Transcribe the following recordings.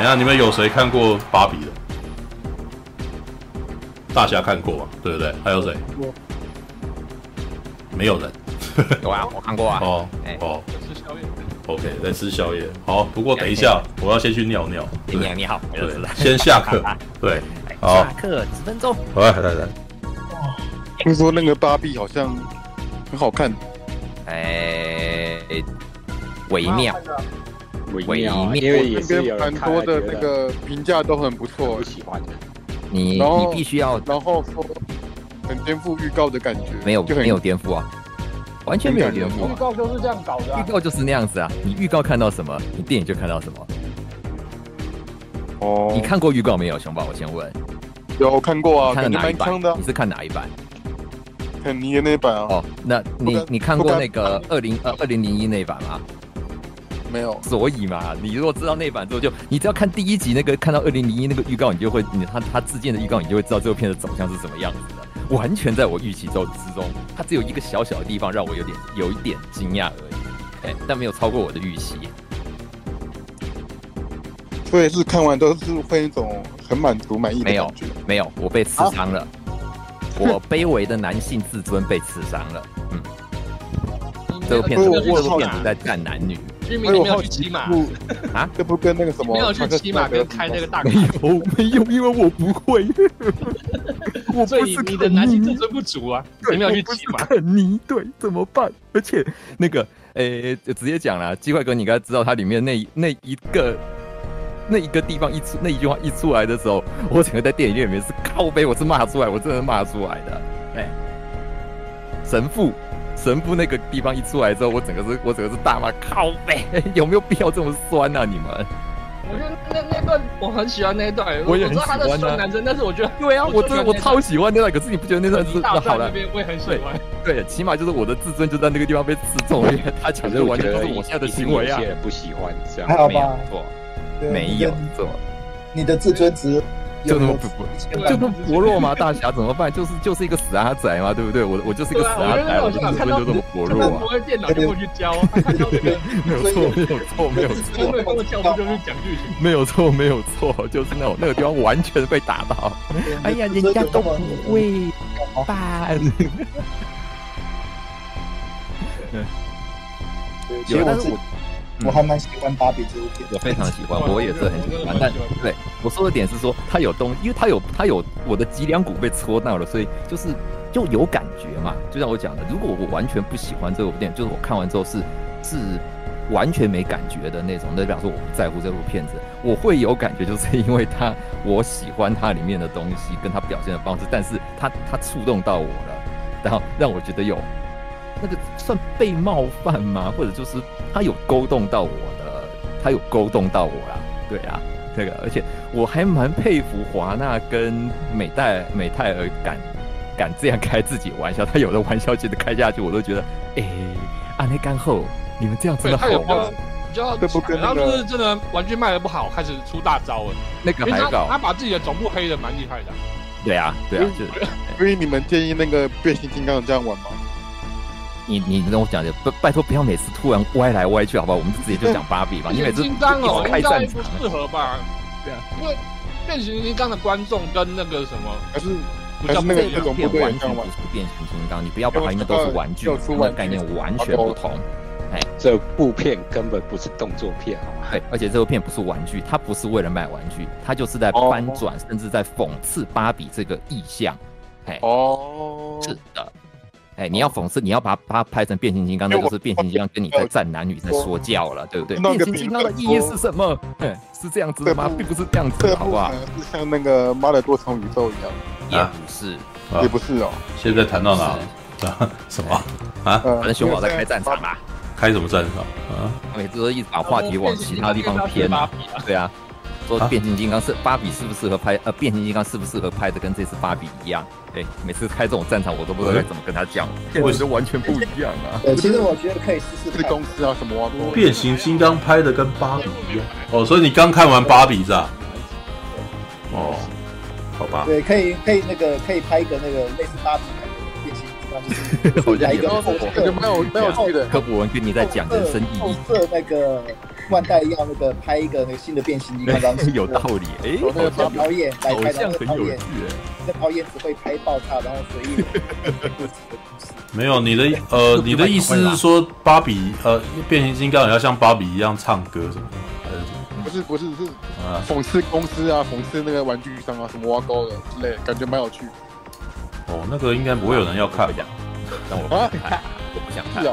等下，你们有谁看过芭比的？大侠看过吗？对不对？还有谁？我没有人。有啊，我看过啊。哦，哦，在吃宵夜。OK，在吃宵夜。好，不过等一下，我要先去尿尿。你好，你好。对，先下课。对，好。下课十分钟。来来来。听说那个芭比好像很好看。哎，微妙。微妙，因为也是很多的那个评价都很不错，不喜欢的。你你必须要，然后说很颠覆预告的感觉，没有没有颠覆啊，完全没有颠覆。预告就是这样搞的，预告就是那样子啊。你预告看到什么，你电影就看到什么。哦，你看过预告没有，熊宝？我先问。有看过啊，看哪一版？你是看哪一版？肯尼的那版啊。哦，那你你看过那个二零呃二零零一那版吗？没有，所以嘛，你如果知道那版之后，就你只要看第一集那个，看到二零零一那个预告，你就会，你他他自荐的预告，你就会知道这部片的走向是什么样子的，完全在我预期之之中，它只有一个小小的地方让我有点有一点惊讶而已，哎，但没有超过我的预期。所以是看完都是会一种很满足满意的感觉。没有，没有，我被刺伤了，啊、我卑微的男性自尊被刺伤了。嗯，这部片子，这部片子在战男女。居民你没有去骑马 啊？这不跟那个什么？没有去骑马跟开那个大没有没有，因 为我不会。我所以你的男性自尊不足啊！你没有去骑马？肯尼对，怎么办？而且那个，诶，就直接讲了，鸡块哥，你应该知道它里面那那一个那一个地方一出那一句话一出来的时候，我整个在电影院里面是靠背，我是骂出来，我真的骂出来的。哎，神父。神父那个地方一出来之后，我整个是，我整个是大骂靠北，有没有必要这么酸啊？你们？我觉得那那段我很喜欢那一段，我也很喜欢、啊、他的酸男生，但是我觉得对啊，我真的我超喜欢那段，可是你不觉得那段是好了？我也很喜欢对，对，起码就是我的自尊就在那个地方被刺中，因 为他讲的完全都是我现在的行为啊。有些人不喜欢这样，还好吧？没有错，你的自尊值。就那么薄，就那么薄弱吗？大侠怎么办？就是就是一个死阿仔嘛，对不对？我我就是一个死阿仔，我的自尊就这么薄弱啊！我电脑去教，没有错，没有错，没有错。因为他们跳不就是讲剧情？没有错，没有错，就是那种那个地方完全被打到。哎呀，人家都不会办。对，其实我。我还蛮喜欢芭比这部片，我非常喜欢，我也是很喜欢。但对我说的点是说，它有东，因为它有它有我的脊梁骨被戳到了，所以就是就有感觉嘛。就像我讲的，如果我完全不喜欢这部电影，就是我看完之后是是完全没感觉的那种，那表示我不在乎这部片子。我会有感觉，就是因为它我喜欢它里面的东西跟它表现的方式，但是它它触动到我了，然后让我觉得有。那个算被冒犯吗？或者就是他有勾动到我的，他有勾动到我啦。对啊，这个，而且我还蛮佩服华纳跟美代美泰尔敢敢这样开自己玩笑。他有的玩笑其实开下去，我都觉得，哎、欸，阿内干后，你们这样真的好吗？比较然后就是真的玩具卖的不好，开始出大招了。那个还搞，他把自己的总部黑的蛮厉害的。对啊，对啊，就是所以你们建议那个变形金刚这样玩吗？你你跟我讲的，拜拜托不要每次突然歪来歪去，好不好？我们直接就讲芭比吧。因为金刚哦，开战不适合吧？对啊，因为变形金刚的观众跟那个什么还是不叫那个片完全不是变形金刚，你不要把它们都是玩具，它们概念完全不同。哎，这部片根本不是动作片，好吗？对，而且这部片不是玩具，它不是为了卖玩具，它就是在翻转，甚至在讽刺芭比这个意象。哎，哦，是的。哎，你要讽刺，你要把它把它拍成变形金刚，那就是变形金刚跟你在战男女在说教了，对不对？变形金刚的意义是什么？哎，是这样子的吗？并不是这样子的，好不好？是像那个妈的多重宇宙一样，也不是，也不是哦。现在谈到哪？啊？什么？啊？反正熊宝在开战场吧，开什么战场？啊？每次都一直把话题往其他地方偏，对啊。说变形金刚是芭比适不适合拍？呃，变形金刚适不适合拍的跟这次芭比一样？哎，每次开这种战场，我都不知道该怎么跟他讲，我觉得完全不一样啊。对，其实我觉得可以试试。这公司啊，什么啊？变形金刚拍的跟芭比一样。哦，所以你刚看完芭比是吧？哦，好吧。对，可以可以那个可以拍一个那个类似芭比的变形金刚，就是 来一个没有没有趣的。科普文跟你在讲人生意义。后那个。万代要那个拍一个那个新的变形金刚，当时 有道理。哎，那个导演来拍，那个导演，那导演只会拍爆炸，然后随意。没有你的呃，你的意思是说芭比呃变形金刚也要像芭比一样唱歌什么的，还是？不是不是是讽刺公司啊，讽刺那个玩具商啊，什么挖沟的之类，感觉蛮有趣。哦，那个应该不会有人要看。让我看，我不想看。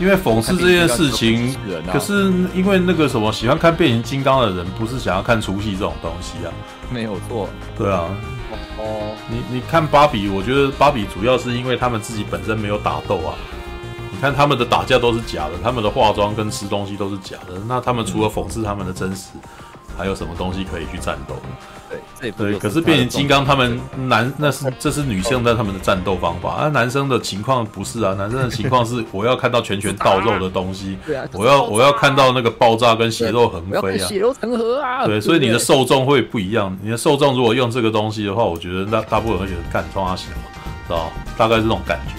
因为讽刺这件事情，可是因为那个什么喜欢看变形金刚的人，不是想要看出戏这种东西啊？没有错，对啊。哦，你你看芭比，我觉得芭比主要是因为他们自己本身没有打斗啊。你看他们的打架都是假的，他们的化妆跟吃东西都是假的，那他们除了讽刺他们的真实，还有什么东西可以去战斗呢？对，对，可是变形金刚他们男那是这是女性在他们的战斗方法，啊男生的情况不是啊，男生的情况是我要看到拳拳到肉的东西，对啊，我要我要看到那个爆炸跟血肉横飞啊，血肉成河啊，对，所以你的受众会不一样，你的受众如果用这个东西的话，我觉得那大部分人会觉得干冲他喜欢，知道大概是这种感觉。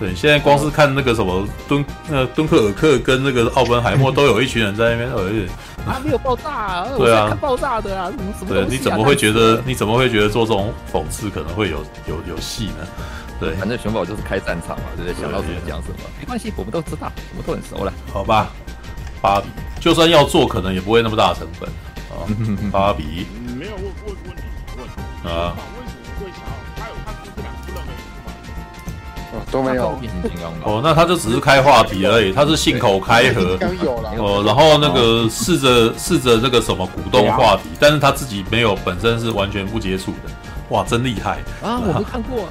对，现在光是看那个什么敦呃敦刻尔克跟那个奥本海默，都有一群人在那边，而且啊没有爆炸啊，对啊，爆炸的啊，什么什么？对，你怎么会觉得你怎么会觉得做这种讽刺可能会有有有戏呢？对，反正熊宝就是开战场嘛，对不对？想到什么讲什么，没关系，我们都知道，我们都很熟了。好吧，芭比就算要做，可能也不会那么大的成本啊。芭比没有问问问题问啊。都没有哦，那他就只是开话题而已，他是信口开河哦，然后那个试着试着那个什么鼓动话题，但是他自己没有本身是完全不接触的，哇，真厉害啊！我没看过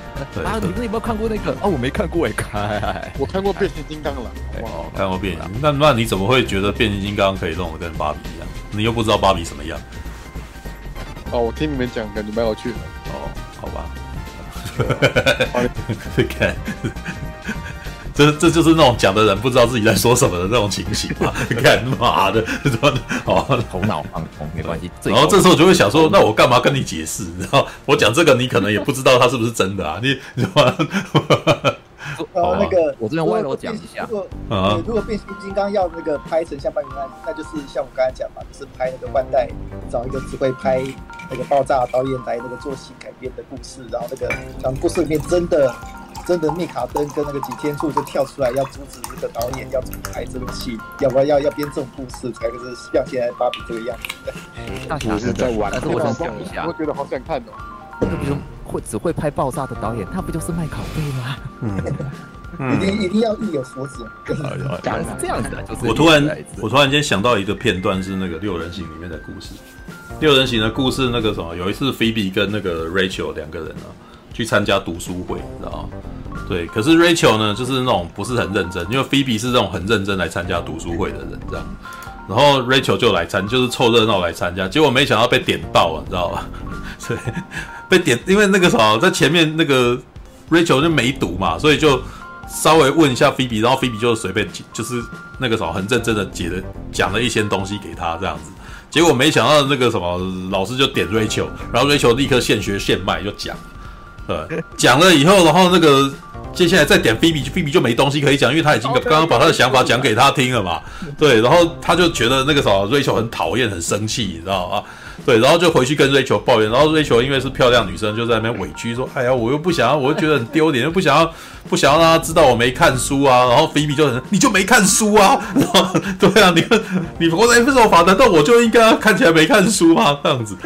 啊，你们有没有看过那个？啊，我没看过 哎，我看过变形金刚了，哦，看过变形，那那你怎么会觉得变形金刚可以弄得跟芭比一样？你又不知道芭比什么样？哦，我听你们讲，感觉蛮有趣的。哦，好吧。看，这这就是那种讲的人不知道自己在说什么的那种情形嘛？干嘛的？哦，头脑放空没关系。然后这时候就会想说，那我干嘛跟你解释？然后我讲这个，你可能也不知道它是不是真的啊？你你说，呃，那个我这边歪楼讲一下。如果如果变形金刚要那个拍成像芭比那样，那就是像我刚才讲嘛，就是拍那个万代找一个只会拍。那个爆炸导演来那个做戏改编的故事，然后那个讲故事里面真的真的密卡登跟那个几天柱就跳出来要阻止这个导演要怎么拍这个戏，要不然要要编这种故事才是像现在芭比这个样子。我是在玩，但是我想讲一下，我觉得好想看哦。那不就会只会拍爆炸的导演，他不就是麦考贝吗？嗯，一定一定要意有所指。是这样子的，就是我突然我突然间想到一个片段，是那个六人行里面的故事。六人行的故事，那个什么，有一次菲比跟那个 Rachel 两个人啊，去参加读书会，你知道吗？对，可是 Rachel 呢，就是那种不是很认真，因为菲比是那种很认真来参加读书会的人，这样。然后 Rachel 就来参，就是凑热闹来参加，结果没想到被点到了，你知道吧？对，被点，因为那个什么，在前面那个 Rachel 就没读嘛，所以就稍微问一下菲比，然后菲比就随便就是那个什么很认真的解的讲了一些东西给他，这样子。结果没想到那个什么老师就点 Rachel，然后 Rachel 立刻现学现卖就讲，对，讲了以后，然后那个接下来再点 Phoebe，Phoebe 就没东西可以讲，因为他已经刚刚把他的想法讲给他听了嘛，对，然后他就觉得那个什么 Rachel 很讨厌，很生气，你知道吗？对，然后就回去跟瑞秋抱怨，然后瑞秋因为是漂亮女生，就在那边委屈说：“哎呀，我又不想要，我又觉得很丢脸，又不想要，不想要让她知道我没看书啊。”然后菲比就很：“你就没看书啊？然 后对啊，你你活在分手法，难道我就应该看起来没看书吗？这样子。”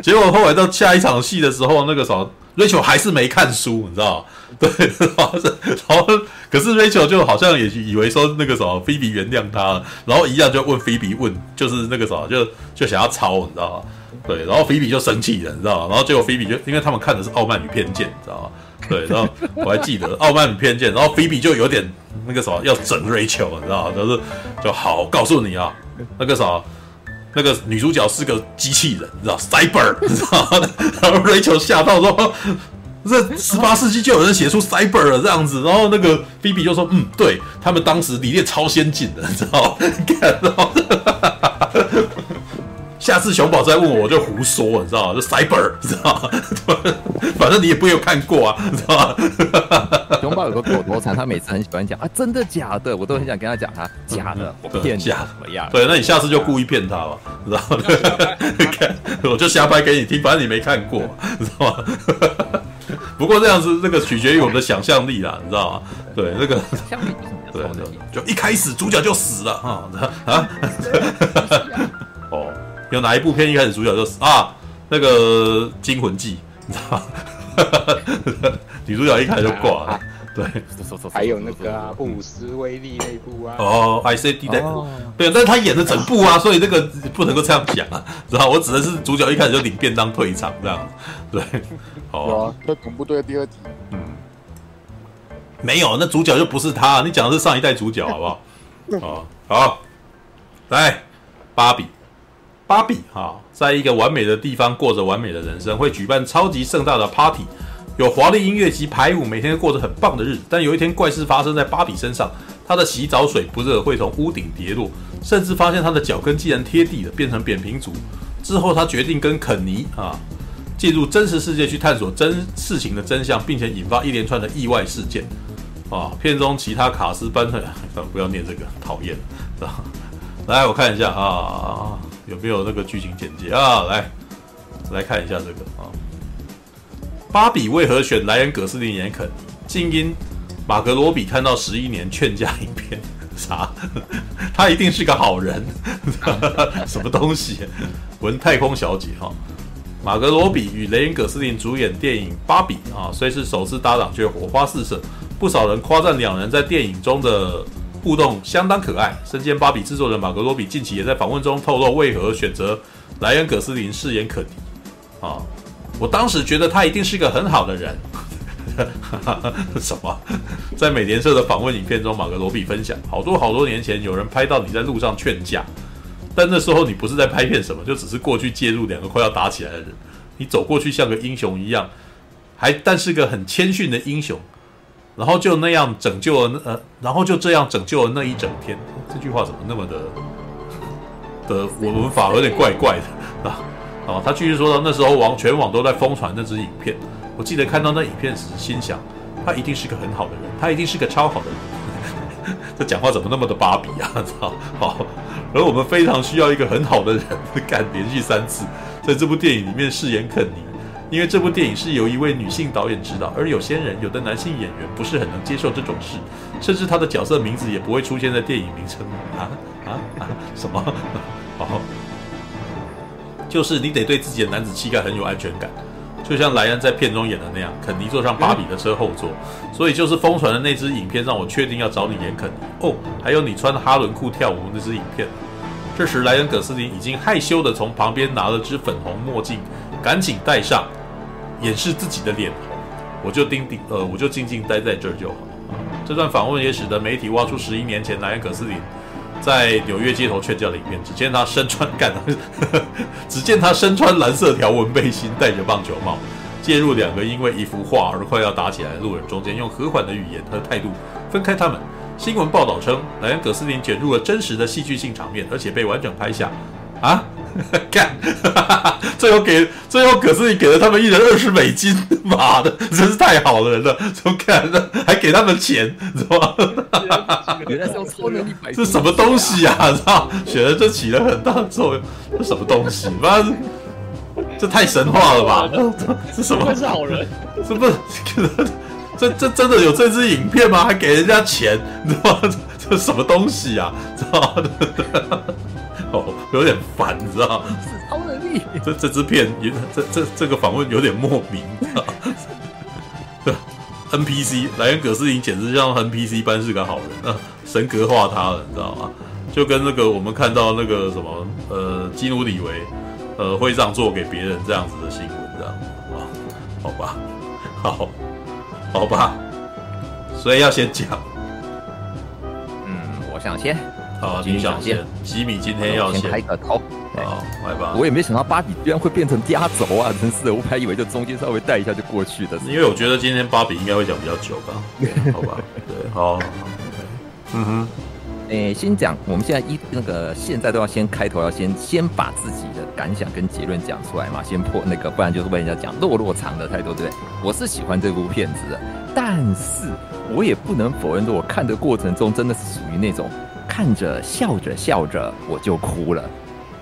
结果后来到下一场戏的时候，那个啥，瑞秋还是没看书，你知道吗？对，然后是然后可是瑞秋就好像也以为说那个什么菲比原谅他了，然后一样就问菲比问，就是那个什么，就就想要抄，你知道吗？对，然后菲比就生气了，你知道吗？然后结果菲比就因为他们看的是《傲慢与偏见》，你知道吗？对，然后我还记得《傲慢与偏见》，然后菲比就有点那个什么要整 Rachel，你知道吗？就是就好告诉你啊，那个啥，那个女主角是个机器人，你知道，Cyber，你知道吗？然后 Rachel 吓到说，这十八世纪就有人写出 Cyber 了这样子，然后那个 B B 就说，嗯，对他们当时理念超先进的，你知道吗？看到。下次熊宝再问我，我就胡说，你知道吗？就 cyber，你知道吗？反正你也不会有看过啊，你知道吗？熊宝有个口头禅，他每次很喜欢讲啊，真的假的，我都很想跟他讲他假的，我骗假怎么样？对，那你下次就故意骗他吧，知道吗？看，我就瞎掰给你听，反正你没看过，知道吗？不过这样子，这个取决于我们的想象力啦，你知道吗？对，这个，对，就就一开始主角就死了哈啊。哦。有哪一部片一开始主角就死啊？那个《惊魂记》，你知道吗？女主角一开始就挂了。啊、对，还有那个啊，布鲁斯威利那部啊。哦，I C D 那部。对，但是他演的整部啊，所以那个不能够这样讲啊，知道？我指的是主角一开始就领便当退场这样。对，哦。那恐怖队的第二集。嗯。没有，那主角就不是他，你讲的是上一代主角，好不好？哦，好。来，芭比。芭比哈，在一个完美的地方过着完美的人生，会举办超级盛大的 party，有华丽音乐及排舞，每天过着很棒的日子。但有一天怪事发生在芭比身上，她的洗澡水不热，会从屋顶跌落，甚至发现她的脚跟竟然贴地了，变成扁平足。之后，她决定跟肯尼啊进入真实世界去探索真事情的真相，并且引发一连串的意外事件啊。片中其他卡司班的，不要念这个，讨厌啊。来，我看一下啊。有没有那个剧情简介啊？来，来看一下这个啊。芭比为何选莱恩·葛斯林演肯？静音马格罗比看到十一年劝架影片，啥？他一定是个好人？什么东西？文太空小姐哈。马格罗比与雷恩·葛斯林主演电影《芭比》啊，虽是首次搭档，却火花四射。不少人夸赞两人在电影中的。互动相当可爱。身兼芭比制作人马格罗比近期也在访问中透露，为何选择莱恩·葛斯林饰演肯尼。啊，我当时觉得他一定是一个很好的人。什么？在美联社的访问影片中，马格罗比分享，好多好多年前有人拍到你在路上劝架，但那时候你不是在拍片什么，就只是过去介入两个快要打起来的人。你走过去像个英雄一样，还但是个很谦逊的英雄。然后就那样拯救了呃，然后就这样拯救了那一整天。这句话怎么那么的的文法有点怪怪的啊？啊，他继续说到那时候网全网都在疯传那支影片。我记得看到那影片时，心想他一定是个很好的人，他一定是个超好的人。这讲话怎么那么的芭比啊？操！好，而我们非常需要一个很好的人，敢连续三次在这部电影里面饰演肯尼。因为这部电影是由一位女性导演指导，而有些人，有的男性演员不是很能接受这种事，甚至他的角色名字也不会出现在电影名称啊啊啊！什么？哦，就是你得对自己的男子气概很有安全感，就像莱恩在片中演的那样，肯尼坐上芭比的车后座，所以就是疯传的那支影片让我确定要找你演肯尼哦，还有你穿哈伦裤跳舞那支影片。这时莱恩·葛斯林已经害羞地从旁边拿了支粉红墨镜。赶紧戴上，掩饰自己的脸红。我就盯盯，呃，我就静静待在这儿就好。这段访问也使得媒体挖出十一年前莱恩·葛斯林在纽约街头劝架的影片。只见他身穿干，只见他身穿蓝色条纹背心，戴着棒球帽，介入两个因为一幅画而快要打起来的路人中间，用和缓的语言和态度分开他们。新闻报道称，莱恩·葛斯林卷入了真实的戏剧性场面，而且被完整拍下。啊，干，最后给最后可是你给了他们一人二十美金，妈的，真是太好了，那怎么看的？还给他们钱，是吧？原来是用超能力买，这什么东西啊？知道？选了这起了很大的作用，这什么东西？妈，这太神话了吧？这什么？是好人？是不是？这这真的有这支影片吗？还给人家钱，你知道吗？这什么东西啊？知道吗？哦，有点烦，你知道超能力。这这支片也，这这这个访问有点莫名。对，NPC 莱恩·葛斯林简直像 NPC 般是个好人啊，神格化他了，你知道吗？就跟那个我们看到那个什么呃基努里维呃会让座给别人这样子的新闻，这样啊？好吧，好。好吧，所以要先讲。嗯，我想先。好，你想先。吉米今天要先开个头。好，来吧。我也没想到芭比居然会变成压轴啊！真是的，我还以为就中间稍微带一下就过去的。因为我觉得今天芭比应该会讲比较久吧。好吧，对，好。嗯哼。诶，先讲，我们现在一那个现在都要先开头，要先先把自己的感想跟结论讲出来嘛，先破那个，不然就是被人家讲落落长的太多，对不对？我是喜欢这部片子的，但是我也不能否认，说我看的过程中真的是属于那种看着笑着笑着我就哭了，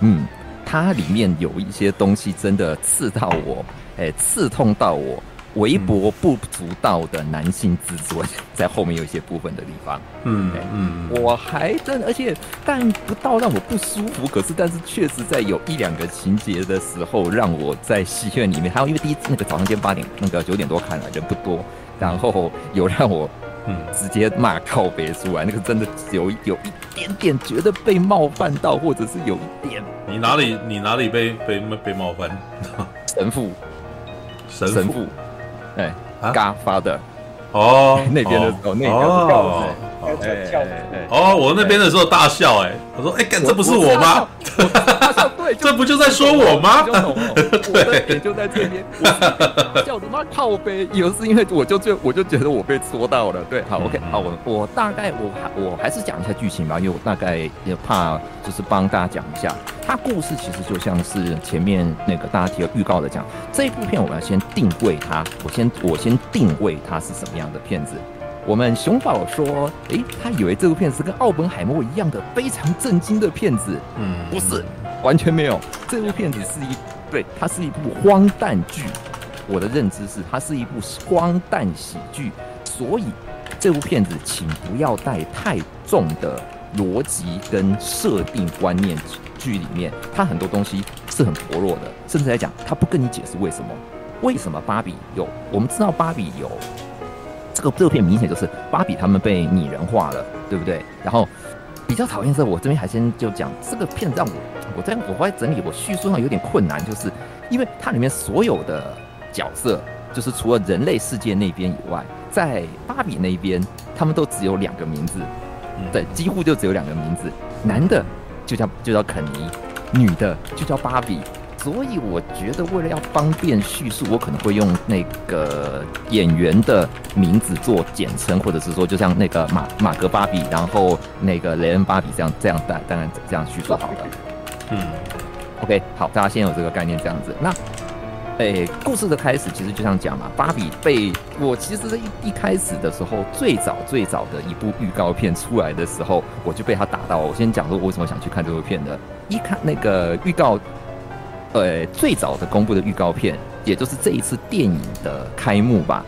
嗯，它里面有一些东西真的刺到我，诶，刺痛到我。微薄不足道的男性自尊，在后面有一些部分的地方，嗯嗯，我还真，而且但不到让我不舒服，可是但是确实在有一两个情节的时候，让我在戏院里面，还有因为第一次那个早上间八点那个九点多看了人不多，然后有让我嗯直接骂靠别出来，那个真的有有一点点觉得被冒犯到，或者是有一点，你哪里你哪里被被被冒犯？神父，神父。神父。哎，Godfather，哦，那边的时候，那边哦，哦，我那边的时候大笑，哎，我说，哎，干，这不是我吗？对，这不就在说我吗？对，就在这边，叫什么靠背，有是因为我就就我就觉得我被戳到了，对，好，OK，好，我我大概我还我还是讲一下剧情吧，因为我大概也怕就是帮大家讲一下，它故事其实就像是前面那个大家提了预告的讲，这一部片我要先定位它，我先我先定位它是什么样的片子。我们熊宝说，诶，他以为这部片是跟奥本海默一样的非常震惊的片子，嗯，不是。完全没有，这部片子是一，对，它是一部荒诞剧。我的认知是，它是一部荒诞喜剧，所以这部片子请不要带太重的逻辑跟设定观念。剧里面，它很多东西是很薄弱的，甚至来讲，它不跟你解释为什么，为什么芭比有，我们知道芭比有，这个这部片明显就是芭比他们被拟人化了，对不对？然后。比较讨厌是，我这边还先就讲这个片让我，我在我在整理，我叙述上有点困难，就是因为它里面所有的角色，就是除了人类世界那边以外，在芭比那边，他们都只有两个名字，对，几乎就只有两个名字，男的就叫就叫肯尼，女的就叫芭比。所以我觉得，为了要方便叙述，我可能会用那个演员的名字做简称，或者是说，就像那个马马格芭比，然后那个雷恩芭比这样这样当当然这样叙述好了。嗯，OK，好，大家先有这个概念，这样子。那，诶，故事的开始其实就像讲嘛，芭比被我其实一一开始的时候，最早最早的一部预告片出来的时候，我就被他打到。我先讲说我为什么想去看这部片的，一看那个预告。呃，最早的公布的预告片，也就是这一次电影的开幕吧。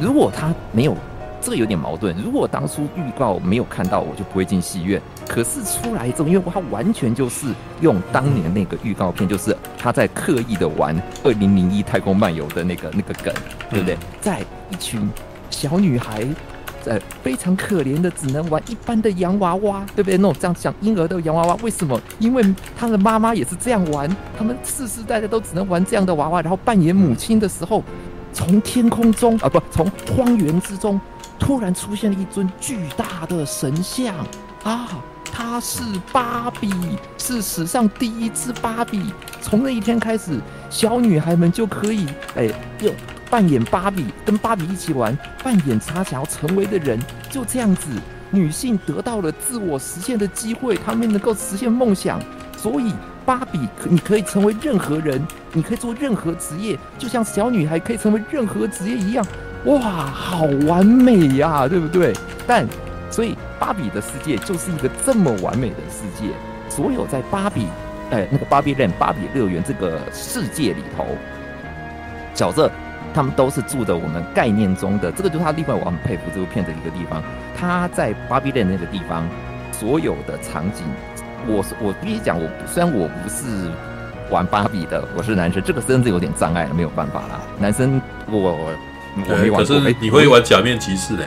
如果他没有，这个有点矛盾。如果当初预告没有看到，我就不会进戏院。可是出来之后，因为他完全就是用当年那个预告片，就是他在刻意的玩《二零零一太空漫游》的那个那个梗，对不对？在一群小女孩。呃，非常可怜的，只能玩一般的洋娃娃，对不对？那种这样像婴儿的洋娃娃，为什么？因为他的妈妈也是这样玩，他们世世代代都只能玩这样的娃娃。然后扮演母亲的时候，从天空中啊，不，从荒原之中突然出现了一尊巨大的神像啊！他是芭比，是史上第一只芭比。从那一天开始，小女孩们就可以哎用。扮演芭比，跟芭比一起玩，扮演她想要成为的人，就这样子，女性得到了自我实现的机会，她们能够实现梦想。所以，芭比，你可以成为任何人，你可以做任何职业，就像小女孩可以成为任何职业一样。哇，好完美呀，对不对？但所以芭比的世界就是一个这么完美的世界。所有在芭比，哎，那个芭比 land 芭比乐园这个世界里头，角色他们都是住的我们概念中的。这个就是他另外我很佩服这部片的一个地方。他在芭比 land 那个地方，所有的场景，我我必须讲，我虽然我不是玩芭比的，我是男生，这个真的有点障碍了，没有办法啦。男生我。我没玩过，可是你会玩假面骑士嘞？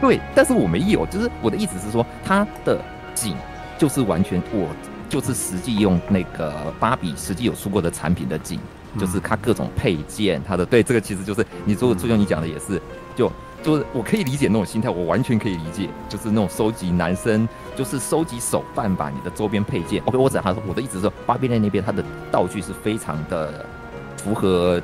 对，但是我没有。就是我的意思是说，它的景就是完全，我就是实际用那个芭比实际有出过的产品的景，嗯、就是它各种配件，它的对这个其实就是你说的，就像你讲的也是，就就是我可以理解那种心态，我完全可以理解，就是那种收集男生就是收集手办吧，你的周边配件。OK，我只他说我的意思是说，芭比 Land 那边它的道具是非常的符合。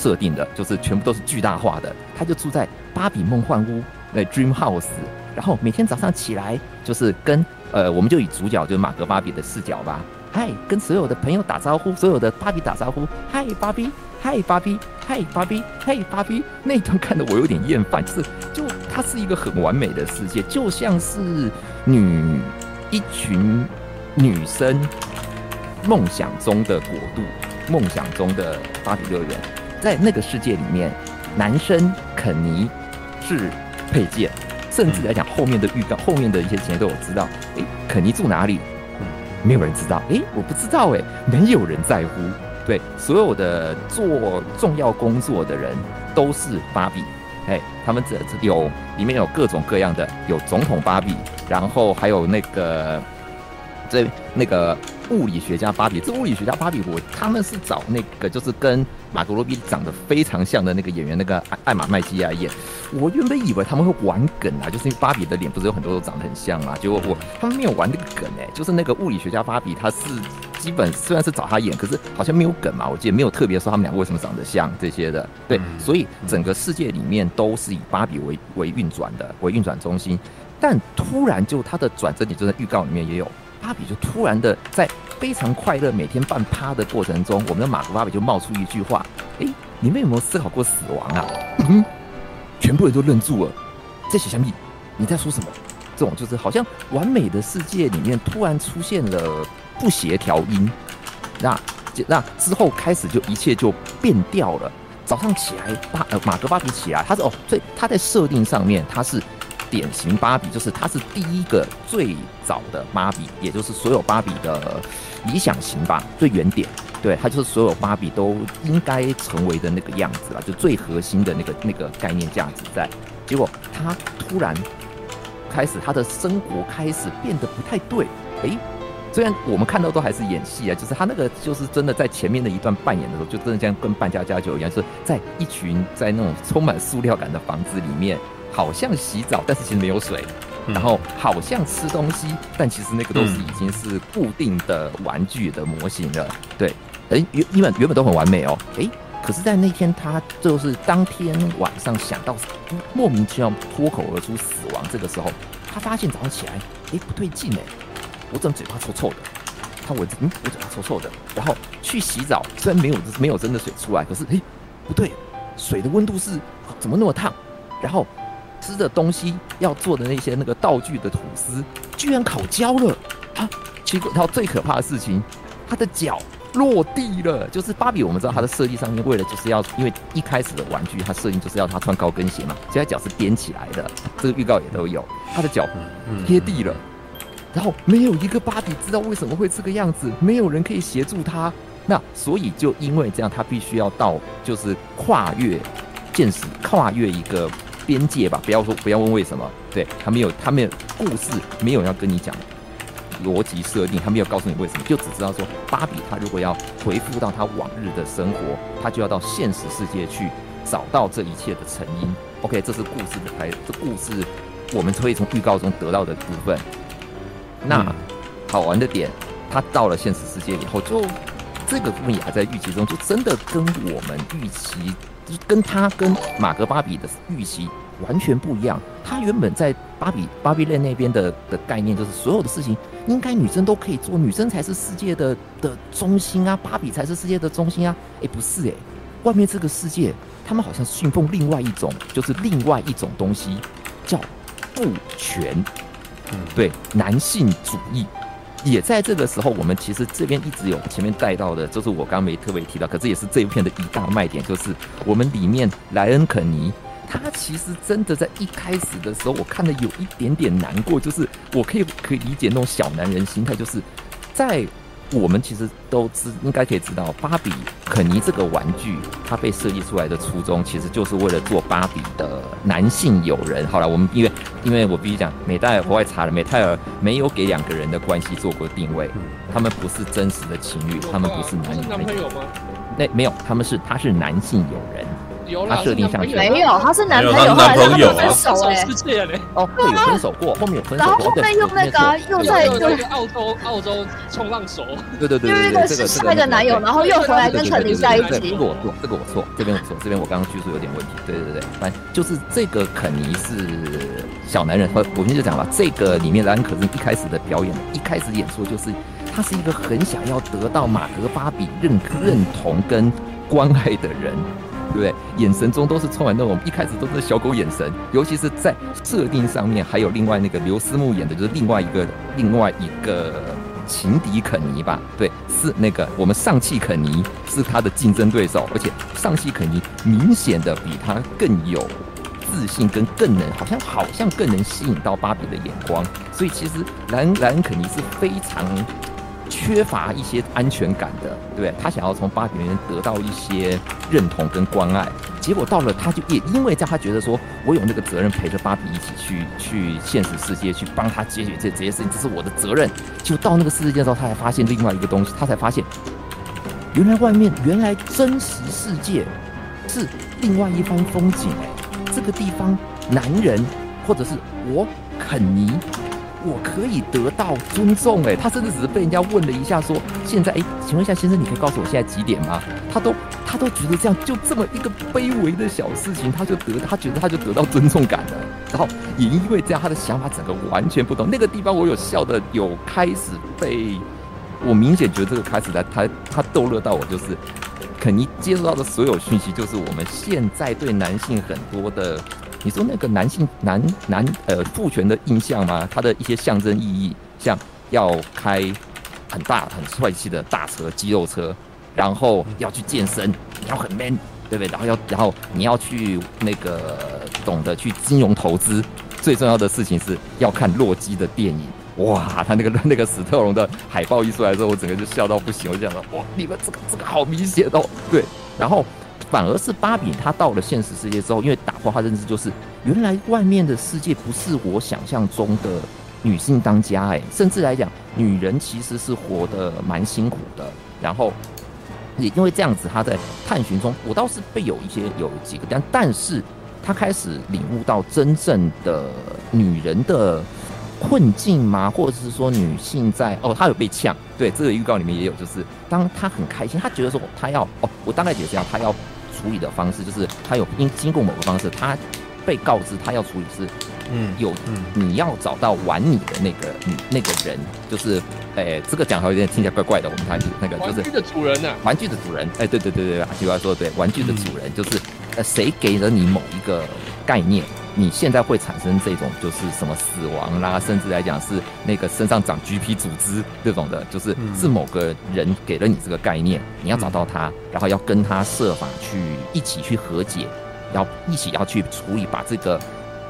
设定的就是全部都是巨大化的，他就住在芭比梦幻屋，那 Dream House，然后每天早上起来就是跟呃，我们就以主角就是马格芭比的视角吧，嗨，跟所有的朋友打招呼，所有的芭比打招呼，嗨，芭比，嗨，芭比，嗨，芭比，嗨，芭比，那一段看得我有点厌烦，就是就它是一个很完美的世界，就像是女一群女生梦想中的国度，梦想中的芭比乐园。在那个世界里面，男生肯尼是配件，甚至来讲后面的预告，后面的一些情节都有知道。诶，肯尼住哪里？没有人知道。诶，我不知道。诶，没有人在乎。对，所有的做重要工作的人都是芭比。哎，他们这这有里面有各种各样的，有总统芭比，然后还有那个这那个。物理学家芭比，这物理学家芭比，我他们是找那个就是跟马格罗比长得非常像的那个演员，那个艾艾玛麦基亚演。我原本以为他们会玩梗啊，就是因为芭比的脸不是有很多都长得很像啊，结果我他们没有玩那个梗哎、欸，就是那个物理学家芭比，他是基本虽然是找他演，可是好像没有梗嘛，我记得没有特别说他们两个为什么长得像这些的。对，所以整个世界里面都是以芭比为为运转的，为运转中心。但突然就他的转折点就在预告里面也有。芭比就突然的在非常快乐每天半趴的过程中，我们的马格芭比就冒出一句话：“哎，你们有没有思考过死亡啊？”嗯，全部人都愣住了。在写香蜜，你在说什么？这种就是好像完美的世界里面突然出现了不协调音。那那之后开始就一切就变掉了。早上起来，芭呃马格巴比起来，他说：“哦，所以他在设定上面他是。”典型芭比就是她是第一个最早的芭比，也就是所有芭比的理想型吧，最原点。对，她就是所有芭比都应该成为的那个样子了，就最核心的那个那个概念价值在。结果她突然开始，她的生活开始变得不太对。诶，虽然我们看到都还是演戏啊，就是她那个就是真的在前面的一段扮演的时候，就真的像跟扮家家酒一样，是在一群在那种充满塑料感的房子里面。好像洗澡，但是其实没有水。然后好像吃东西，但其实那个都是已经是固定的玩具的模型了。对，哎，原原本原本都很完美哦。哎，可是，在那天他就是当天晚上想到莫名其妙脱口而出死亡，这个时候他发现早上起来，哎，不对劲哎，我怎么嘴巴臭臭的？他闻，嗯，我嘴巴臭臭的。然后去洗澡，虽然没有没有真的水出来，可是哎，不对，水的温度是怎么那么烫？然后。吃的东西要做的那些那个道具的吐司，居然烤焦了啊！结果，然后最可怕的事情，他的脚落地了。就是芭比，我们知道他的设计上面为了就是要，因为一开始的玩具他设定就是要他穿高跟鞋嘛，现在脚是踮起来的。这个预告也都有，他的脚贴地了。然后没有一个芭比知道为什么会这个样子，没有人可以协助他。那所以就因为这样，他必须要到就是跨越现实，跨越一个。边界吧，不要说，不要问为什么。对，他没有，他没有故事，没有要跟你讲逻辑设定，他没有告诉你为什么，就只知道说，芭比她如果要回复到她往日的生活，他就要到现实世界去找到这一切的成因。OK，这是故事的开，这故事我们可以从预告中得到的部分。那好玩的点，他到了现实世界以后，就这个部分也还在预期中，就真的跟我们预期，就是跟他跟马格巴比的预期完全不一样。他原本在芭比芭比 Land 那边的的概念就是所有的事情应该女生都可以做，女生才是世界的的中心啊，芭比才是世界的中心啊。哎，不是哎，外面这个世界，他们好像信奉另外一种，就是另外一种东西，叫父权，嗯，对，男性主义。也在这个时候，我们其实这边一直有前面带到的，就是我刚没特别提到，可是也是这一片的一大卖点，就是我们里面莱恩肯尼，他其实真的在一开始的时候，我看的有一点点难过，就是我可以可以理解那种小男人心态，就是在。我们其实都知应该可以知道，芭比肯尼这个玩具，它被设计出来的初衷，其实就是为了做芭比的男性友人。好了，我们因为因为我必须讲，美泰尔国外查了，美泰尔没有给两个人的关系做过定位，他们不是真实的情侣，他们不是男女朋友吗？那没有，他们是他是男性友人。他设定上去没有，他是男朋友，男朋友分手哎，哦，对，有分手过，后面有分手过，然后后面用那个又在又澳洲澳洲冲浪手，对对对对对，这个是那个男友，然后又回来跟肯尼在一起。这个我错，这个我错，这边我错，这边我刚刚叙述有点问题。对对对，反正就是这个肯尼是小男人，我我们就讲吧，这个里面的安可是一开始的表演，一开始演出就是他是一个很想要得到马格巴比认认同跟关爱的人。对不对？眼神中都是充满那种一开始都是小狗眼神，尤其是在设定上面，还有另外那个刘思慕演的，就是另外一个另外一个情敌肯尼吧？对，是那个我们上汽肯尼是他的竞争对手，而且上汽肯尼明显的比他更有自信，跟更能好像好像更能吸引到芭比的眼光，所以其实莱恩莱恩肯尼是非常。缺乏一些安全感的，对不对？他想要从芭比里面得到一些认同跟关爱，结果到了他就也因为在，他觉得说，我有那个责任陪着芭比一起去去现实世界去帮他解决这这些事情，这是我的责任。就到那个世界之后，他才发现另外一个东西，他才发现，原来外面原来真实世界是另外一番风景哎，这个地方男人或者是我肯尼。我可以得到尊重，哎，他甚至只是被人家问了一下，说现在，哎，请问一下先生，你可以告诉我现在几点吗？他都他都觉得这样就这么一个卑微的小事情，他就得他觉得他就得到尊重感了。然后也因为这样，他的想法整个完全不同。那个地方我有笑的，有开始被我明显觉得这个开始来他他逗乐到我，就是肯尼接收到的所有讯息，就是我们现在对男性很多的。你说那个男性男男呃父权的印象吗？他的一些象征意义，像要开很大很帅气的大车肌肉车，然后要去健身，你要很 man，对不对？然后要然后你要去那个懂得去金融投资，最重要的事情是要看洛基的电影。哇，他那个 那个史特龙的海报一出来之后，我整个就笑到不行。我就想说，哇，你们这个这个好明显哦，对，然后。反而是芭比，她到了现实世界之后，因为打破她认知，就是原来外面的世界不是我想象中的女性当家，哎，甚至来讲，女人其实是活得蛮辛苦的。然后也因为这样子，她在探寻中，我倒是被有一些有几个，但但是她开始领悟到真正的女人的困境吗？或者是说女性在哦，她有被呛，对，这个预告里面也有，就是当她很开心，她觉得说她要哦，我大概解释一下，她要。处理的方式就是他有因经过某个方式，他被告知他要处理是，嗯，有你要找到玩你的那个你那个人，就是，哎、欸，这个讲好有点听起来怪怪的，我们看那个就是玩具的主人呐、啊，玩具的主人，哎、对，对对对对，阿基说的对，玩具的主人就是，呃，谁给了你某一个概念？你现在会产生这种就是什么死亡啦，甚至来讲是那个身上长 GP 组织这种的，就是是某个人给了你这个概念，你要找到他，然后要跟他设法去一起去和解，要一起要去处理，把这个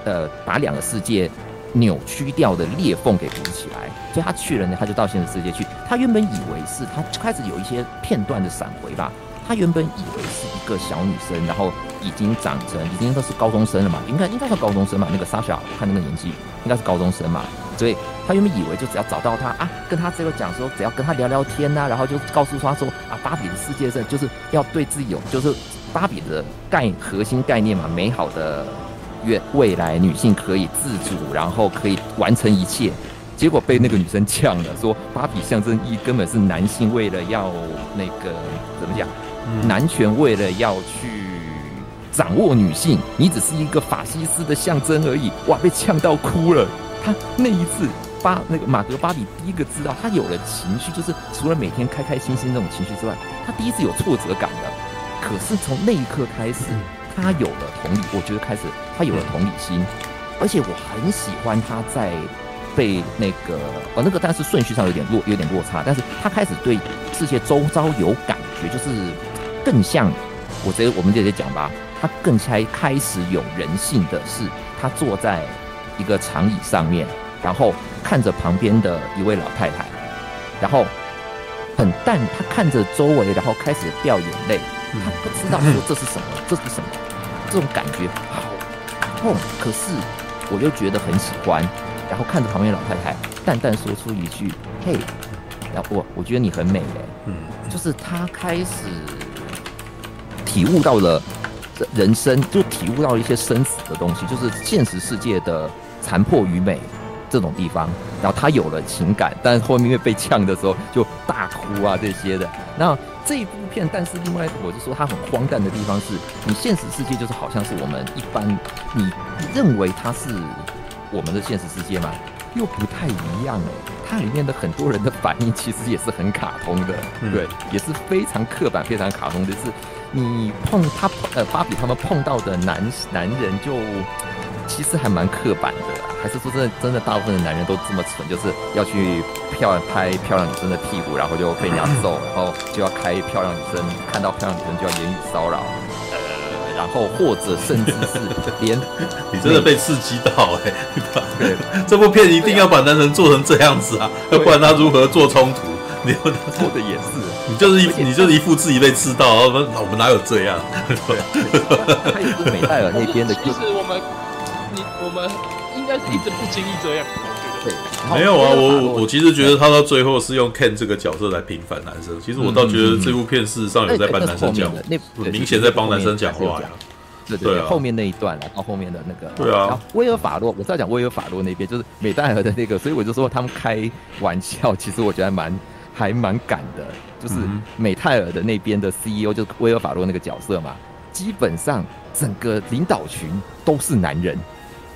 呃把两个世界扭曲掉的裂缝给补起来。所以他去了呢，他就到现实世界去。他原本以为是他开始有一些片段的闪回吧。他原本以为是一个小女生，然后已经长成，已经都是高中生了嘛，应该应该是高中生嘛。那个莎莎，看那个年纪，应该是高中生嘛。所以他原本以为就只要找到他啊，跟他这个讲说，只要跟他聊聊天呐、然后就告诉他说啊，芭比的世界上就是要对自己有，就是芭比的概核心概念嘛，美好的愿未来女性可以自主，然后可以完成一切。结果被那个女生呛了，说芭比象征意根本是男性为了要那个怎么讲，男权为了要去掌握女性，你只是一个法西斯的象征而已。哇，被呛到哭了。他那一次，巴那个马格巴比第一个知道他有了情绪，就是除了每天开开心心那种情绪之外，他第一次有挫折感了。可是从那一刻开始，他有了同理，我觉得开始他有了同理心，而且我很喜欢他在。被那个呃、哦、那个，但是顺序上有点落有点落差，但是他开始对世界周遭有感觉，就是更像我觉得我们这些讲吧，他更开开始有人性的是，他坐在一个长椅上面，然后看着旁边的一位老太太，然后很淡，他看着周围，然后开始掉眼泪，他不知道说这是什么，这是什么，这种感觉好痛，可是我又觉得很喜欢。然后看着旁边老太太，淡淡说出一句：“嘿，然后我我觉得你很美嘞。”嗯，就是他开始体悟到了人生，就体悟到了一些生死的东西，就是现实世界的残破与美这种地方。然后他有了情感，但后面因为被呛的时候就大哭啊这些的。那这一部片，但是另外我就说它很荒诞的地方是，你现实世界就是好像是我们一般你认为它是。我们的现实世界吗，又不太一样哎。它里面的很多人的反应其实也是很卡通的，嗯、对，也是非常刻板、非常卡通的。是，你碰他呃芭比他们碰到的男男人，就其实还蛮刻板的。还是说真的，真的大部分的男人都这么蠢，就是要去漂亮拍漂亮女生的屁股，然后就被人家揍，然后就要开漂亮女生，看到漂亮女生就要言语骚扰。然后或者甚至是连 你真的被刺激到哎、欸！对，这部片一定要把男人做成这样子啊，要不然他如何做冲突？你说的也是，你就是一你就是一副自己被刺到，我们我们哪有这样？他也是美泰尔那边的，就是我们你我们应该是一直不经意这样。对，没有啊，我我其实觉得他到最后是用 Ken 这个角色来平反男生。其实我倒觉得这部片事实上有在帮男生讲，那明显在帮男生讲话呀。对对对，后面那一段，然后后面的那个，对啊，威尔法洛，我是要讲威尔法洛那边，就是美代尔的那个，所以我就说他们开玩笑，其实我觉得还蛮还蛮敢的，就是美泰尔的那边的 CEO 就是威尔法洛那个角色嘛，基本上整个领导群都是男人，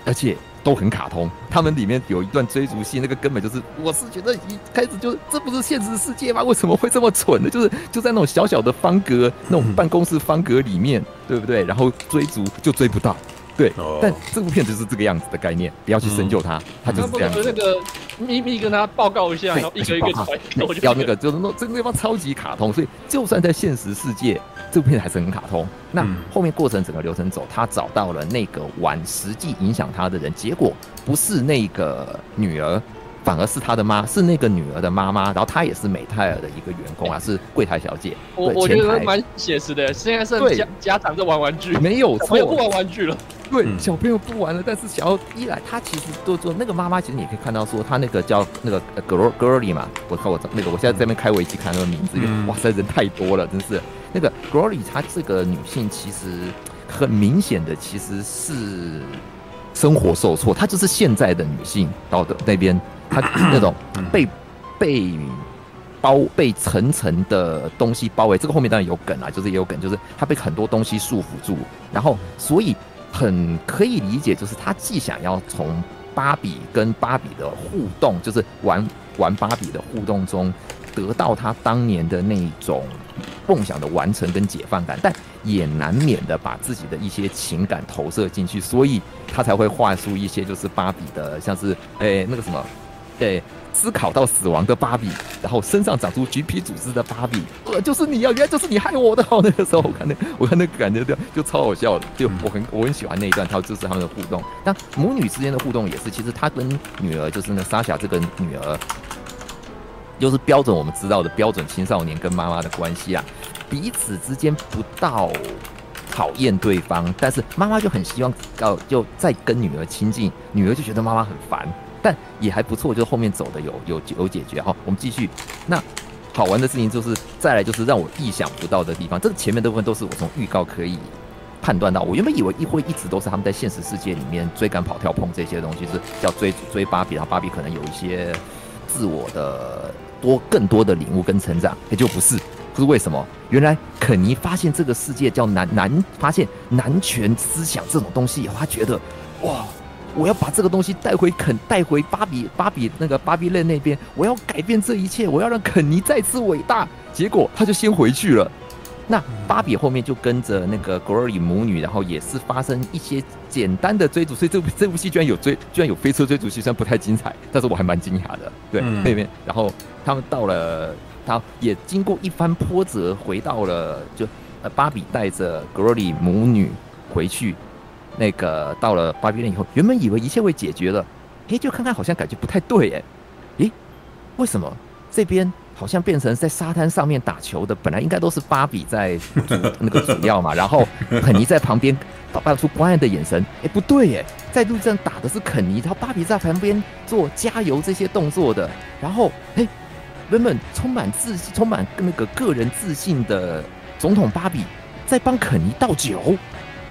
而且。都很卡通，他们里面有一段追逐戏，那个根本就是，我是觉得一开始就是，这不是现实世界吗？为什么会这么蠢呢？就是就在那种小小的方格，那种办公室方格里面，对不对？然后追逐就追不到，对。但这部片子是这个样子的概念，不要去深究它，它就是这样子。那个秘密跟他报告一下，然后一个一个传，要那个就是那这个地方超级卡通，所以就算在现实世界。这部片还是很卡通。那后面过程整个流程走，他找到了那个玩实际影响他的人，结果不是那个女儿，反而是他的妈，是那个女儿的妈妈。然后她也是美泰尔的一个员工啊，是柜台小姐。我我觉得蛮写实的。现在是家家长在玩玩具，没有错，没不玩玩具了。对，小朋友不玩了，但是小一来，他其实都做那个妈妈，其实你可以看到说，他那个叫那个 Girly 嘛，我看我那个，我现在这边开维基看那个名字，哇塞，人太多了，真是。那个 Glory，她这个女性其实很明显的其实是生活受挫，她就是现在的女性到的那边，她那种被被包被层层的东西包围，这个后面当然有梗啊，就是也有梗，就是她被很多东西束缚住，然后所以很可以理解，就是她既想要从芭比跟芭比的互动，就是玩玩芭比的互动中。得到他当年的那种梦想的完成跟解放感，但也难免的把自己的一些情感投射进去，所以他才会画出一些就是芭比的，像是诶、那个什么，诶思考到死亡的芭比，然后身上长出橘皮组织的芭比，呃就是你啊，原来就是你害我的。好那个时候我看那我看那个感觉就就超好笑的，就我很我很喜欢那一段，他就是他们的互动。但母女之间的互动也是，其实他跟女儿就是那莎莎这个女儿。就是标准我们知道的标准青少年跟妈妈的关系啊，彼此之间不到讨厌对方，但是妈妈就很希望要就再跟女儿亲近，女儿就觉得妈妈很烦，但也还不错，就后面走的有有有解决。好，我们继续。那好玩的事情就是再来就是让我意想不到的地方，这个前面的部分都是我从预告可以判断到，我原本以为一会一直都是他们在现实世界里面追赶、跑、跳、碰这些东西，是叫追追芭比，然后芭比可能有一些自我的多更多的领悟跟成长，也就不是，不是为什么？原来肯尼发现这个世界叫男男，发现男权思想这种东西以后，他觉得哇。我要把这个东西带回肯，带回芭比，芭比那个芭比类那边。我要改变这一切，我要让肯尼再次伟大。结果他就先回去了。那芭比后面就跟着那个 Glory 母女，然后也是发生一些简单的追逐。所以这部这部戏居然有追，居然有飞车追逐戏，虽然不太精彩，但是我还蛮惊讶的。对，那边，然后他们到了，他也经过一番波折，回到了就呃，芭比带着 Glory 母女回去。那个到了芭比伦以后，原本以为一切会解决了，诶，就看看好像感觉不太对，诶，诶，为什么这边好像变成在沙滩上面打球的？本来应该都是芭比在那个主要嘛，然后肯尼在旁边打扮出关爱的眼神，诶，不对耶，在路上打的是肯尼，然后芭比在旁边做加油这些动作的，然后诶，原本充满自信、充满那个个人自信的总统芭比在帮肯尼倒酒。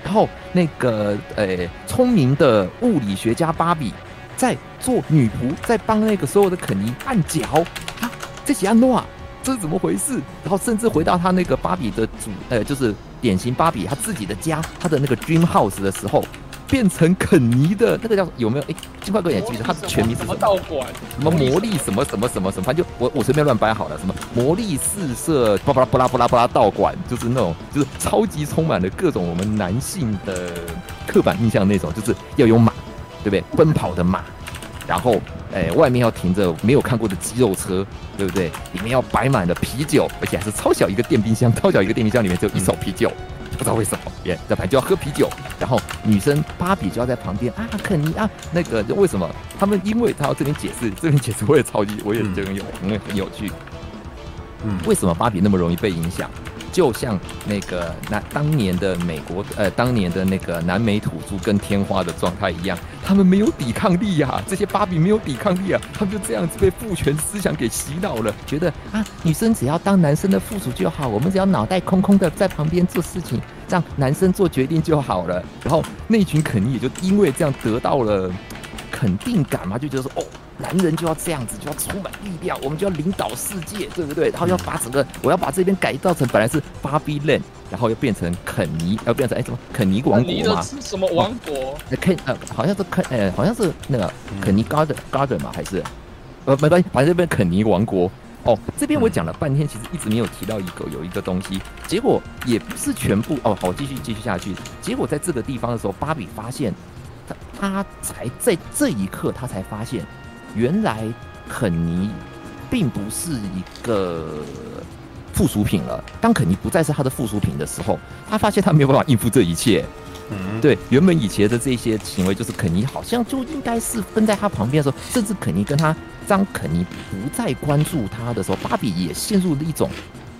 然后那个呃聪明的物理学家芭比在做女仆，在帮那个所有的肯尼按脚，这是安诺啊，这是怎么回事？然后甚至回到他那个芭比的主呃，就是典型芭比他自己的家，他的那个 dream house 的时候。变成肯尼的那个叫有没有？哎，金块哥也记得，他的全名是什么？道馆？什么魔力什么什么什么什么？反正就我我随便乱掰好了。什么魔力四射？巴拉巴拉巴拉巴拉道馆，就是那种就是超级充满了各种我们男性的刻板印象那种，就是要有马，对不对？奔跑的马，然后哎，外面要停着没有看过的肌肉车，对不对？里面要摆满了啤酒，而且还是超小一个电冰箱，超小一个电冰箱里面只有一手啤酒。不知道为什么，耶，在旁边就要喝啤酒，然后女生芭比就要在旁边啊，肯尼啊，那个为什么他们？因为他要这边解释，这边解释我也超级，我也觉得有，因为很有趣。嗯，为什么芭比那么容易被影响？就像那个那当年的美国，呃，当年的那个南美土著跟天花的状态一样，他们没有抵抗力呀、啊，这些芭比没有抵抗力啊，他们就这样子被父权思想给洗脑了，觉得啊，女生只要当男生的附属就好，我们只要脑袋空空的在旁边做事情，让男生做决定就好了。然后那群肯尼也就因为这样得到了肯定感嘛，就觉得说哦。男人就要这样子，就要充满力量，我们就要领导世界，对不对？然后要把整个，我要把这边改造成本来是芭比 land，然后又变成肯尼，要变成哎什么肯尼王国吗？是什么王国？肯呃，好像是肯呃，好像是那个肯尼 garden garden 嘛，还是呃没关系，反正这边肯尼王国。哦，这边我讲了半天，其实一直没有提到一个有一个东西，结果也不是全部哦。好，继续继续下去。结果在这个地方的时候，芭比发现他他才在这一刻，他才发现。原来肯尼并不是一个附属品了。当肯尼不再是他的附属品的时候，他发现他没有办法应付这一切。嗯，对，原本以前的这些行为，就是肯尼好像就应该是跟在他旁边的时候，甚至肯尼跟他当肯尼不再关注他的时候，芭比也陷入了一种。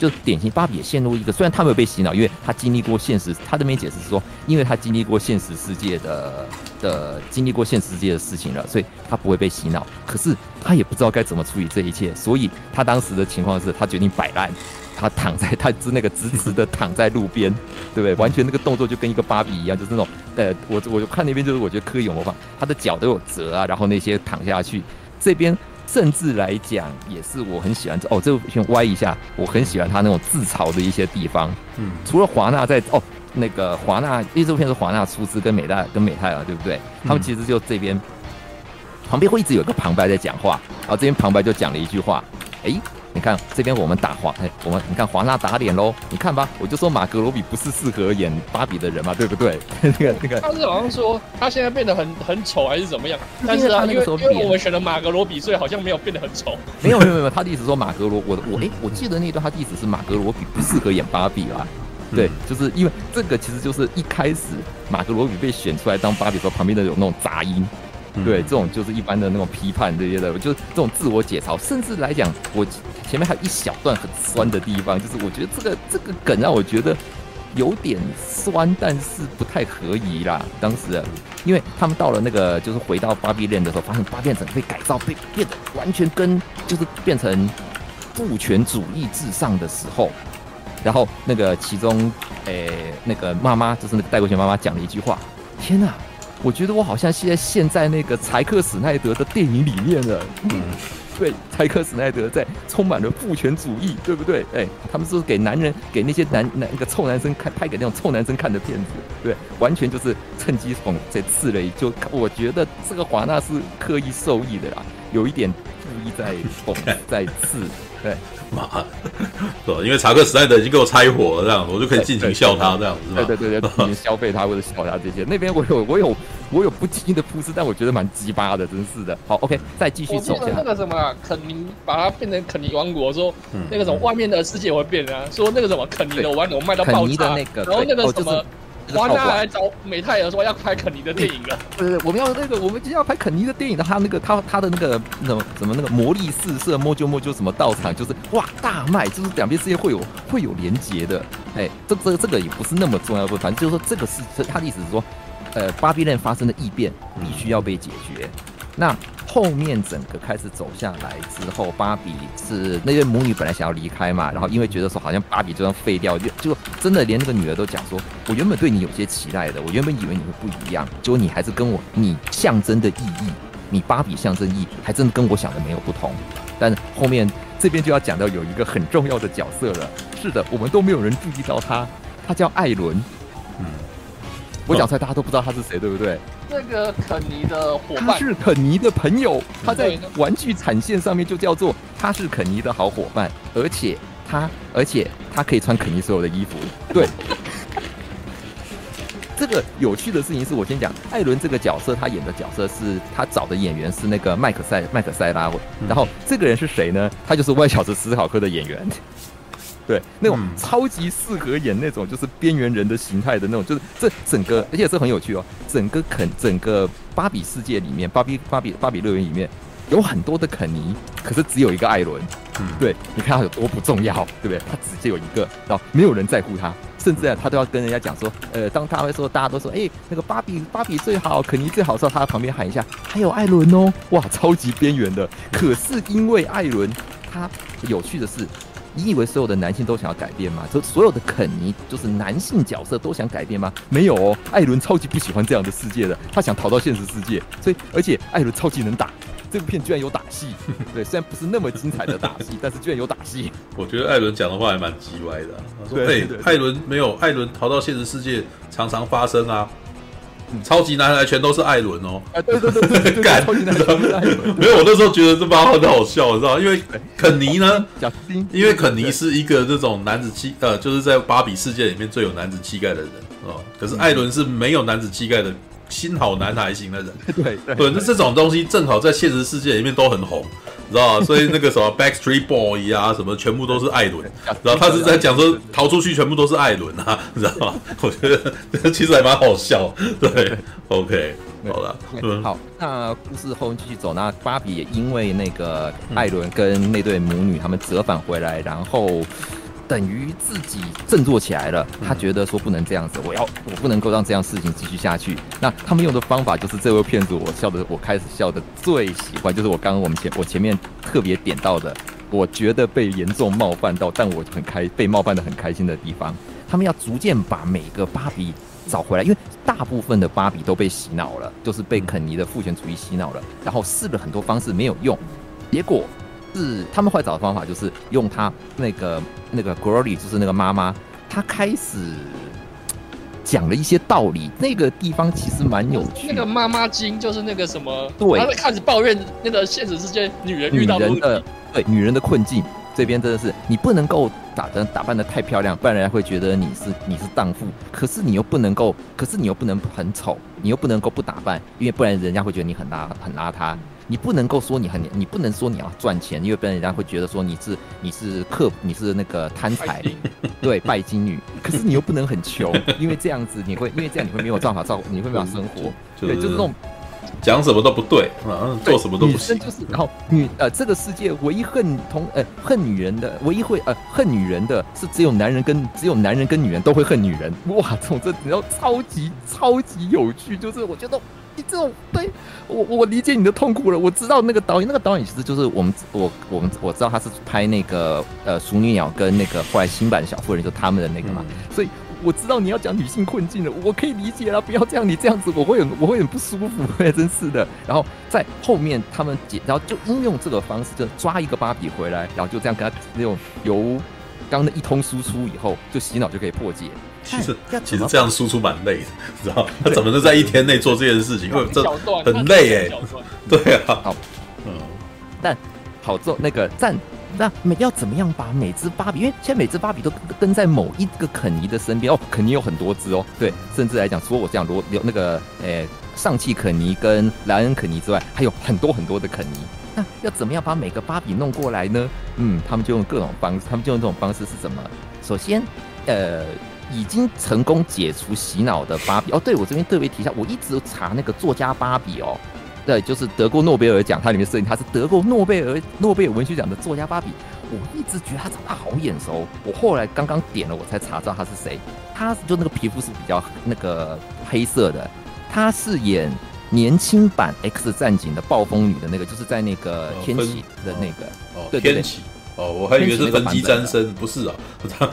就典型芭比也陷入一个，虽然他没有被洗脑，因为他经历过现实，他这边解释是说，因为他经历过现实世界的的经历过现实世界的事情了，所以他不会被洗脑。可是他也不知道该怎么处理这一切，所以他当时的情况是他决定摆烂，他躺在他是那个直直的躺在路边，对不对？完全那个动作就跟一个芭比一样，就是那种呃，我我就看那边就是我觉得刻意有模仿，他的脚都有折啊，然后那些躺下去这边。甚至来讲，也是我很喜欢哦。这部片歪一下，我很喜欢他那种自嘲的一些地方。嗯，除了华纳在哦，那个华纳，因为这部片是华纳出资跟美大跟美泰啊，对不对？他们其实就这边旁边会一直有一个旁白在讲话，然后这边旁白就讲了一句话，哎。你看这边我们打华，哎，我们你看华纳打脸喽！你看吧，我就说马格罗比不是适合演芭比的人嘛，对不对？那个那个，他是好像说他现在变得很很丑还是怎么样？但是啊，因为因为我们选了马格罗比，所以好像没有变得很丑。没有没有没有，他的意思说马格罗，我我哎，我记得那段他的意思是马格罗比不适合演芭比啦。对，就是因为这个其实就是一开始马格罗比被选出来当芭比的时候，旁边的有那种杂音。对，这种就是一般的那种批判这些的，就是这种自我解嘲。甚至来讲，我前面还有一小段很酸的地方，就是我觉得这个这个梗让我觉得有点酸，但是不太合宜啦。当时，因为他们到了那个就是回到芭比链的时候，发现芭比链整个被改造，被变得完全跟就是变成父权主义至上的时候，然后那个其中，诶、那个妈妈就是那个戴国贤妈妈讲了一句话：“天哪，我觉得我好像现在陷在那个柴克史奈德的电影里面了。”嗯。对，柴克史奈德在充满了父权主义，对不对？哎，他们是给男人，给那些男男那个臭男生看，拍给那种臭男生看的片子，对，完全就是趁机讽在刺了一，就我觉得这个华纳是刻意受益的啦，有一点故意在讽 在刺。对，妈，是吧？因为查克·史奈德已经给我拆火了，这样我就可以尽情笑他，这样子？对对对对，尽情消费他或者笑他这些。那边我有我有我有不经意的铺设，但我觉得蛮鸡巴的，真是的。好，OK，再继续走下。那个什么肯尼，把它变成肯尼王国，说那个什么外面的世界会变啊，说那个什么肯尼的玩偶卖到爆炸，然后那个什么。华纳来找美泰尔说要拍肯尼的电影了。对对，我们要那个，我们今天要拍肯尼的电影的。他那个他他的那个什么什么那个魔力四射，摸就摸就什么到场，就是哇大卖，就是两边世界会有会有连结的。哎，这这这个也不是那么重要的，反正就是说这个是他的意思是说，呃，巴比 Land 发生的异变必须要被解决。那。后面整个开始走下来之后，芭比是那对母女本来想要离开嘛，然后因为觉得说好像芭比就要废掉，就就真的连那个女儿都讲说，我原本对你有些期待的，我原本以为你会不一样，结果你还是跟我你象征的意义，你芭比象征意义还真的跟我想的没有不同。但后面这边就要讲到有一个很重要的角色了，是的，我们都没有人注意到他，他叫艾伦。嗯，我讲出来大家都不知道他是谁，对不对？这个肯尼的伙伴，他是肯尼的朋友，他在玩具产线上面就叫做他是肯尼的好伙伴，而且他而且他可以穿肯尼所有的衣服。对，这个有趣的事情是我先讲，艾伦这个角色他演的角色是他找的演员是那个麦克塞麦克塞拉，然后这个人是谁呢？他就是外小子思考克的演员。对，那种超级适合演那种就是边缘人的形态的那种，就是这整个，而且是很有趣哦。整个肯，整个芭比世界里面，芭比芭比芭比乐园里面有很多的肯尼，可是只有一个艾伦。嗯，对，你看他有多不重要，对不对？他只有一个，然后没有人在乎他，甚至啊，他都要跟人家讲说，呃，当他会说大家都说，哎，那个芭比芭比最好，肯尼最好的时候，他在旁边喊一下，还有艾伦哦，哇，超级边缘的。可是因为艾伦，他有趣的是。你以为所有的男性都想要改变吗？就所有的肯尼就是男性角色都想改变吗？没有哦，艾伦超级不喜欢这样的世界的，他想逃到现实世界。所以，而且艾伦超级能打，这部片居然有打戏。对，虽然不是那么精彩的打戏，但是居然有打戏。我觉得艾伦讲的话还蛮叽歪的。他说：“对，艾伦没有，艾伦逃到现实世界常常发生啊。” 超级男孩全都是艾伦哦！对对对对对，干！超级男孩是艾伦。没有，我那时候觉得这八号很好笑，你知道因为肯尼呢，因为肯尼是一个这种男子气，呃，就是在芭比世界里面最有男子气概的人哦。可是艾伦是没有男子气概的新好男孩型的人。对对，那这种东西正好在现实世界里面都很红。知道吧？所以那个什么 Backstreet Boy 啊，什么全部都是艾伦。然后他是在讲说逃出去全部都是艾伦啊，你知道吗？我觉得其实还蛮好笑。对，OK，好了，好，那故事后面继续走。那芭比也因为那个艾伦跟那对母女他们折返回来，然后。等于自己振作起来了，他觉得说不能这样子，我要我不能够让这样事情继续下去。那他们用的方法就是这位骗子，我笑的我开始笑的最喜欢，就是我刚刚我们前我前面特别点到的，我觉得被严重冒犯到，但我很开被冒犯的很开心的地方。他们要逐渐把每个芭比找回来，因为大部分的芭比都被洗脑了，就是被肯尼的父权主义洗脑了，然后试了很多方式没有用，结果。是他们会找的方法，就是用他那个那个 Glory，就是那个妈妈，她开始讲了一些道理。那个地方其实蛮有趣。那个妈妈经就是那个什么，对，她开始抱怨那个现实世界女人遇到的，的对女人的困境。这边真的是你不能够打的打扮的太漂亮，不然人家会觉得你是你是荡妇。可是你又不能够，可是你又不能很丑，你又不能够不打扮，因为不然人家会觉得你很邋很邋遢。你不能够说你很，你不能说你要赚钱，因为不然人家会觉得说你是你是客，你是那个贪财，对，拜金女。可是你又不能很穷，因为这样子你会，因为这样你会没有办法照顾，你会没有办法生活。对，就是那种讲什么都不对，啊，做什么都不行。就是，然后女呃，这个世界唯一恨同呃恨女人的，唯一会呃恨女人的是只有男人跟只有男人跟女人都会恨女人。哇，从这你知道超级超级有趣，就是我觉得。你这种对我我理解你的痛苦了。我知道那个导演，那个导演其实就是我们我我们我知道他是拍那个呃《熟女鸟》跟那个后来新版《小妇人》就他们的那个嘛，嗯、所以我知道你要讲女性困境了，我可以理解了。不要这样，你这样子我会很我会很不舒服，真是的。然后在后面他们解，然后就应用这个方式，就抓一个芭比回来，然后就这样跟他那种由刚的一通输出以后，就洗脑就可以破解。其实其实这样输出蛮累的，你知道？他怎么能在一天内做这件事情？因为这很累哎。对啊，好，嗯，但好做那个赞，那每要怎么样把每只芭比？因为现在每只芭比都跟在某一个肯尼的身边哦，肯尼有很多只哦，对，甚至来讲，除了我这样罗有那个诶上汽肯尼跟莱恩肯尼之外，还有很多很多的肯尼。那要怎么样把每个芭比弄过来呢？嗯，他们就用各种方式，他们就用这种方式是什么？首先，呃。已经成功解除洗脑的芭比。哦，对，我这边特别提一下，我一直查那个作家芭比哦，对，就是得过诺贝尔奖，它里面设定他是得过诺贝尔诺贝尔文学奖的作家芭比，我一直觉得他长得好眼熟，我后来刚刚点了我才查知道他是谁，他就那个皮肤是比较那个黑色的，他是演年轻版 X 战警的暴风女的那个，就是在那个天启的那个，哦，对对对。哦，我还以为是分机沾身，不是啊，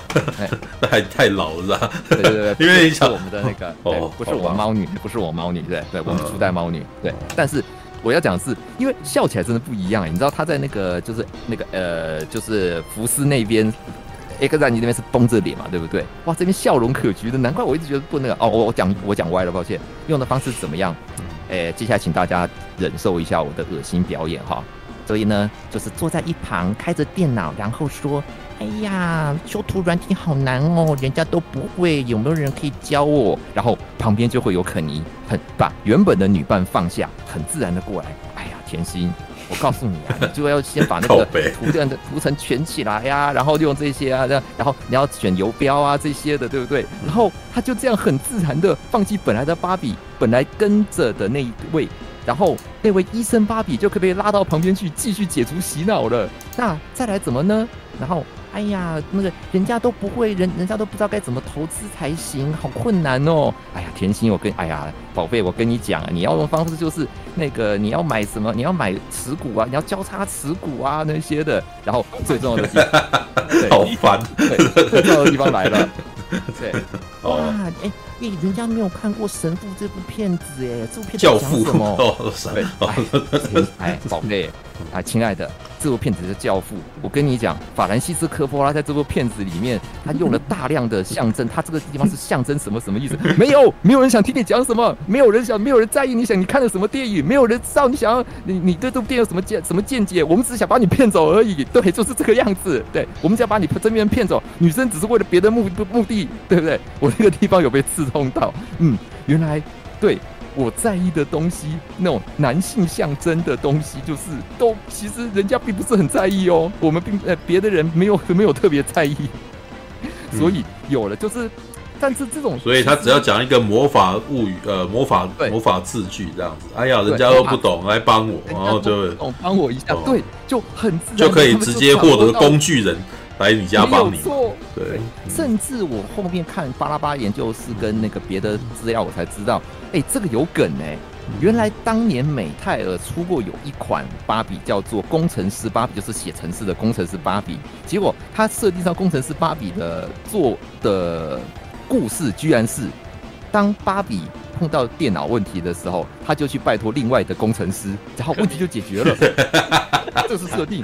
那还太老了是吧？对对对，因为是我们的那个，哦，不是我猫女，不是我猫女，对对，我们初代猫女，对。但是我要讲的是，因为笑起来真的不一样，你知道他在那个就是那个呃，就是福斯那边，X 战警那边是绷着脸嘛，对不对？哇，这边笑容可掬的，难怪我一直觉得不那个。哦，我我讲我讲歪了，抱歉。用的方式怎么样？哎，接下来请大家忍受一下我的恶心表演哈。所以呢，就是坐在一旁开着电脑，然后说：“哎呀，修图软体好难哦，人家都不会，有没有人可以教我？”然后旁边就会有肯尼，很把原本的女伴放下，很自然的过来。哎呀，甜心，我告诉你啊，你就要先把那个图这样的图层圈起来呀，然后用这些啊，这样，然后你要选游标啊这些的，对不对？然后他就这样很自然的放弃本来的芭比，本来跟着的那一位。然后那位医生芭比就可以被拉到旁边去继续解除洗脑了。那再来怎么呢？然后哎呀，那个人家都不会，人人家都不知道该怎么投资才行，好困难哦。哎呀，甜心，我跟哎呀，宝贝，我跟你讲，你要用方式就是那个你要买什么？你要买持股啊，你要交叉持股啊那些的。然后最重要的地方，好烦，最重要的地方来了。对，哇，哎。哎，人家没有看过《神父》这部片子，哎，这部片子讲什么？哦，对，哎，宝贝，啊，亲爱的，这部片子是《教父》。我跟你讲，法兰西斯科波拉在这部片子里面，他用了大量的象征，他这个地方是象征什么什么意思？没有，没有人想听你讲什么，没有人想，没有人在意你想你看的什么电影，没有人知道你想要你你对这部电影有什么见什么见解。我们只是想把你骗走而已，对，就是这个样子。对，我们只要把你这边骗走，女生只是为了别的目目的，对不对？我那个地方有被刺。碰到，嗯，原来对我在意的东西，那种男性象征的东西，就是都其实人家并不是很在意哦。我们并呃别的人没有没有特别在意，所以有了就是，但是这种，所以他只要讲一个魔法物语，呃，魔法魔法字句这样子，哎呀，人家都不懂，来帮我，然后就懂帮我一下，对，就很自然就可以直接获得工具人。来你家帮你，对，甚至我后面看巴拉巴研究室跟那个别的资料，我才知道，哎，这个有梗哎，原来当年美泰尔出过有一款芭比叫做工程师芭比，就是写程式的工程师芭比，结果他设定上工程师芭比的做的故事，居然是当芭比碰到电脑问题的时候，他就去拜托另外的工程师，然后问题就解决了。这是设定，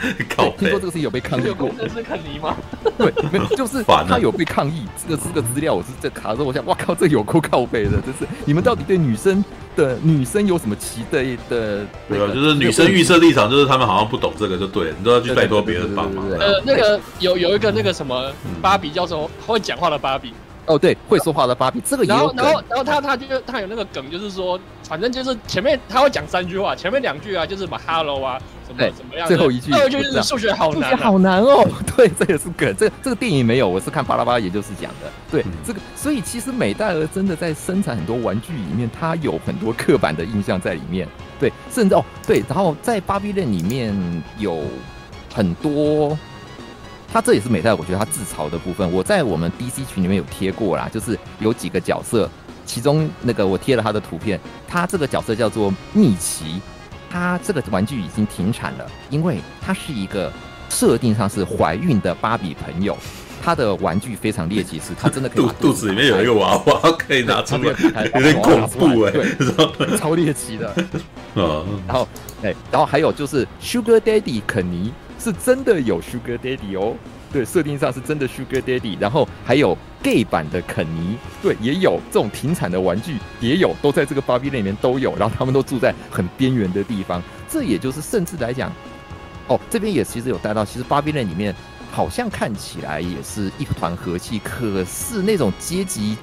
听说这个事情有被抗议过。这是肯尼吗？对，没有，就是他有被抗议。这个这个资料我是在卡着，我想，哇靠，这有够靠背的，真是。你们到底对女生的女生有什么期待的？对啊，就是女生预设立场，就是他们好像不懂这个，就对了，你都要去拜托别人帮忙。呃，那个有有一个那个什么芭比叫做会讲话的芭比。哦，对，会说话的芭比，这个也有。然后，然后他他就他有那个梗，就是说，反正就是前面他会讲三句话，前面两句啊，就是什么 hello 啊，什么什么样。最后一句，最后就是数学好难，数学好难哦。对，这也是梗。这这个电影没有，我是看巴拉巴拉研究室讲的。对，这个，所以其实美代儿真的在生产很多玩具里面，它有很多刻板的印象在里面。对，甚至哦，对，然后在芭比 Land 里面有很多。他这也是美泰，我觉得他自嘲的部分。我在我们 DC 群里面有贴过啦，就是有几个角色，其中那个我贴了他的图片，他这个角色叫做蜜奇，他这个玩具已经停产了，因为他是一个设定上是怀孕的芭比朋友。他的玩具非常猎奇，是 他真的可以肚肚子里面有一个娃娃可以拿出来，有点恐怖哎，对，超猎奇的。嗯，然后哎，然后还有就是 Sugar Daddy 肯尼是真的有 Sugar Daddy 哦，对，设定上是真的 Sugar Daddy。然后还有 Gay 版的肯尼，对，也有这种停产的玩具，也有都在这个芭比里面都有。然后他们都住在很边缘的地方，这也就是甚至来讲，哦，这边也其实有带到，其实芭比 Land 里面。好像看起来也是一团和气，可是那种阶级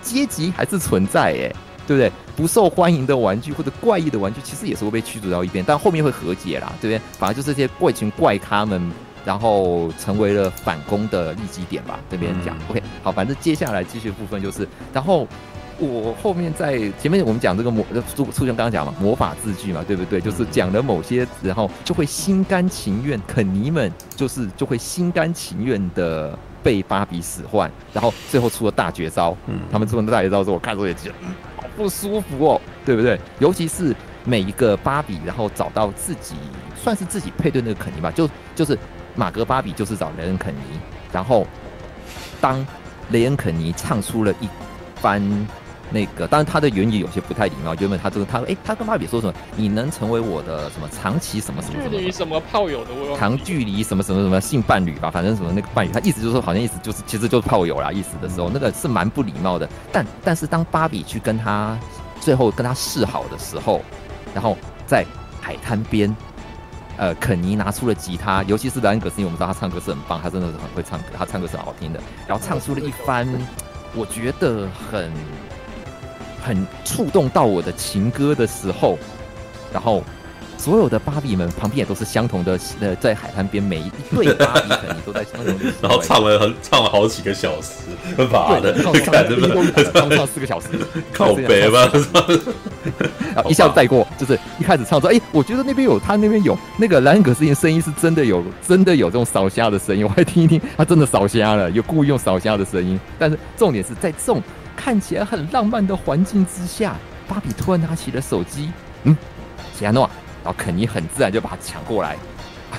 阶级还是存在哎，对不对？不受欢迎的玩具或者怪异的玩具，其实也是会被驱逐到一边，但后面会和解啦，对不对？反而就是这些怪群怪咖们，然后成为了反攻的利基点吧。这边讲、嗯、OK，好，反正接下来继续部分就是，然后。我后面在前面我们讲这个魔，出出现刚刚讲嘛，魔法字句嘛，对不对？就是讲了某些，然后就会心甘情愿，肯尼们就是就会心甘情愿的被芭比使唤，然后最后出了大绝招。嗯，他们出了大绝招之后，我看着也觉得好不舒服哦，对不对？尤其是每一个芭比，然后找到自己算是自己配对那个肯尼吧，就就是马格芭比就是找雷恩肯尼，然后当雷恩肯尼唱出了一番。那个，当然他的原意有些不太礼貌，原本他这个他说，哎，他跟芭比说什么？你能成为我的什么长期什么什么什么？距离什么炮友的？长距离什么什么什么性伴侣吧，反正什么那个伴侣，他意思就是说，好像意思就是其实就是炮友啦，意思的时候，那个是蛮不礼貌的。但但是当芭比去跟他最后跟他示好的时候，然后在海滩边，呃，肯尼拿出了吉他，尤其是莱恩·葛斯林，我们知道他唱歌是很棒，他真的是很会唱歌，他唱歌是很好听的，然后唱出了一番，我觉得很。很触动到我的情歌的时候，然后所有的芭比们旁边也都是相同的，呃，在海滩边每一对芭比肯定都在相同的，然后唱了很唱了好几个小时，很烦的，看真的，唱唱四个小时，靠北 吧，一下子带过，就是一开始唱说，哎，我觉得那边有他那边有那个莱恩·葛斯音声音是真的有，真的有这种扫虾的声音，我还听一听，他真的扫虾了，有故意用扫虾的声音，但是重点是在这种。看起来很浪漫的环境之下，芭比突然拿起了手机，嗯，杰安诺，然后肯尼很自然就把他抢过来，啊，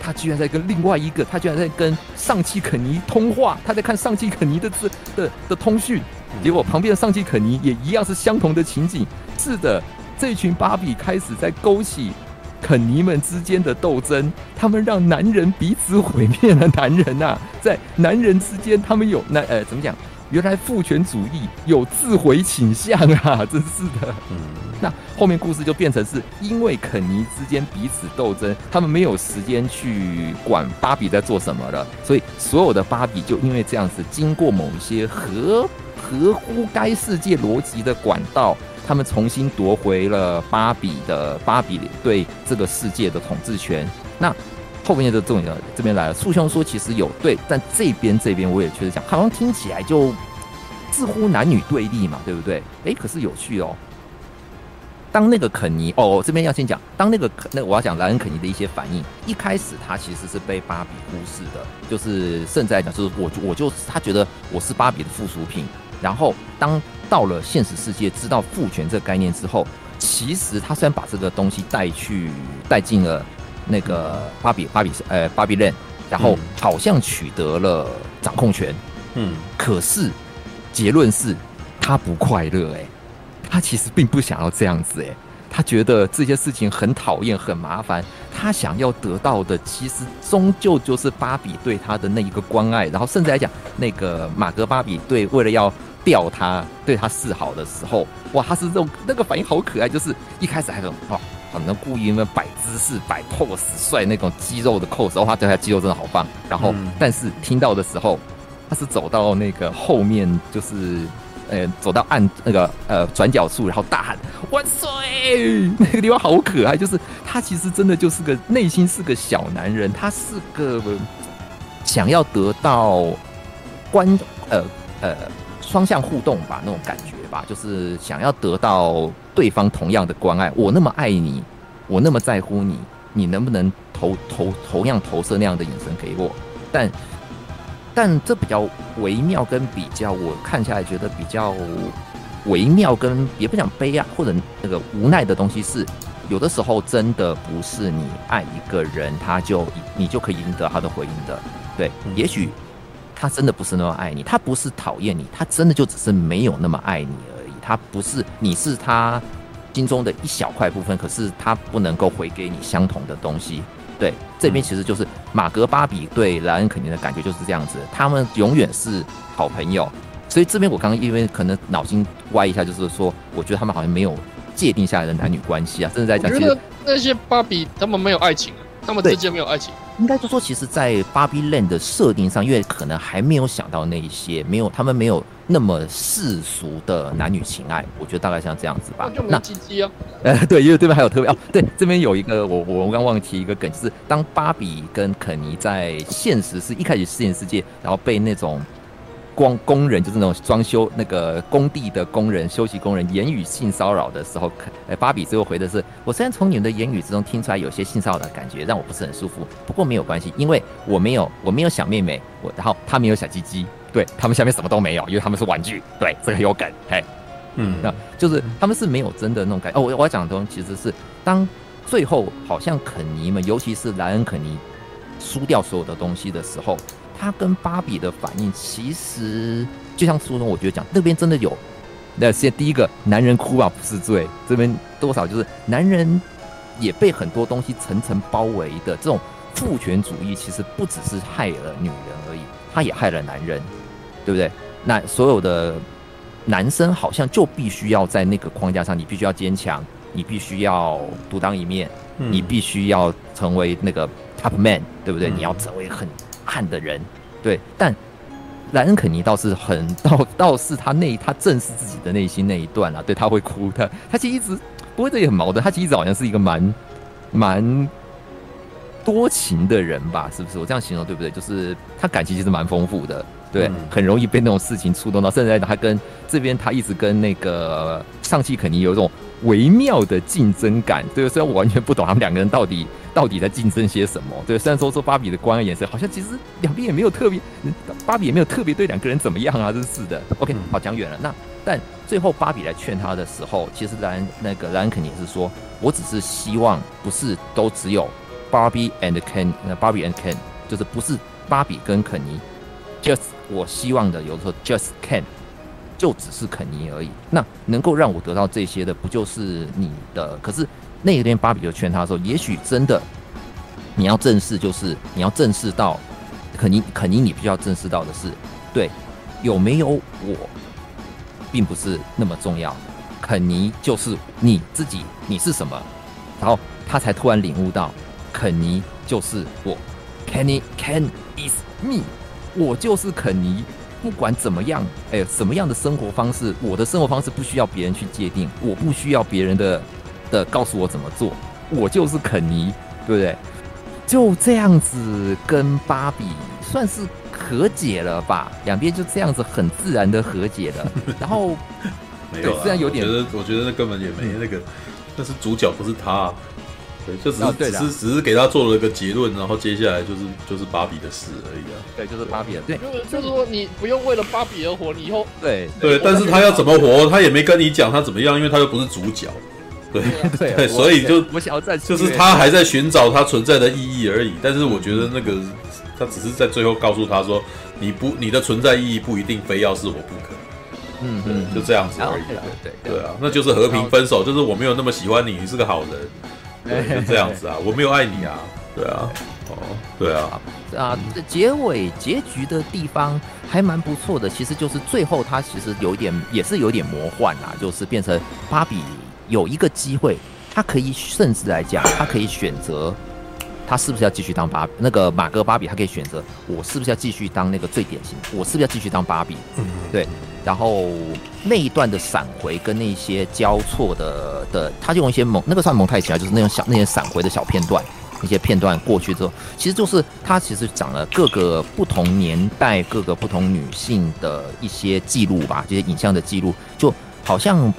他居然在跟另外一个，他居然在跟上汽肯尼通话，他在看上汽肯尼的字的的通讯，结果旁边的上汽肯尼也一样是相同的情景，是的，这群芭比开始在勾起肯尼们之间的斗争，他们让男人彼此毁灭了男人呐、啊，在男人之间，他们有男呃怎么讲？原来父权主义有自毁倾向啊！真是的。嗯，那后面故事就变成是因为肯尼之间彼此斗争，他们没有时间去管芭比在做什么了，所以所有的芭比就因为这样子，经过某一些合合乎该世界逻辑的管道，他们重新夺回了芭比的芭比对这个世界的统治权。那。后面的重点这边来了，素兄说其实有对，但这边这边我也确实讲，好像听起来就似乎男女对立嘛，对不对？哎，可是有趣哦。当那个肯尼哦，这边要先讲，当那个肯那我要讲莱恩肯尼的一些反应，一开始他其实是被芭比忽视的，就是甚至来讲，就是我我就他觉得我是芭比的附属品。然后当到了现实世界，知道父权这个概念之后，其实他虽然把这个东西带去带进了。那个芭比，芭比呃芭比 Land，然后好像取得了掌控权，嗯，可是结论是他不快乐哎，他其实并不想要这样子哎，他觉得这些事情很讨厌很麻烦，他想要得到的其实终究就是芭比对他的那一个关爱，然后甚至来讲，那个马格芭比对为了要吊他对他示好的时候，哇，他是这种那个反应好可爱，就是一开始还很哇。可能故意因为摆姿势、摆 pose 帅那种肌肉的 pose，然后他这下肌肉真的好棒。然后，嗯、但是听到的时候，他是走到那个后面，就是呃，走到暗那个呃转角处，然后大喊万岁！那个地方好可爱，就是他其实真的就是个内心是个小男人，他是个想要得到关呃呃双向互动吧那种感觉吧，就是想要得到。对方同样的关爱，我那么爱你，我那么在乎你，你能不能投投同样投射那样的眼神给我？但但这比较微妙跟比较，我看下来觉得比较微妙跟也不讲悲哀或者那个无奈的东西是，有的时候真的不是你爱一个人，他就你就可以赢得他的回应的。对，也许他真的不是那么爱你，他不是讨厌你，他真的就只是没有那么爱你他不是你是他心中的一小块部分，可是他不能够回给你相同的东西。对，这边其实就是马格巴比对莱恩肯尼的感觉就是这样子，他们永远是好朋友。所以这边我刚刚因为可能脑筋歪一下，就是说，我觉得他们好像没有界定下来的男女关系啊，甚至在讲，其实那些芭比他们没有爱情，他们之间没有爱情。应该就说，其实，在芭比 land 的设定上，因为可能还没有想到那一些，没有他们没有那么世俗的男女情爱，我觉得大概像这样子吧。那鸡鸡哦，呃，对，因为这边还有特别哦，对，这边有一个我我我刚忘记提一个梗，就是当芭比跟肯尼在现实是一开始实验世界，然后被那种。光工人就是那种装修那个工地的工人、休息工人言语性骚扰的时候，呃，芭比最后回的是：我虽然从你们的言语之中听出来有些性骚扰的感觉，让我不是很舒服。不过没有关系，因为我没有我没有小妹妹，我然后她没有小鸡鸡，对他们下面什么都没有，因为他们是玩具。对，这个有梗，嘿，嗯，那就是他们是没有真的那种感。哦，我我要讲的东西其实是当最后好像肯尼们，尤其是莱恩肯尼输掉所有的东西的时候。他跟芭比的反应，其实就像书中我觉得讲那边真的有，那先第一个男人哭啊不是罪，这边多少就是男人也被很多东西层层包围的这种父权主义，其实不只是害了女人而已，他也害了男人，对不对？那所有的男生好像就必须要在那个框架上，你必须要坚强，你必须要独当一面，你必须要成为那个 top man，对不对？你要成为很。悍的人，对，但莱恩肯尼倒是很倒倒是他内他正视自己的内心那一段啊，对，他会哭，的他其实一直不过这也很矛盾，他其实一直好像是一个蛮蛮多情的人吧，是不是？我这样形容对不对？就是他感情其实蛮丰富的，对，嗯、很容易被那种事情触动到，甚至他跟这边他一直跟那个上汽肯尼有一种微妙的竞争感，对，虽然我完全不懂他们两个人到底。到底在竞争些什么？对，虽然说说芭比的关爱眼神，好像其实两边也没有特别，芭比也没有特别对两个人怎么样啊，真是的。OK，好，讲远了。那但最后芭比来劝他的时候，其实兰那个兰肯尼也是说，我只是希望不是都只有芭比 and Ken，那芭比 and Ken 就是不是芭比跟肯尼，just 我希望的有的时候 just Ken 就只是肯尼而已。那能够让我得到这些的，不就是你的？可是。那一天，芭比就劝他说：“也许真的，你要正视，就是你要正视到，肯尼，肯尼，你必须要正视到的是，对，有没有我，并不是那么重要。肯尼就是你自己，你是什么？然后他才突然领悟到，肯尼就是我，Kenny Ken is me，我就是肯尼。不管怎么样，哎，什么样的生活方式，我的生活方式不需要别人去界定，我不需要别人的。”的告诉我怎么做，我就是肯尼，对不对？就这样子跟芭比算是和解了吧，两边就这样子很自然的和解了。然后，没有，虽然有点，我觉得我觉得那根本也没那个，但是主角不是他，对，就只是、哦、只是只是给他做了一个结论，然后接下来就是就是芭比的事而已啊。对，就是芭比的，对，就是说你不用为了芭比而活，你以后对对，但是他要怎么活，他也没跟你讲他怎么样，因为他又不是主角。对 对，对，所以就我想要再就是他还在寻找他存在的意义而已。但是我觉得那个他只是在最后告诉他说，你不你的存在意义不一定非要是我不可。嗯嗯，就这样子而已。对对对啊，那就是和平分手，就是我没有那么喜欢你，你是个好人，就这样子啊，我没有爱你啊。对啊，哦，对啊，啊，结尾结局的地方还蛮不错的，其实就是最后他其实有点也是有点魔幻啊，就是变成芭比。有一个机会，他可以甚至来讲，他可以选择，他是不是要继续当芭那个马哥芭比？他可以选择，我是不是要继续当那个最典型？我是不是要继续当芭比？对。然后那一段的闪回跟那些交错的的，他就用一些蒙，那个算蒙太奇啊，就是那种小那些闪回的小片段，那些片段过去之后，其实就是他其实讲了各个不同年代、各个不同女性的一些记录吧，这些影像的记录，就好像。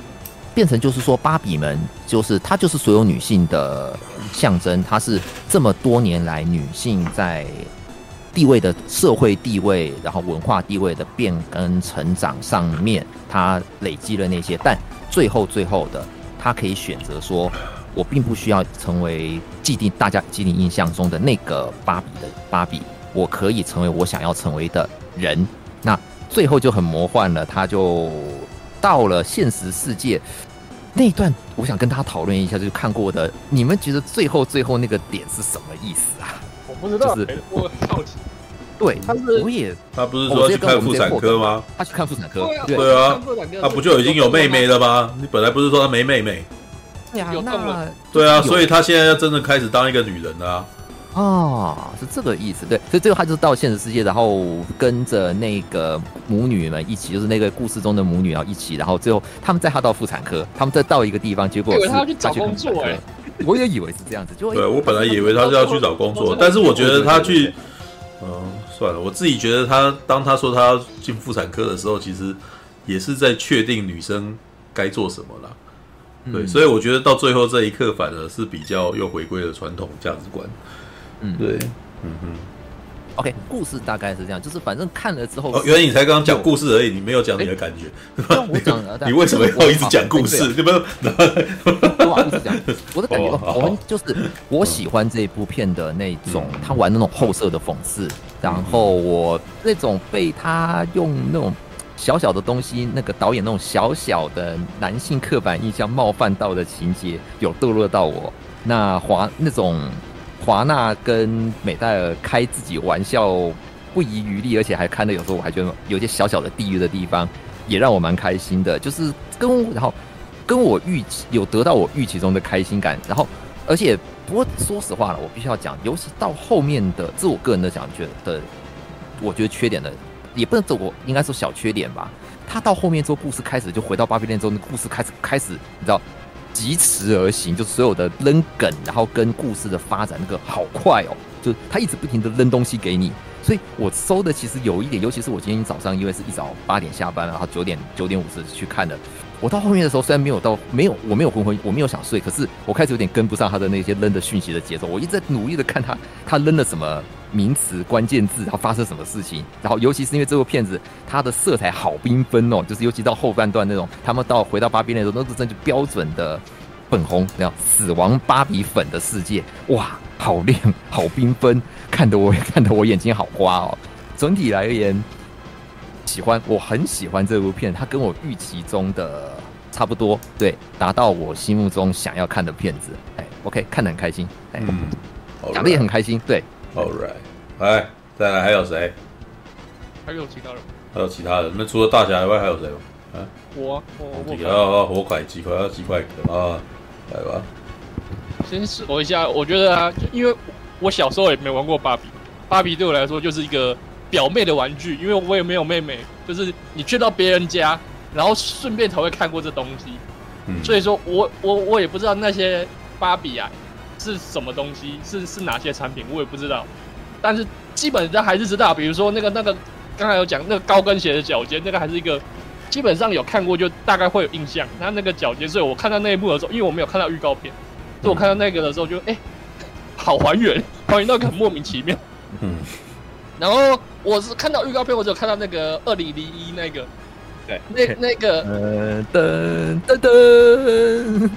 变成就是说，芭比们就是她，就是所有女性的象征。她是这么多年来女性在地位的社会地位，然后文化地位的变更成长上面，他累积了那些，但最后最后的，他可以选择说，我并不需要成为既定大家既定印象中的那个芭比的芭比，我可以成为我想要成为的人。那最后就很魔幻了，他就到了现实世界那段，我想跟他讨论一下，就是看过的，你们觉得最后最后那个点是什么意思啊？不知道，就是我好奇。对，他是我也，他不是说去看妇产科吗？他去看妇产科，对啊，他不就已经有妹妹了吗？你本来不是说他没妹妹？有那对啊，所以他现在要真的开始当一个女人了啊！哦，是这个意思，对，所以最后他就到现实世界，然后跟着那个母女们一起，就是那个故事中的母女，然后一起，然后最后他们带他到妇产科，他们再到一个地方，结果是他要去找工作哎。我也以为是这样子，就对我本来以为他是要去找工作，但是我觉得他去，嗯，算了，我自己觉得他当他说他要进妇产科的时候，其实也是在确定女生该做什么啦。对，所以我觉得到最后这一刻，反而是比较又回归了传统价值观。嗯，对，嗯哼。OK，故事大概是这样，就是反正看了之后，哦，原来你才刚刚讲故事而已，你没有讲你的感觉。我讲了，你为什么要一直讲故事？你不讲。我的感觉，我们就是我喜欢这一部片的那种，他玩那种后色的讽刺，然后我那种被他用那种小小的东西，那个导演那种小小的男性刻板印象冒犯到的情节，有逗乐到我。那华那种。华纳跟美代尔开自己玩笑不遗余力，而且还看的有时候我还觉得有些小小的地狱的地方，也让我蛮开心的。就是跟然后跟我预期有得到我预期中的开心感，然后而且不过说实话了，我必须要讲，尤其到后面的，自我个人的讲觉得，我觉得缺点的也不能说我应该说小缺点吧。他到后面之后，故事开始就回到巴比伦之后，那故事开始开始，你知道。疾驰而行，就所有的扔梗，然后跟故事的发展那个好快哦，就他一直不停的扔东西给你，所以我搜的其实有一点，尤其是我今天早上因为是一早八点下班，然后九点九点五十去看的，我到后面的时候虽然没有到没有我没有昏昏我没有想睡，可是我开始有点跟不上他的那些扔的讯息的节奏，我一直在努力的看他他扔了什么。名词关键字，然后发生什么事情，然后尤其是因为这部片子它的色彩好缤纷哦，就是尤其到后半段那种，他们到回到巴比那种，都是真的标准的粉红，那样死亡芭比粉的世界，哇，好亮，好缤纷，看得我 看得我眼睛好花哦。整体来而言，喜欢，我很喜欢这部片，它跟我预期中的差不多，对，达到我心目中想要看的片子，哎，OK，看得很开心，哎，讲的也很开心，对。All right，来，再来还有谁？还有其他人？还有其他人？那除了大侠以外还有谁吗？啊，我我我。火块几块？要几块啊？来吧。先说一下，我觉得啊，因为我小时候也没玩过芭比，芭比对我来说就是一个表妹的玩具，因为我也没有妹妹，就是你去到别人家，然后顺便才会看过这东西，嗯，所以说我我我也不知道那些芭比啊。是什么东西？是是哪些产品？我也不知道，但是基本上还是知道。比如说那个那个，刚才有讲那个高跟鞋的脚尖，那个还是一个基本上有看过，就大概会有印象。那那个脚尖，所以我看到那一幕的时候，因为我没有看到预告片，所以我看到那个的时候就哎、欸，好还原，还原到很莫名其妙。嗯。然后我是看到预告片，我只有看到那个二零零一那个，对，那那个噔噔噔。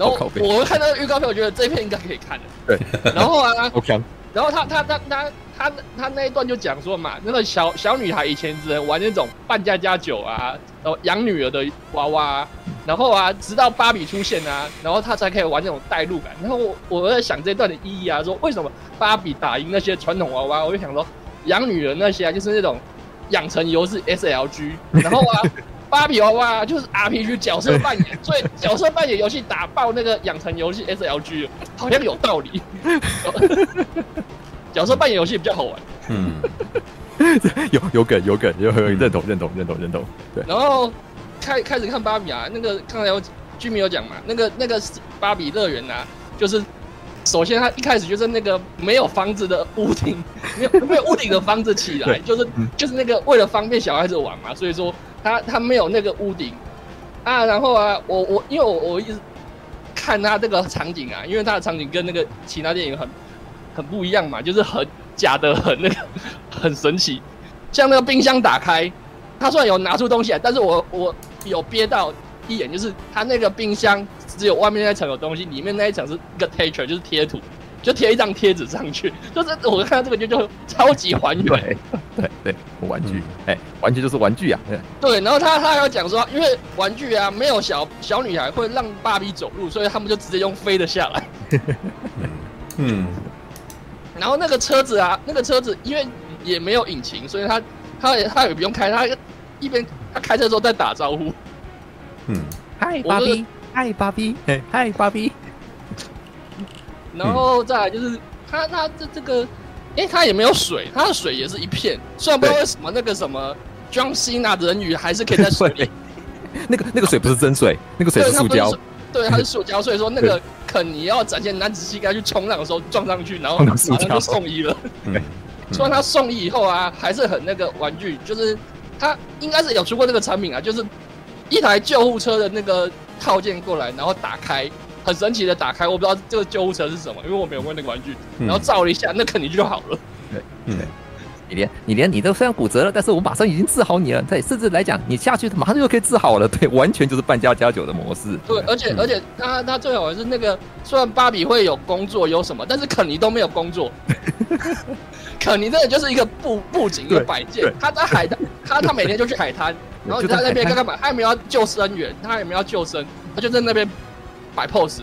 然后我看到预告片，我觉得这一片应该可以看的。对，然后啊，然后他他他他他他那一段就讲说嘛，那个小小女孩以前只能玩那种扮家家酒啊，然后养女儿的娃娃，然后啊，直到芭比出现啊，然后她才可以玩那种代入感。然后我我在想这一段的意义啊，说为什么芭比打赢那些传统娃娃？我就想说养女儿那些啊，就是那种养成游戏 SLG，然后啊。芭比娃娃就是 RPG 角色扮演，所以角色扮演游戏打爆那个养成游戏 SLG，好像有道理。角色扮演游戏比较好玩。嗯，有有梗有梗有认同认同认同认同。对，然后开开始看芭比啊，那个刚才有居民有讲嘛，那个那个芭比乐园啊，就是首先它一开始就是那个没有房子的屋顶，没有没有屋顶的房子起来，就是就是那个为了方便小孩子玩嘛，所以说。他他没有那个屋顶啊，然后啊，我我因为我我一直看他这个场景啊，因为他的场景跟那个其他电影很很不一样嘛，就是很假的很那个 很神奇，像那个冰箱打开，他虽然有拿出东西来，但是我我有憋到一眼，就是他那个冰箱只有外面那层有东西，里面那一层是一个 texture，就是贴图。就贴一张贴纸上去，就是我看到这个就就超级还原，对对对，玩具，哎、嗯，玩具就是玩具啊，对。然后他他还要讲说，因为玩具啊，没有小小女孩会让芭比走路，所以他们就直接用飞的下来。嗯。然后那个车子啊，那个车子因为也没有引擎，所以他他也他也不用开，他一边他开车的时候在打招呼。嗯，嗨，芭比，嗨，芭比，嗨，芭比。然后再来就是它它这这个，哎，它也没有水，它的水也是一片。虽然不知道为什么那个什么 John Cena 人鱼还是可以在水里。那个那个水不是真水，那个水是塑胶。对，它是 塑胶，所以说那个肯尼要展现男子气概去冲浪的时候撞上去，然后马上就送医了。对，虽然他送医以后啊，还是很那个玩具，就是他应该是有出过那个产品啊，就是一台救护车的那个套件过来，然后打开。很神奇的打开，我不知道这个救护车是什么，因为我没有问那个玩具，然后照了一下，那肯定就好了。对，嗯，你连你连你都虽然骨折了，但是我马上已经治好你了。对，甚至来讲，你下去马上就可以治好了。对，完全就是扮家家酒的模式。对，而且而且他他最好的是那个，虽然芭比会有工作有什么，但是肯尼都没有工作。肯尼真的就是一个布布景一个摆件，他在海滩，他他每天就去海滩，然后在那边干干嘛？他也没有要救生员，他也没有要救生，他就在那边。摆 pose，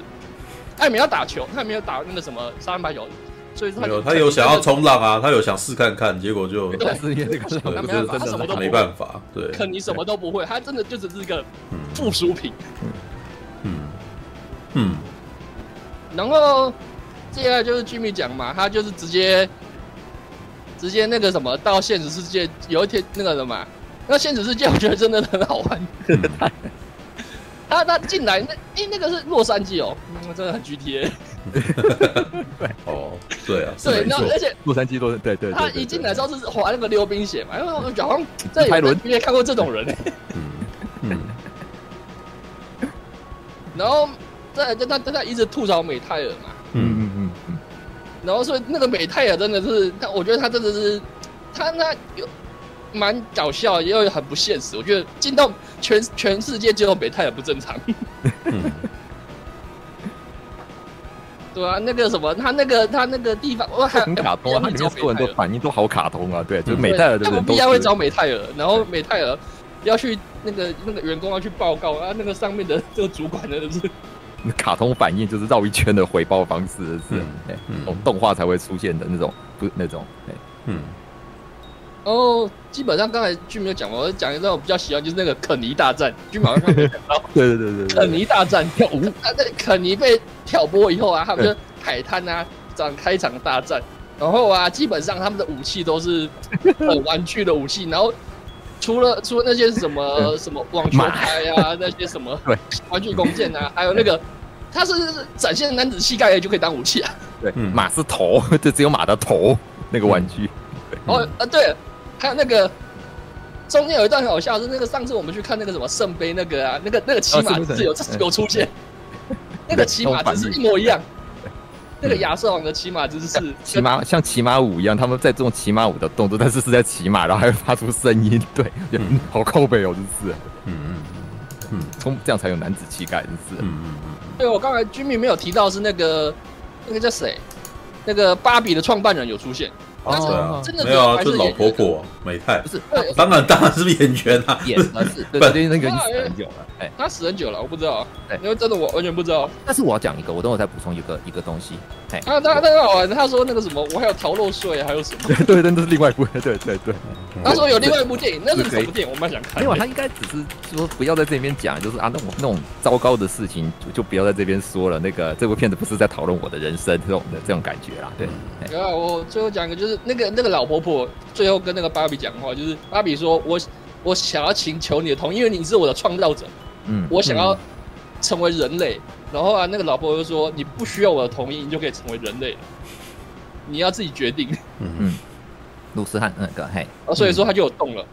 他也没有打球，他也没有打那个什么三分排球，所以他有他有想要冲浪啊，他有想试看看，结果就对，是因为这个，他什么都没办法，对，可你什么都不会，他真的就只是一个附属品，嗯。嗯，然后接下来就是 Jimmy 讲嘛，他就是直接直接那个什么到现实世界，有一天那个什么，那现实世界我觉得真的很好玩。他他进来那哎、欸、那个是洛杉矶哦，嗯、真的很 GTA。对哦，对啊，对，然后而且洛杉矶都对对，他一进来之后是滑那个溜冰鞋嘛，因为我好像在拍轮没看过这种人哎。嗯嗯。然后在在他他一直吐槽美泰尔嘛，嗯嗯嗯嗯。然后所以那个美泰尔真的是他，我觉得他真的是他那有。蛮搞笑，也有很不现实。我觉得进到全全世界只有美泰尔不正常。嗯、对啊，那个什么，他那个他那个地方，我还很卡通啊，他里面所有人都反应都好卡通啊。对，就是美泰尔的人都必然会找美泰尔，然后美泰尔要去那个那个员工要去报告啊，那个上面的这个主管呢，就是卡通反应，就是绕一圈的回报方式，是那种动画才会出现的那种，不那种，嗯。然后基本上刚才剧没有讲，我讲一段我比较喜欢，就是那个肯尼大战。剧马上看到，对对对对，肯尼大战跳舞。那那肯尼被挑拨以后啊，他们就海滩啊展开一场大战。然后啊，基本上他们的武器都是 很玩具的武器。然后除了除了那些什么 什么网球拍啊，那些什么 玩具弓箭啊，还有那个，他是展现男子气概就可以当武器啊。对，马是头，就只有马的头那个玩具。哦啊，对。还有那个中间有一段很好笑，是那个上次我们去看那个什么圣杯那个啊，那个那个骑马姿势有有出现，那个骑马姿势一模一样，那个亚瑟王的骑马姿势，骑马像骑马舞一样，他们在做骑马舞的动作，但是是在骑马，然后还会发出声音，对，好靠北哦，就是，嗯嗯嗯，从这样才有男子气概，真是，嗯嗯嗯，对我刚才 Jimmy 没有提到是那个那个叫谁，那个芭比的创办人有出现。哦，真的没有啊，就是老婆婆美泰，不是，当然当然是演员啊，演的是，对，那个死很久了，哎，他死很久了，我不知道，因为真的我完全不知道。但是我要讲一个，我等会再补充一个一个东西，哎，他他他很好玩，他说那个什么，我还有逃漏税，还有什么？对对，那是另外一部，对对对。他说有另外一部电影，那是什么电影？我蛮想看。没有，他应该只是说不要在这边讲，就是啊，那种那种糟糕的事情就不要在这边说了。那个这部片子不是在讨论我的人生这种的这种感觉啦，对。然后我最后讲一个，就是那个那个老婆。婆婆最后跟那个芭比讲话，就是芭比说：“我我想要请求你的同意，因为你是我的创造者。嗯，我想要成为人类。嗯、然后啊，那个老婆就说：你不需要我的同意，你就可以成为人类了。你要自己决定。嗯嗯，鲁斯汉那个嘿，啊，所以说他就有动了。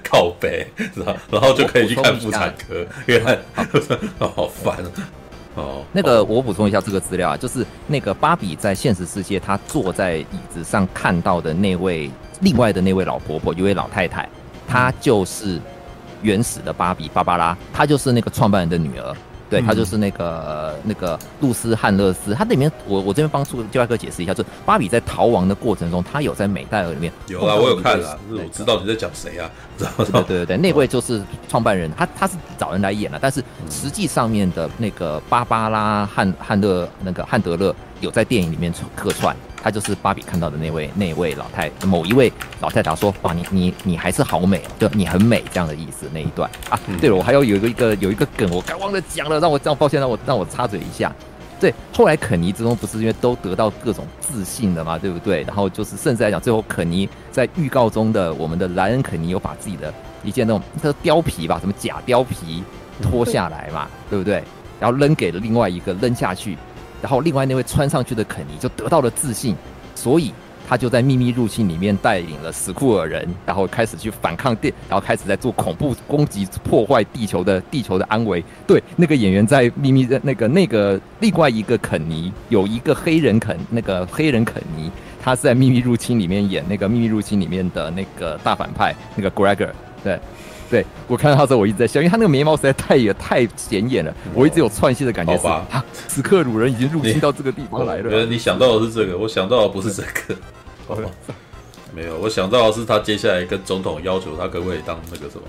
靠北，然后然后就可以去看妇产科，因为 好烦。”哦，那个我补充一下这个资料啊，就是那个芭比在现实世界，她坐在椅子上看到的那位另外的那位老婆婆，一位老太太，她就是原始的芭比芭芭拉，她就是那个创办人的女儿。对，他就是那个、嗯、那个露丝汉勒斯，他里面我我这边帮助教外哥解释一下，就是芭比在逃亡的过程中，他有在美代尔里面有啊，我有看了，我知道你在讲谁啊？知道知道对对对，那位 就是创办人，他他是找人来演了，但是实际上面的那个芭芭拉汉汉勒那个汉德勒有在电影里面客串。他就是芭比看到的那位那位老太某一位老太太说：“哇，你你你还是好美，就你很美这样的意思那一段啊。嗯”对了，我还要有一个一个有一个梗，我刚忘了讲了，让我这样抱歉，让我让我插嘴一下。对，后来肯尼之中不是因为都得到各种自信了嘛，对不对？然后就是甚至来讲，最后肯尼在预告中的我们的莱恩肯尼有把自己的一件那种这貂皮吧，什么假貂皮脱下来嘛，对不对？然后扔给了另外一个扔下去。然后另外那位穿上去的肯尼就得到了自信，所以他就在秘密入侵里面带领了史库尔人，然后开始去反抗电，然后开始在做恐怖攻击，破坏地球的地球的安危。对，那个演员在秘密的那个那个另外一个肯尼，有一个黑人肯，那个黑人肯尼，他是在秘密入侵里面演那个秘密入侵里面的那个大反派那个 Gregor，对。对，我看到他的时候，我一直在笑，因为他那个眉毛实在太也太显眼了，我一直有串戏的感觉是。好吧，此刻鲁人已经入侵到这个地方来了。你想到的是这个，我想到的不是这个。好吧，没有，我想到的是他接下来跟总统要求他可不可以当那个什么？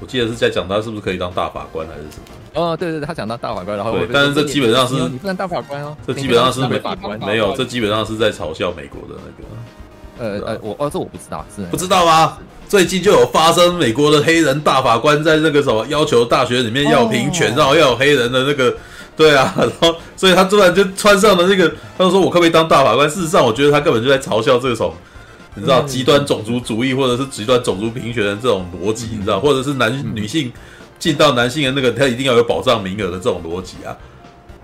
我记得是在讲他是不是可以当大法官还是什么？哦，对对对，他讲当大法官，然后对，但是这基本上是你不能当大法官哦，这基本上是没法官，没有，这基本上是在嘲笑美国的那个。呃呃，我哦，这我不知道，是不知道吗？最近就有发生美国的黑人大法官在那个什么要求大学里面要平权，然后要有黑人的那个，对啊，然后所以他突然就穿上了那个，他就说我可不可以当大法官？事实上，我觉得他根本就在嘲笑这种，你知道极端种族主义或者是极端种族平权的这种逻辑，你知道，或者是男女性进到男性的那个他一定要有保障名额的这种逻辑啊。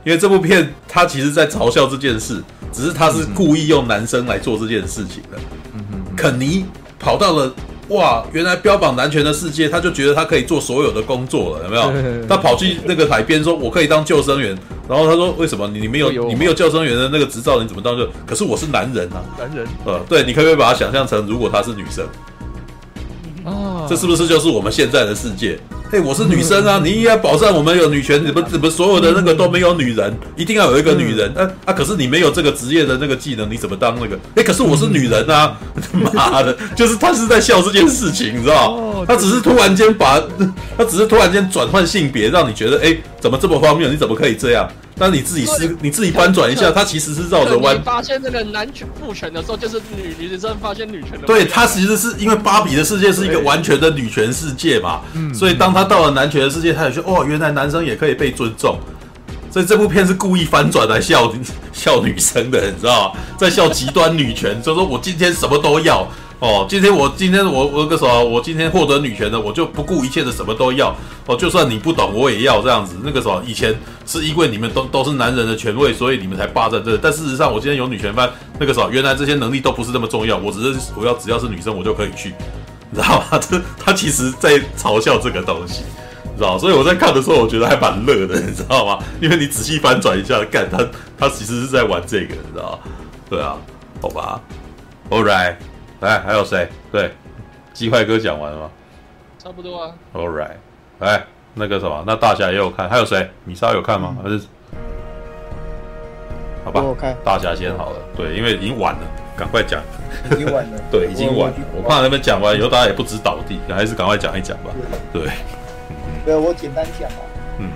因为这部片他其实在嘲笑这件事，只是他是故意用男生来做这件事情的。肯尼跑到了哇，原来标榜男权的世界，他就觉得他可以做所有的工作了，有没有？他跑去那个海边说：“我可以当救生员。”然后他说：“为什么你你没有你没有救生员的那个执照，你怎么当救？可是我是男人啊，男人。呃，对，你可不可以把它想象成如果他是女生？哦，这是不是就是我们现在的世界？”嘿我是女生啊！你应该保障我们有女权，怎么怎么所有的那个都没有女人，一定要有一个女人。啊啊！可是你没有这个职业的那个技能，你怎么当那个？哎，可是我是女人啊！妈的，就是他是在笑这件事情，你知道？他只是突然间把，他只是突然间转换性别，让你觉得哎，怎么这么荒谬？你怎么可以这样？但你自己是，你自己翻转一下，它其实是绕着弯。发现那个男权父权的时候，就是女女生发现女权的。对，他其实是因为芭比的世界是一个完全的女权世界嘛，所以当他到了男权的世界，他也说哦，原来男生也可以被尊重。所以这部片是故意翻转来笑 笑女生的，你知道吗？在笑极端女权，就说我今天什么都要。哦，今天我今天我我个什么？我今天获得女权的，我就不顾一切的什么都要。哦，就算你不懂，我也要这样子。那个什么，以前是因为你们都都是男人的权位，所以你们才霸占这。但事实上，我今天有女权班，那个什么，原来这些能力都不是那么重要。我只是我要只要是女生，我就可以去，你知道吗？这他其实在嘲笑这个东西，你知道？所以我在看的时候，我觉得还蛮乐的，你知道吗？因为你仔细翻转一下，干他他其实是在玩这个，你知道？对啊，好吧，All right。来，还有谁？对，鸡块哥讲完了吗？差不多啊。All right，来，那个什么，那大侠也有看，还有谁？米莎有看吗？还是？好吧，大侠先好了。对，因为已经晚了，赶快讲。已经晚了。对，已经晚了。我怕他们讲完以后大家也不知倒地，还是赶快讲一讲吧。对。对，我简单讲啊。嗯。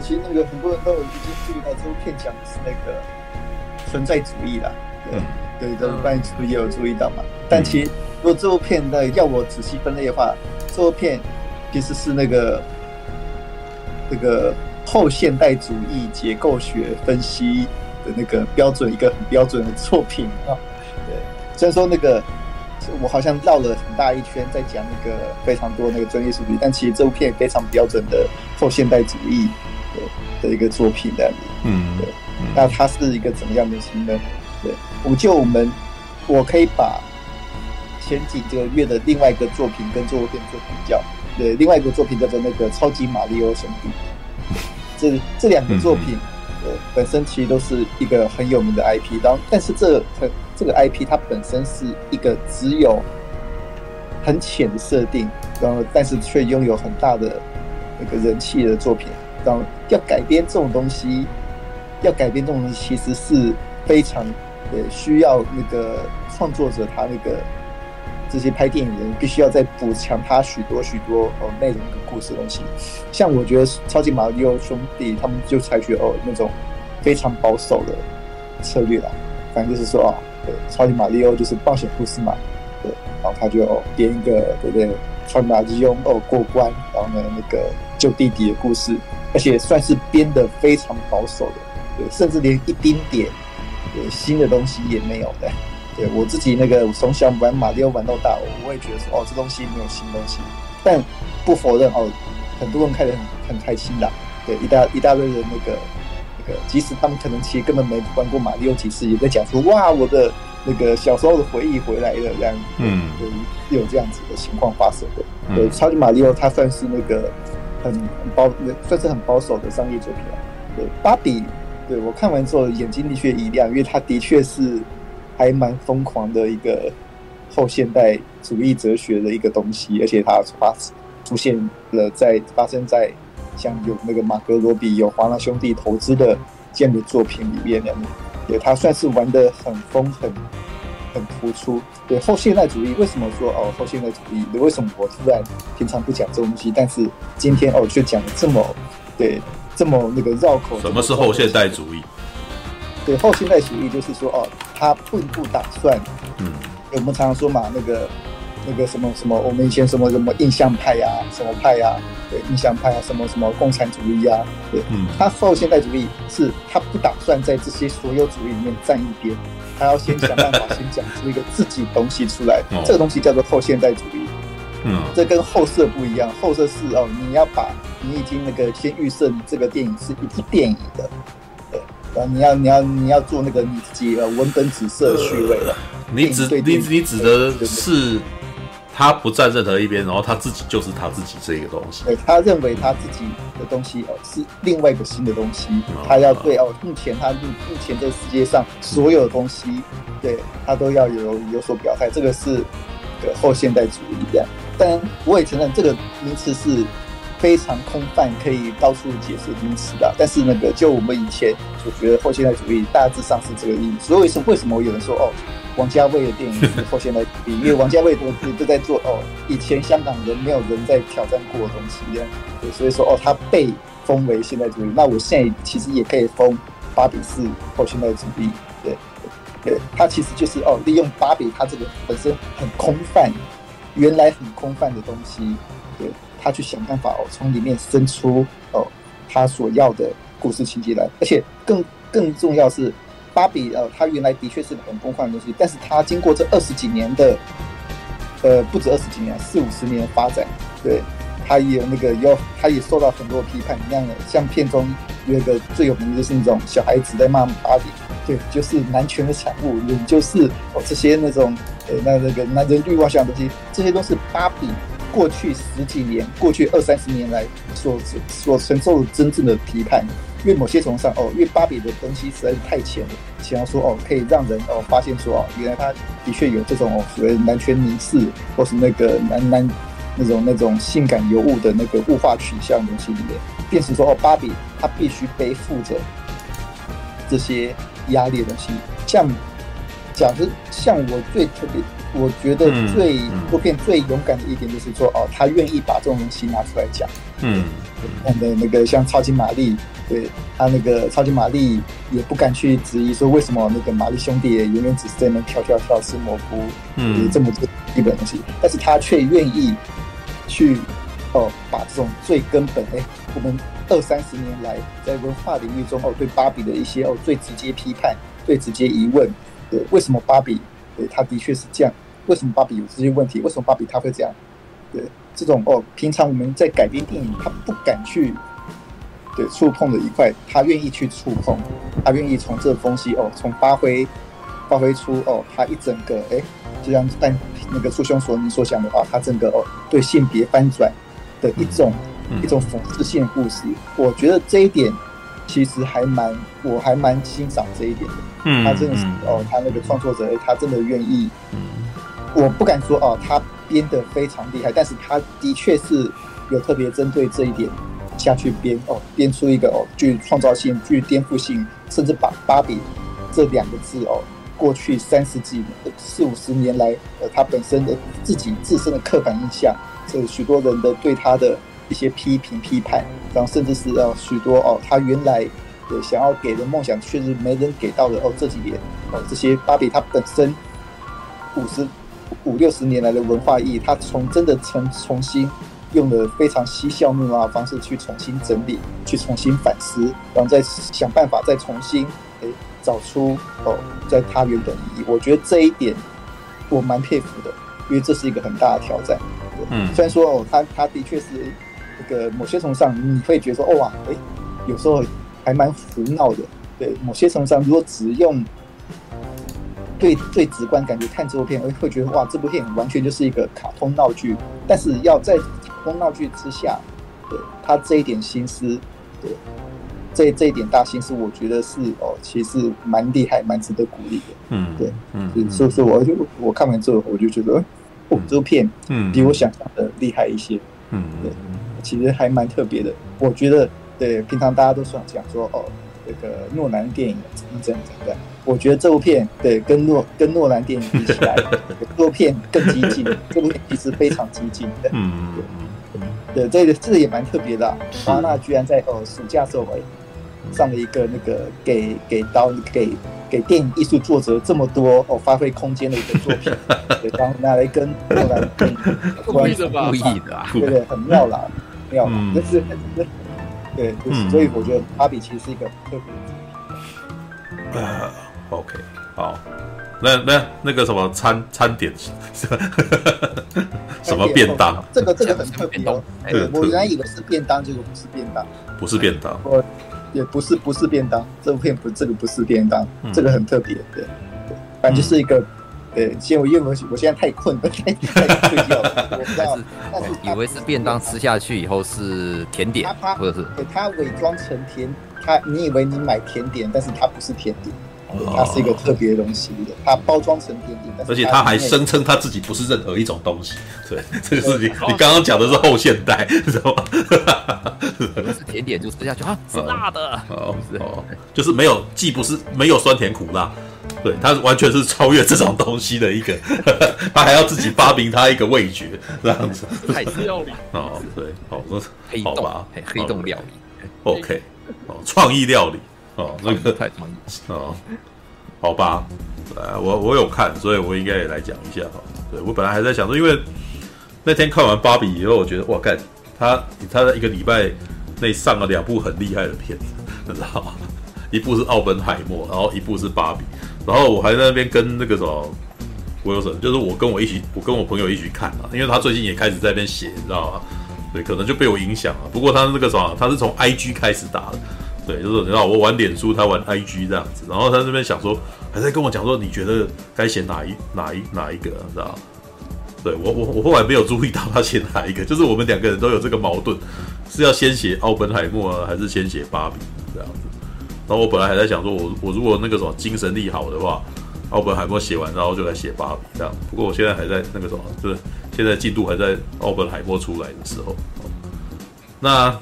其实那个很多人都有已经注意到，这部片讲的是那个存在主义啦。嗯。对，这部片也有注意到嘛？但其实，如果这部片的要我仔细分类的话，这部片其实是那个这个后现代主义结构学分析的那个标准，一个很标准的作品啊。对，虽然说那个我好像绕了很大一圈在讲那个非常多那个专业术语，但其实这部片非常标准的后现代主义的的一个作品的。嗯，对。那它是一个怎么样的型呢？对，我就我们，我可以把前几个月的另外一个作品跟这部片做比较。对，另外一个作品叫做那个《超级马里奥兄弟》。这这两个作品，呃、嗯，本身其实都是一个很有名的 IP，然后但是这很这个 IP 它本身是一个只有很浅的设定，然后但是却拥有很大的那个人气的作品，然后要改编这种东西，要改编这种东西，其实是非常呃需要那个创作者他那个。这些拍电影人必须要再补强他许多许多哦内容跟故事东西，像我觉得超级马里奥兄弟他们就采取哦那种非常保守的策略啦，反正就是说啊，对，超级马里奥就是冒险故事嘛，对，然后他就编一个对不对？超级马里奥哦过关，然后呢那个救弟弟的故事，而且算是编得非常保守的，对，甚至连一丁点新的东西也没有的。对我自己那个从小玩马里奥玩到大，我也觉得说哦，这东西没有新东西。但不否认哦，很多人看得很很开心的。对，一大一大堆人那个那个，即使他们可能其实根本没玩过马里奥几次，也在讲说哇，我的那个小时候的回忆回来了这样。嗯，对，有这样子的情况发生的。对，超级马里奥它算是那个很很保，算是很保守的商业作品啊。对，芭比，对我看完之后眼睛的确一亮，因为他的确是。还蛮疯狂的一个后现代主义哲学的一个东西，而且他发出现了在发生在像有那个马格罗比、有华纳兄弟投资的这样的作品里面的，对，他算是玩得很疯、很很突出。对后现代主义，为什么说哦后现代主义？为什么我突然平常不讲这东西，但是今天哦却讲的这么对这么那个绕口？什么是后现代主义？对后现代主义就是说哦。他并不打算，嗯，我们常常说嘛，那个那个什么什么，我们以前什么什么印象派呀、啊，什么派呀、啊，对，印象派啊，什么什么共产主义啊，对，嗯，他后现代主义是他不打算在这些所有主义里面站一边，他要先想办法先讲出一个自己东西出来，这个东西叫做后现代主义，嗯，这跟后设不一样，后设是哦，你要把你已经那个先预设你这个电影是一部电影的。对，然后你要你要你要做那个你自己呃文本指涉趣味了。你指你你指的是他不站任何一边，然后他自己就是他自己这个东西。对，他认为他自己的东西哦是另外一个新的东西，他要对哦目前他目目前这个世界上所有的东西，对他都要有有所表态。这个是个后现代主义这样，但我也承认这个名词是。非常空泛，可以到处解释名词的。但是那个，就我们以前所觉得后现代主义，大致上是这个意思。所以是为什么有人说哦，王家卫的电影是后现代主义？因为王家卫都都在做哦，以前香港人没有人在挑战过的东西。对，所以说哦，他被封为现代主义。那我现在其实也可以封芭比是后现代主义。对，对，他其实就是哦，利用芭比他这个本身很空泛，原来很空泛的东西，对。他去想办法哦，从里面生出哦他所要的故事情节来，而且更更重要是，芭比哦，他原来的确是很空泛的东西，但是他经过这二十几年的，呃，不止二十几年，四五十年的发展，对，他也有那个有，他也受到很多批判，一样的，像片中有一个最有名的就是那种小孩子在骂芭比，对，就是男权的产物，也就是哦这些那种呃那那个男人欲望上的东西，这些都是芭比。过去十几年，过去二三十年来所所承受真正的批判，因为某些程度上哦，因为芭比的东西实在是太浅了，想要说哦，可以让人哦发现说哦，原来他的确有这种所谓男权凝视，或是那个男男那种那种性感尤物的那个物化取向的东西里面，变成说哦，芭比她必须背负着这些压力的东西，像讲是像我最特别。我觉得最部片最勇敢的一点就是说，哦，他愿意把这种东西拿出来讲。嗯，那个那个像超级玛丽，对他那个超级玛丽也不敢去质疑说，为什么那个玛丽兄弟永远只是在那跳跳跳吃蘑菇，嗯，这么这个基本东西，但是他却愿意去哦，把这种最根本哎，我们二三十年来在文化领域中哦，对芭比的一些哦最直接批判、最直接疑问，对，为什么芭比？对，他的确是这样。为什么芭比有这些问题？为什么芭比他会这样？对，这种哦，平常我们在改编电影，他不敢去对触碰的一块，他愿意去触碰，他愿意从这个东西哦，从发挥发挥出哦，他一整个哎，就像按那个苏兄所你所讲的话，他整个哦对性别翻转的一种一种讽刺性的故事。我觉得这一点其实还蛮，我还蛮欣赏这一点的。嗯，他真的是哦，他那个创作者，他真的愿意。嗯，我不敢说哦，他编的非常厉害，但是他的确是有特别针对这一点下去编哦，编出一个哦具创造性、具颠覆性，甚至把芭比这两个字哦。过去三十几四五十年来，呃，他本身的自己自身的刻板印象，这许多人的对他的一些批评批判，然后甚至是呃许多哦，他原来的想要给的梦想，确实没人给到的哦，这几年哦，这些芭比他本身五十五六十年来的文化意义，他从真的重重新用了非常嬉笑怒骂的方式去重新整理，去重新反思，然后再想办法再重新诶。找出哦，在他原本意义，我觉得这一点我蛮佩服的，因为这是一个很大的挑战。嗯，虽然说哦，他他的确是那个某些程度上你会觉得说，哦哇，哎，有时候还蛮胡闹的。对，某些程度上，如果只用最最直观感觉看这部片，会觉得哇，这部片完全就是一个卡通闹剧。但是要在卡通闹剧之下，对他这一点心思，对。这这一点大心思，我觉得是哦，其实蛮厉害，蛮值得鼓励的。嗯，对，嗯，所以说我就我看完之后，我就觉得，哦，这部片，嗯，比我想象的厉害一些。嗯，对，其实还蛮特别的。我觉得，对，平常大家都想讲说，哦，这个诺兰电影怎么怎么怎么，我觉得这部片，对，跟诺跟诺兰电影比起来，这部片更激进，这部片其实非常激进的。嗯嗯对，对，这个这个也蛮特别的。华纳居然在哦暑假时候哎。上了一个那个给给导给给电影艺术作者这么多哦发挥空间的一个作品，对，然后拿来跟诺兰电影 故意的吧？故意的，对对，很妙啦，妙啦，但是对，就是所以我觉得芭比其实是一个特别。呃，OK，好，那那那个什么餐餐点，什么便当？这个这个很特别哦，我原来以为是便当，结果不是便当，不是便当。也不是不是便当，这部片不这个不是便当，嗯、这个很特别，对对，反正就是一个，嗯、对，因为因为我现在太困了，太太睡觉了，我不知道，但是以为是便当吃下去以后是甜点，或者是对它伪装成甜，它你以为你买甜点，但是它不是甜点。它是一个特别的东西，它包装成甜点，而且他还声称他自己不是任何一种东西。对，这个是你你刚刚讲的是后现代，知道吗？是甜点就吃下去啊，是辣的哦哦，就是没有，既不是没有酸甜苦辣，对，它完全是超越这种东西的一个，他还要自己发明他一个味觉这样子。泰式料理哦，对，好，黑洞，黑洞料理，OK，哦，创意料理。哦，这个太哦，好吧，呃，我我有看，所以我应该也来讲一下哈。对，我本来还在想说，因为那天看完芭比以后，我觉得哇，干他他在一个礼拜内上了两部很厉害的片子，你知道吗？一部是奥本海默，然后一部是芭比，然后我还在那边跟那个什么我有什么，就是我跟我一起，我跟我朋友一起看啊，因为他最近也开始在那边写，你知道吗？对，可能就被我影响了。不过他那个什么，他是从 IG 开始打的。对，就是你知道我玩脸书，他玩 IG 这样子，然后他这边想说，还在跟我讲说，你觉得该写哪一哪一哪一个，知道？对我我我后来没有注意到他写哪一个，就是我们两个人都有这个矛盾，是要先写奥本海默啊，还是先写芭比这样子？然后我本来还在想说，我我如果那个什么精神力好的话，奥本海默写完，然后就来写芭比这样。不过我现在还在那个什么，就是现在进度还在奥本海默出来的时候，那。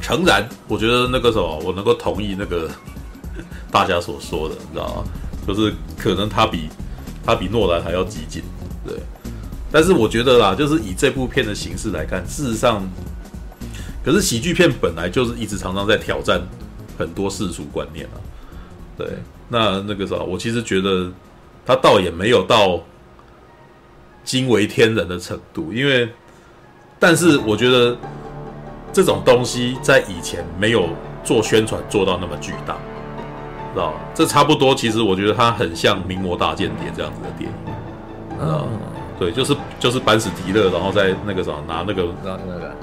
诚然，我觉得那个什么，我能够同意那个 大家所说的，你知道吗？就是可能他比他比诺兰还要激进，对。但是我觉得啦，就是以这部片的形式来看，事实上，可是喜剧片本来就是一直常常在挑战很多世俗观念啊。对，那那个什么，我其实觉得他倒也没有到惊为天人的程度，因为，但是我觉得。这种东西在以前没有做宣传做到那么巨大，知道这差不多，其实我觉得它很像《名模大间谍》这样子的电影，知道对，就是就是班史提勒，然后在那个什么拿那个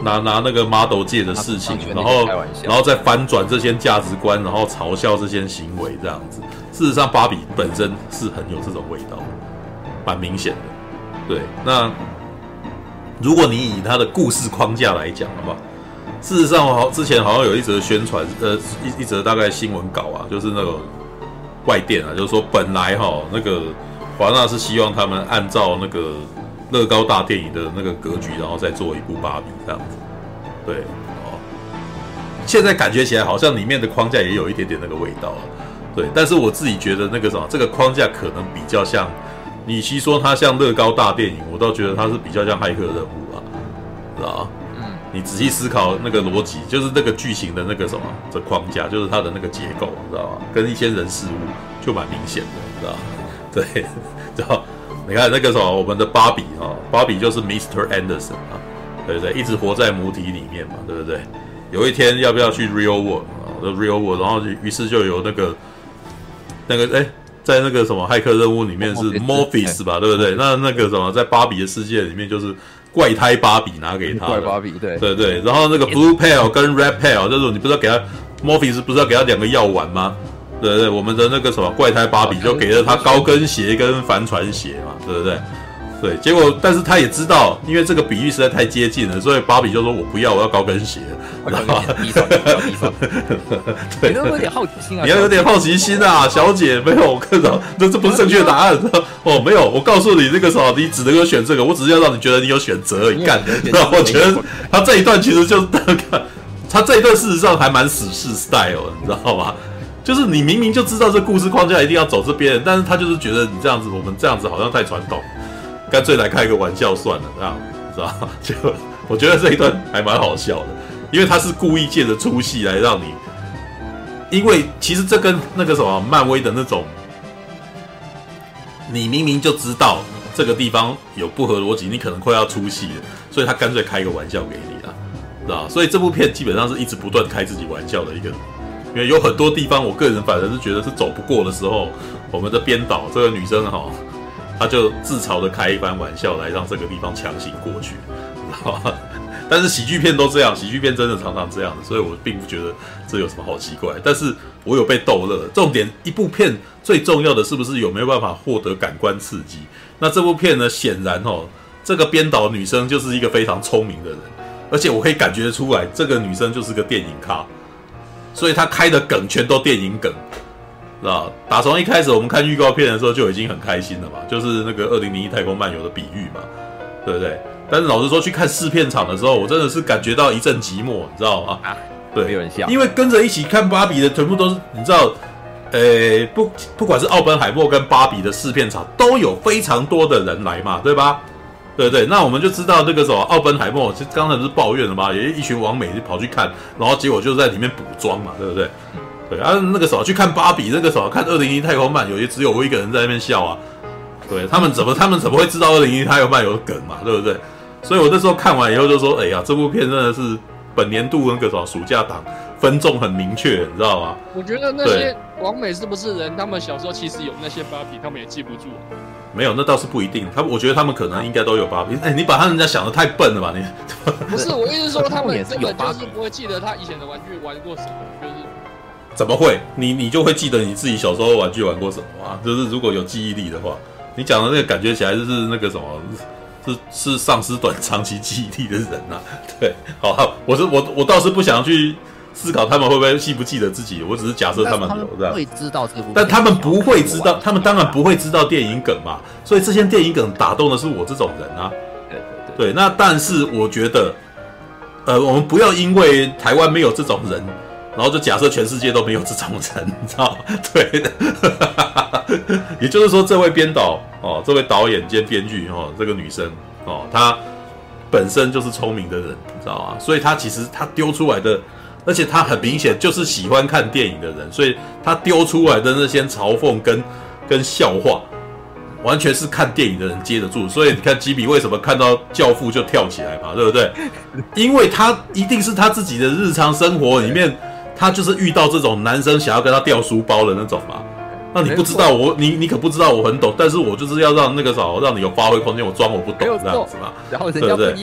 拿拿那个 model 界的事情，然后然后再翻转这些价值观，然后嘲笑这些行为这样子。事实上，芭比本身是很有这种味道，蛮明显的。对，那。如果你以他的故事框架来讲的话，事实上好之前好像有一则宣传，呃，一一则大概新闻稿啊，就是那个外电啊，就是说本来哈那个华纳是希望他们按照那个乐高大电影的那个格局，然后再做一部芭比这样子，对哦。现在感觉起来好像里面的框架也有一点点那个味道啊，对。但是我自己觉得那个什么，这个框架可能比较像。与其说它像乐高大电影，我倒觉得它是比较像骇客任务啊，知道吧？你仔细思考那个逻辑，就是那个剧情的那个什么这框架，就是它的那个结构，你知道吗？跟一些人事物就蛮明显的，你知道吧？对，知道？你看那个什么，我们的芭比啊，芭比就是 Mr. Anderson 啊，对不对？一直活在母体里面嘛，对不对？有一天要不要去 Real World 啊？Real World，然后于是就有那个那个哎。在那个什么骇客任务里面是 Morpheus 吧，对不对？那那个什么，在芭比的世界里面就是怪胎芭比拿给他的，怪芭比，对对对。然后那个 Blue Pill 跟 Red Pill，就是你不是要给他 Morpheus 不是要给他两个药丸吗？对对对，我们的那个什么怪胎芭比就给了他高跟鞋跟帆船鞋嘛，对不对？对，结果但是他也知道，因为这个比喻实在太接近了，所以芭比就说：“我不要，我要高跟鞋。”然后，对，你要有点好奇心啊！你要有点好奇心啊，小姐，没有，我看到这这不是正确的答案。哦，没有，我告诉你，这个时候你只能够选这个，我只是要让你觉得你有选择而已。干，然后我觉得他这一段其实就是那个，他这一段事实上还蛮死侍 style，你知道吗？就是你明明就知道这故事框架一定要走这边，但是他就是觉得你这样子，我们这样子好像太传统。干脆来开个玩笑算了，这样知道？就我觉得这一段还蛮好笑的，因为他是故意借着出戏来让你，因为其实这跟那个什么漫威的那种，你明明就知道这个地方有不合逻辑，你可能快要出戏了，所以他干脆开一个玩笑给你了，知道？所以这部片基本上是一直不断开自己玩笑的一个，因为有很多地方，我个人反而是觉得是走不过的时候，我们的编导这个女生哈。他就自嘲的开一番玩笑来让这个地方强行过去，知道吗？但是喜剧片都这样，喜剧片真的常常这样的，所以我并不觉得这有什么好奇怪。但是我有被逗乐。重点，一部片最重要的是不是有没有办法获得感官刺激？那这部片呢，显然哦，这个编导女生就是一个非常聪明的人，而且我可以感觉出来，这个女生就是个电影咖，所以她开的梗全都电影梗。是吧？打从一开始我们看预告片的时候就已经很开心了嘛，就是那个二零零一太空漫游的比喻嘛，对不对？但是老实说，去看试片场的时候，我真的是感觉到一阵寂寞，你知道吗？啊，对，没有人笑，因为跟着一起看芭比的全部都是你知道，呃，不，不管是奥本海默跟芭比的试片场，都有非常多的人来嘛，对吧？对对，那我们就知道那个什么奥本海默，就刚才不是抱怨了吗？有一群网美就跑去看，然后结果就在里面补妆嘛，对不对？对啊，那个时候去看芭比，那个时候看二零一太空漫有，也只有我一个人在那边笑啊。对他们怎么，他们怎么会知道二零一太空漫有梗嘛？对不对？所以我那时候看完以后就说，哎呀，这部片真的是本年度那个什么暑假档分众很明确，你知道吗？我觉得那些王美是不是人？他们小时候其实有那些芭比，他们也记不住。没有，那倒是不一定。他我觉得他们可能应该都有芭比。哎，你把他人家想的太笨了吧？你 不是我意思说，他们根本就是不会记得他以前的玩具玩过什么，就是。怎么会？你你就会记得你自己小时候玩具玩过什么啊？就是如果有记忆力的话，你讲的那个感觉起来就是那个什么，是是丧失短长期记忆力的人呐、啊。对，好，我是我我倒是不想去思考他们会不会记不记得自己，我只是假设他们有这样。会知道这部，但他们不会知道，他们当然不会知道电影梗嘛。所以这些电影梗打动的是我这种人啊。对对对。对，那但是我觉得，呃，我们不要因为台湾没有这种人。然后就假设全世界都没有这种人，你知道吗？对的，也就是说，这位编导哦，这位导演兼编剧哦，这个女生哦，她本身就是聪明的人，你知道吗？所以她其实她丢出来的，而且她很明显就是喜欢看电影的人，所以她丢出来的那些嘲讽跟跟笑话，完全是看电影的人接得住。所以你看吉比为什么看到教父就跳起来嘛，对不对？因为他一定是他自己的日常生活里面。他就是遇到这种男生想要跟他掉书包的那种嘛，那你不知道我，你你可不知道我很懂，但是我就是要让那个啥，让你有发挥空间，我装我不懂这样子嘛，然后对不对？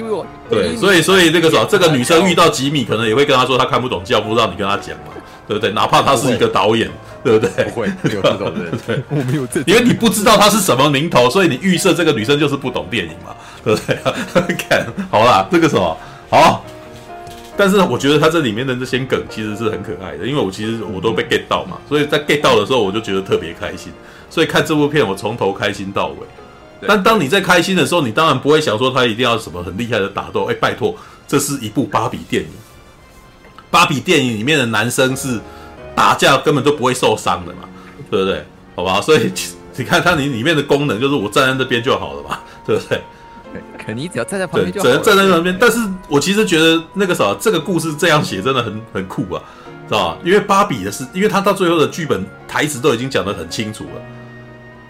对，所以所以那个啥，这个女生遇到吉米，可能也会跟他说他看不懂教父，让你跟他讲嘛，对不对？哪怕他是一个导演，对不对？不会，没有这种人，对，我没有这，因为你不知道他是什么名头，所以你预设这个女生就是不懂电影嘛，对不对？看，好啦，这个什么好？但是我觉得他这里面的这些梗其实是很可爱的，因为我其实我都被 get 到嘛，所以在 get 到的时候我就觉得特别开心。所以看这部片我从头开心到尾。但当你在开心的时候，你当然不会想说他一定要什么很厉害的打斗。哎，拜托，这是一部芭比电影，芭比电影里面的男生是打架根本都不会受伤的嘛，对不对？好吧，所以你看它里里面的功能就是我站在这边就好了嘛，对不对？肯尼只要站在旁边就好，只能站在旁边。但是我其实觉得那个啥，这个故事这样写真的很很酷啊，知道吧？因为芭比的是，因为他到最后的剧本台词都已经讲得很清楚了，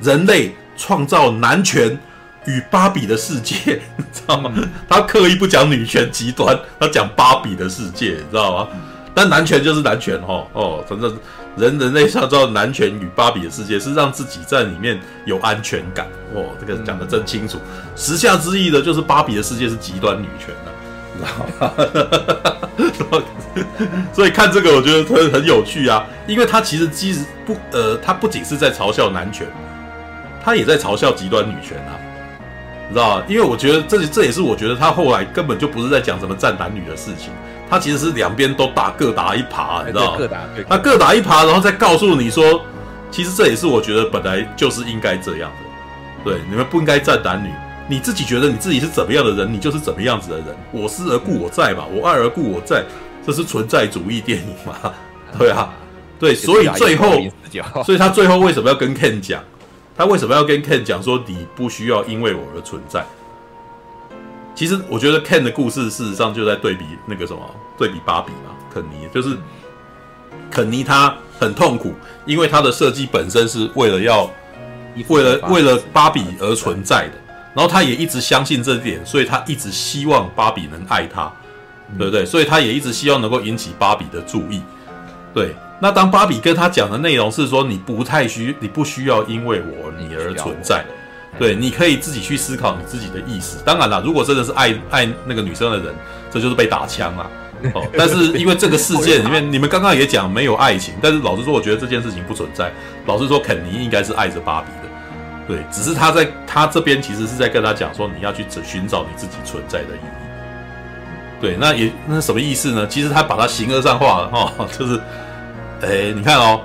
人类创造男权与芭比的世界，你知道吗？他刻意不讲女权极端，他讲芭比的世界，你知道吗？但男权就是男权，哦哦，真的。人人类创造男权与芭比的世界，是让自己在里面有安全感。哇，这个讲得真清楚。时下之意的就是芭比的世界是极端女权的，你知道吗？所以看这个我觉得很很有趣啊，因为他其实其实不呃，他不仅是在嘲笑男权，他也在嘲笑极端女权啊，你知道？因为我觉得这这也是我觉得他后来根本就不是在讲什么战男女的事情。他其实是两边都打，各打一耙，你知道吗？各打，他各打一耙，然后再告诉你说，其实这也是我觉得本来就是应该这样的。对，你们不应该站男女，你自己觉得你自己是怎么样的人，你就是怎么样子的人。我思而故我在嘛，我爱而故我在，这是存在主义电影嘛？对啊，对，所以最后，所以他最后为什么要跟 Ken 讲？他为什么要跟 Ken 讲说你不需要因为我而存在？其实我觉得 Ken 的故事事实上就在对比那个什么，对比芭比嘛，肯尼就是肯尼他很痛苦，因为他的设计本身是为了要为了为了芭比而存在的，然后他也一直相信这点，所以他一直希望芭比能爱他，对不对？所以他也一直希望能够引起芭比的注意。对，那当芭比跟他讲的内容是说，你不太需你不需要因为我你而存在。对，你可以自己去思考你自己的意思。当然了，如果真的是爱爱那个女生的人，这就是被打枪了。哦，但是因为这个事件里面，你们刚刚也讲没有爱情，但是老实说，我觉得这件事情不存在。老实说，肯尼应该是爱着芭比的，对，只是他在他这边其实是在跟他讲说，你要去寻找你自己存在的意义。对，那也那什么意思呢？其实他把它形而上化了哈，就是，哎，你看哦。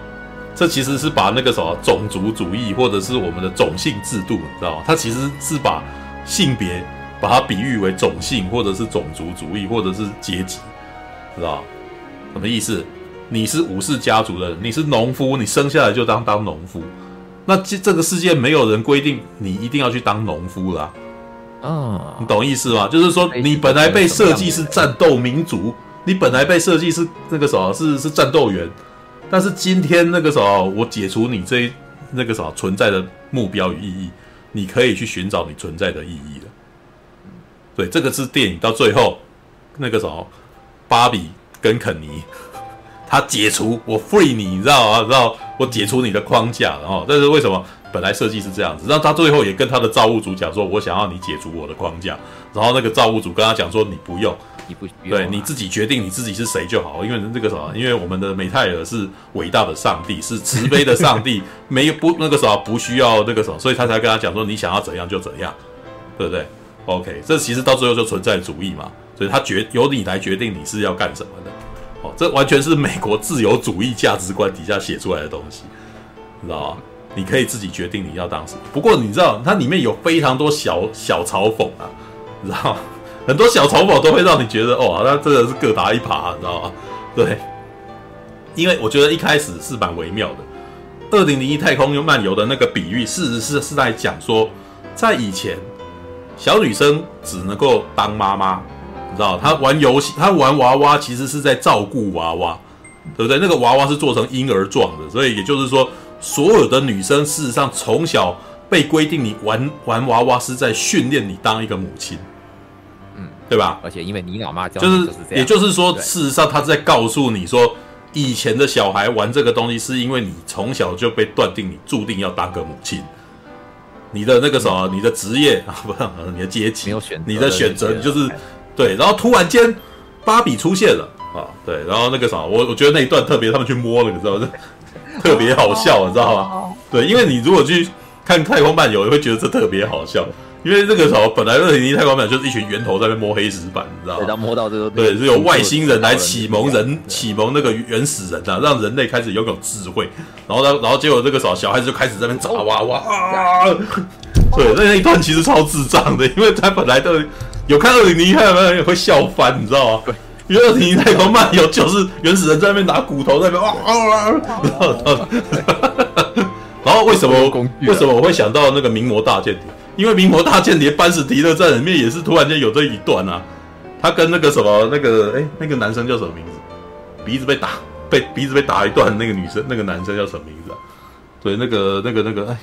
这其实是把那个什么种族主义，或者是我们的种姓制度，你知道吗？它其实是把性别把它比喻为种姓，或者是种族主义，或者是阶级，知道什么意思？你是武士家族的人，你是农夫，你生下来就当当农夫。那这这个世界没有人规定你一定要去当农夫啦。啊，你懂意思吗？就是说，你本来被设计是战斗民族，你本来被设计是那个什么，是是战斗员。但是今天那个时候，我解除你这那个什么存在的目标与意义，你可以去寻找你存在的意义了。对，这个是电影到最后那个什么，芭比跟肯尼，他解除我 free 你，你知道吗？知道我解除你的框架，然后但是为什么本来设计是这样子？然后他最后也跟他的造物主讲说，我想要你解除我的框架，然后那个造物主跟他讲说，你不用。你不对，你自己决定你自己是谁就好，因为那个什么，因为我们的美泰尔是伟大的上帝，是慈悲的上帝，没有不那个什么不需要那个什么，所以他才跟他讲说，你想要怎样就怎样，对不对？OK，这其实到最后就存在主义嘛，所以他决由你来决定你是要干什么的，哦，这完全是美国自由主义价值观底下写出来的东西，你知道吗？你可以自己决定你要当什么，不过你知道它里面有非常多小小嘲讽啊，你知道？很多小嘲讽都会让你觉得哦，那真的是各打一耙，你知道吗？对，因为我觉得一开始是蛮微妙的。二零零一太空漫游的那个比喻，事实是是在讲说，在以前，小女生只能够当妈妈，你知道，她玩游戏，她玩娃娃，其实是在照顾娃娃，对不对？那个娃娃是做成婴儿状的，所以也就是说，所有的女生事实上从小被规定，你玩玩娃娃是在训练你当一个母亲。嗯对吧？而且因为你老妈教就是，就是，也就是说，事实上他在告诉你说，以前的小孩玩这个东西，是因为你从小就被断定你注定要当个母亲，你的那个什么，嗯、你的职业啊，不是你的阶级，没有选择，你的选择，你就是对。然后突然间，芭比出现了啊，对，然后那个什么，我我觉得那一段特别，他们去摸了，你知道吗？特别好笑，你知道吗？对，因为你如果去看《太空漫游》，你会觉得这特别好笑。因为这个时候本来二零零一太空漫就是一群源头在那摸黑石板，你知道吗？对，摸到这个对，是有外星人来启蒙人，启蒙那个原始人啊，让人类开始拥有智慧。然后呢，然后结果这个时候小孩子就开始在那边找哇哇啊！对，那那一段其实超智障的，因为他本来都有看二零零一太空漫会笑翻，你知道吗？对，因为二零零一太空漫游就是原始人在那边拿骨头在那边哇啊！然后，然后为什么为什么我会想到那个名模大间谍？因为名模大间谍班史提勒在里面也是突然间有这一段啊，他跟那个什么那个哎那个男生叫什么名字？鼻子被打 被鼻子被打一段那个女生那个男生叫什么名字啊？对，那个那个那个哎，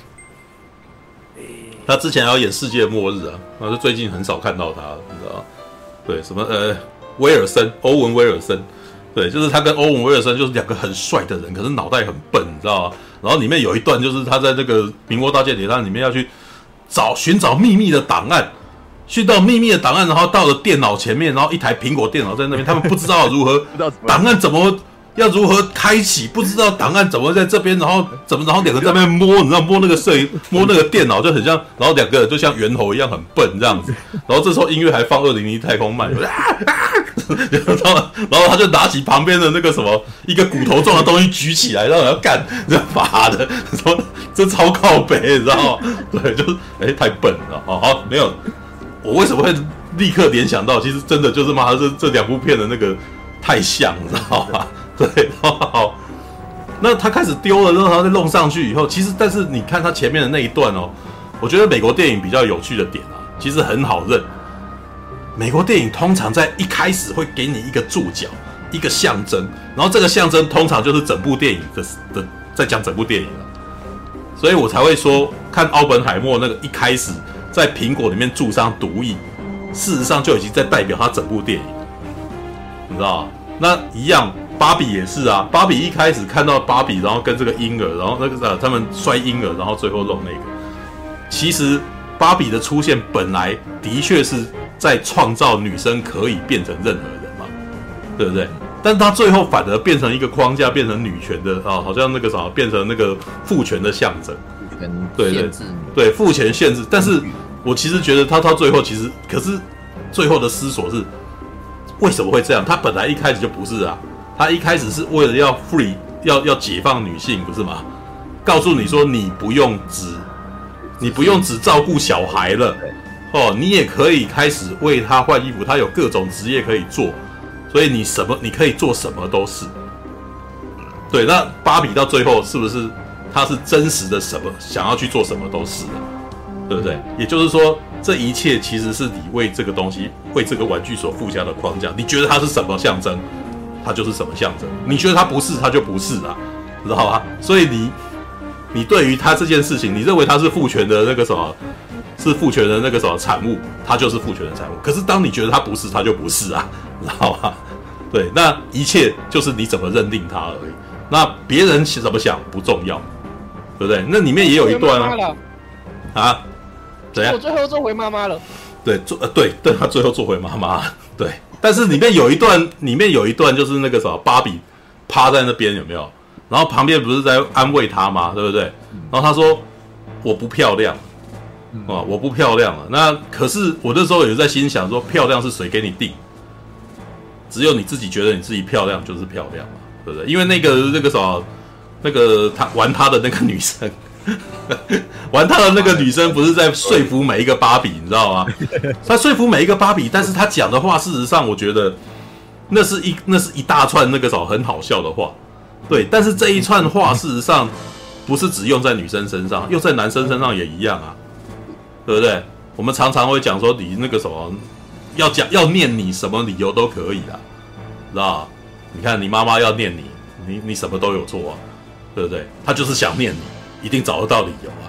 他之前还要演世界末日啊，然后最近很少看到他，你知道吗？对，什么呃威尔森欧文威尔森，对，就是他跟欧文威尔森就是两个很帅的人，可是脑袋很笨，你知道吗？然后里面有一段就是他在这个民国大间谍，他里面要去。找寻找秘密的档案，去到秘密的档案，然后到了电脑前面，然后一台苹果电脑在那边，他们不知道如何档案怎么要如何开启，不知道档案怎么在这边，然后怎么然后两个在那边摸，你知道摸那个摄影摸那个电脑就很像，然后两个人就像猿猴一样很笨这样子，然后这时候音乐还放二零零一太空漫，然后然后他就拿起旁边的那个什么一个骨头状的东西举起来，然后要干 这发的，说。这超靠北，你知道吗？对，就是哎，太笨了。好好，没有，我为什么会立刻联想到？其实真的就是妈，这这两部片的那个太像，你知道吗？对，好。那他开始丢了，然后他再弄上去以后，其实但是你看他前面的那一段哦，我觉得美国电影比较有趣的点啊，其实很好认。美国电影通常在一开始会给你一个注脚，一个象征，然后这个象征通常就是整部电影的的在讲整部电影了。所以我才会说，看奥本海默那个一开始在苹果里面注上毒液，事实上就已经在代表他整部电影，你知道？那一样，芭比也是啊。芭比一开始看到芭比，然后跟这个婴儿，然后那个呃，他们摔婴儿，然后最后弄那个。其实芭比的出现本来的确是在创造女生可以变成任何人嘛，对不对？但他最后反而变成一个框架，变成女权的啊，好像那个啥，变成那个父权的象征。对对对，父权限制。但是我其实觉得他到最后其实，可是最后的思索是为什么会这样？他本来一开始就不是啊，他一开始是为了要 free，要要解放女性，不是吗？告诉你说你不用只，你不用只照顾小孩了，哦，你也可以开始为他换衣服，他有各种职业可以做。所以你什么你可以做什么都是，对。那芭比到最后是不是他是真实的什么想要去做什么都是，对不对？也就是说，这一切其实是你为这个东西为这个玩具所附加的框架。你觉得它是什么象征，它就是什么象征；你觉得它不是，它就不是啊，知道吧？所以你你对于他这件事情，你认为他是父权的那个什么，是父权的那个什么产物，它就是父权的产物。可是当你觉得它不是，它就不是啊。你知道吗？对，那一切就是你怎么认定它而已。那别人怎么想不重要，对不对？那里面也有一段啊，啊，怎样？我最后做回妈妈了。对，做呃，对，对他最后做回妈妈。对，但是里面有一段，里面有一段就是那个什么，芭比趴在那边有没有？然后旁边不是在安慰他吗？对不对？然后他说：“我不漂亮啊，我不漂亮了。”那可是我那时候也在心想说：“漂亮是谁给你定？”只有你自己觉得你自己漂亮就是漂亮嘛，对不对？因为那个那个什么，那个他玩他的那个女生，玩他的那个女生不是在说服每一个芭比，你知道吗？他说服每一个芭比，但是他讲的话，事实上我觉得那是一那是一大串那个什么很好笑的话，对。但是这一串话事实上不是只用在女生身上，用在男生身上也一样啊，对不对？我们常常会讲说你那个什么。要讲要念你什么理由都可以啦，知道？你看你妈妈要念你，你你什么都有做啊，对不对？他就是想念你，一定找得到理由啊，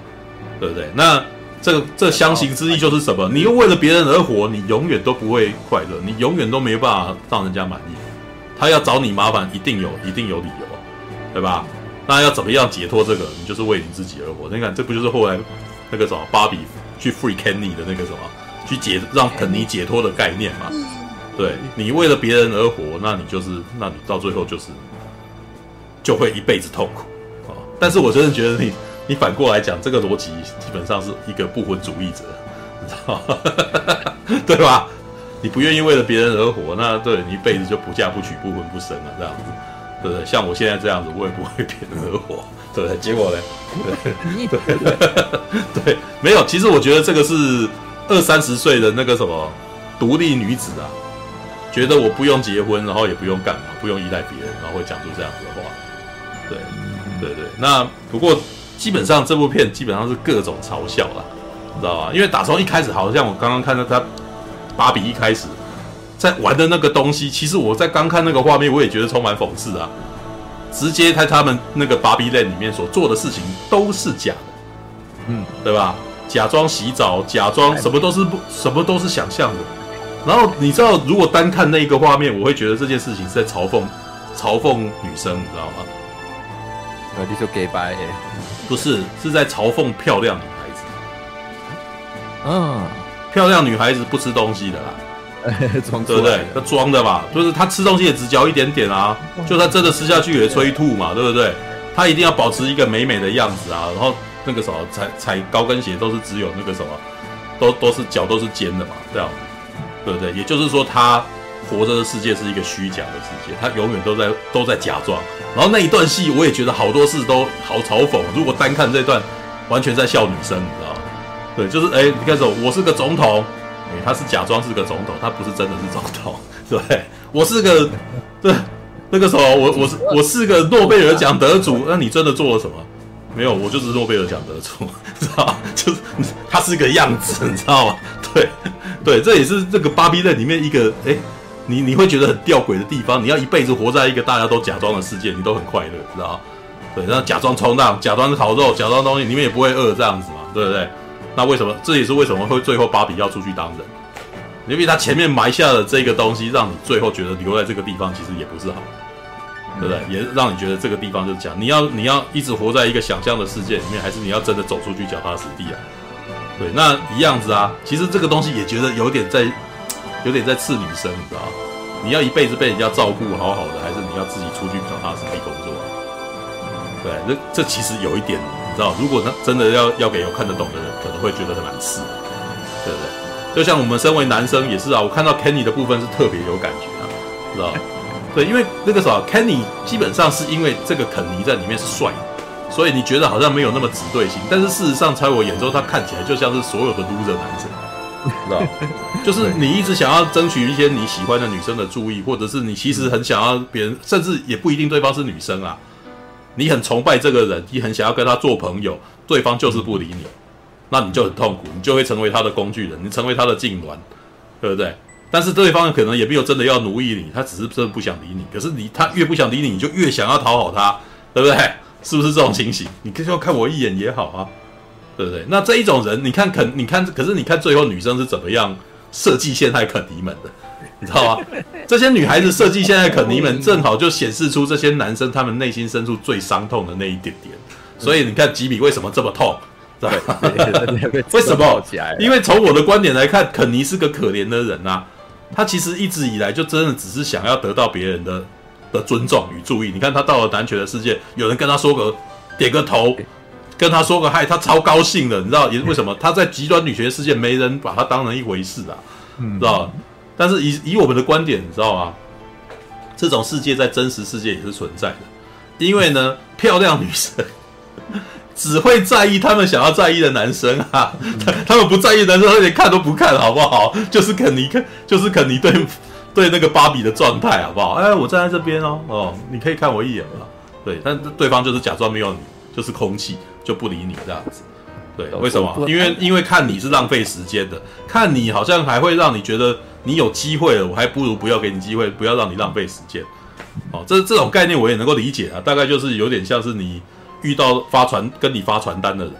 对不对？那这个这相形之意就是什么？你又为了别人而活，你永远都不会快乐，你永远都没办法让人家满意。他要找你麻烦，一定有一定有理由，对吧？那要怎么样解脱这个？你就是为你自己而活。你看，这不就是后来那个什么芭比去 free Kenny 的那个什么？去解让肯尼解脱的概念嘛？对，你为了别人而活，那你就是，那你到最后就是就会一辈子痛苦啊！但是我真的觉得你，你反过来讲，这个逻辑基本上是一个不婚主义者，你知道 对吧？你不愿意为了别人而活，那对你一辈子就不嫁不娶不婚不生了，这样子，对不对？像我现在这样子，我也不为别人而活，对不对？结果呢？对对，对，没有。其实我觉得这个是二三十岁的那个什么独立女子啊，觉得我不用结婚，然后也不用干嘛，不用依赖别人，然后会讲出这样子的话。对，对对。那不过基本上这部片基本上是各种嘲笑啦，你知道吧？因为打从一开始，好像我刚刚看到他。芭比一开始在玩的那个东西，其实我在刚看那个画面，我也觉得充满讽刺啊！直接在他们那个芭比 land 里面所做的事情都是假的，嗯，对吧？假装洗澡，假装什么都是不，什么都是想象的。然后你知道，如果单看那一个画面，我会觉得这件事情是在嘲讽嘲讽女生，你知道吗？呃，你就给白，不是，是在嘲讽漂亮女孩子。嗯。漂亮女孩子不吃东西的啦，装对不对？他装的嘛，就是他吃东西也只嚼一点点啊，就算真的吃下去也催吐嘛，对不对？他一定要保持一个美美的样子啊，然后那个什么踩踩高跟鞋都是只有那个什么，都都是脚都是尖的嘛，这样，对不对？也就是说，他活着的世界是一个虚假的世界，他永远都在都在假装。然后那一段戏，我也觉得好多事都好嘲讽。如果单看这段，完全在笑女生，你知道吗？对，就是哎，你看，什么我是个总统，他是假装是个总统，他不是真的是总统，对，我是个，对，那个时候我我是我是个诺贝尔奖得主，那你真的做了什么？没有，我就是诺贝尔奖得主，知道？就是他是个样子，你知道吗？对，对，这也是这个芭比类里面一个哎，你你会觉得很吊诡的地方，你要一辈子活在一个大家都假装的世界，你都很快乐，知道？对，然后假装冲浪，假装烤肉，假装东西，你们也不会饿，这样子嘛，对不对？那为什么？这也是为什么会最后芭比要出去当人？因为他前面埋下了这个东西，让你最后觉得留在这个地方其实也不是好，对不对？也让你觉得这个地方就是讲。你要你要一直活在一个想象的世界里面，还是你要真的走出去脚踏实地啊？对，那一样子啊。其实这个东西也觉得有点在，有点在刺女生，你知道吗？你要一辈子被人家照顾好好的，还是你要自己出去脚踏实地工作？对，这这其实有一点。知道，如果他真的要要给有看得懂的人，可能会觉得很难刺，对不对？就像我们身为男生也是啊，我看到 Kenny 的部分是特别有感觉啊，知道？对，因为那个时候 Kenny 基本上是因为这个肯尼在里面是帅，所以你觉得好像没有那么直对心，但是事实上在我眼中，他看起来就像是所有的 loser 男生，知道？就是你一直想要争取一些你喜欢的女生的注意，或者是你其实很想要别人，甚至也不一定对方是女生啊。你很崇拜这个人，你很想要跟他做朋友，对方就是不理你，那你就很痛苦，你就会成为他的工具人，你成为他的痉挛，对不对？但是对方可能也没有真的要奴役你，他只是真的不想理你。可是你他越不想理你，你就越想要讨好他，对不对？是不是这种情形？你可以说看我一眼也好啊，对不对？那这一种人，你看肯，你看，可是你看最后女生是怎么样设计陷害肯尼们的？你知道吗？这些女孩子设计现在肯尼们正好就显示出这些男生他们内心深处最伤痛的那一点点，所以你看吉米为什么这么痛？对，为什么？因为从我的观点来看，肯尼是个可怜的人啊。他其实一直以来就真的只是想要得到别人的的尊重与注意。你看他到了男权的世界，有人跟他说个点个头，跟他说个嗨，他超高兴的。你知道也为什么？他在极端女权世界没人把他当成一回事啊，知道？但是以以我们的观点，你知道吗？这种世界在真实世界也是存在的，因为呢，漂亮女生 只会在意他们想要在意的男生啊，他他们不在意男生，他连看都不看好不好？就是肯尼看，就是肯尼对对那个芭比的状态好不好？哎，我站在这边哦，哦，你可以看我一眼嘛。对，但对方就是假装没有你，就是空气，就不理你这样子。对，为什么？因为因为看你是浪费时间的，看你好像还会让你觉得。你有机会了，我还不如不要给你机会，不要让你浪费时间。哦，这这种概念我也能够理解啊，大概就是有点像是你遇到发传跟你发传单的人，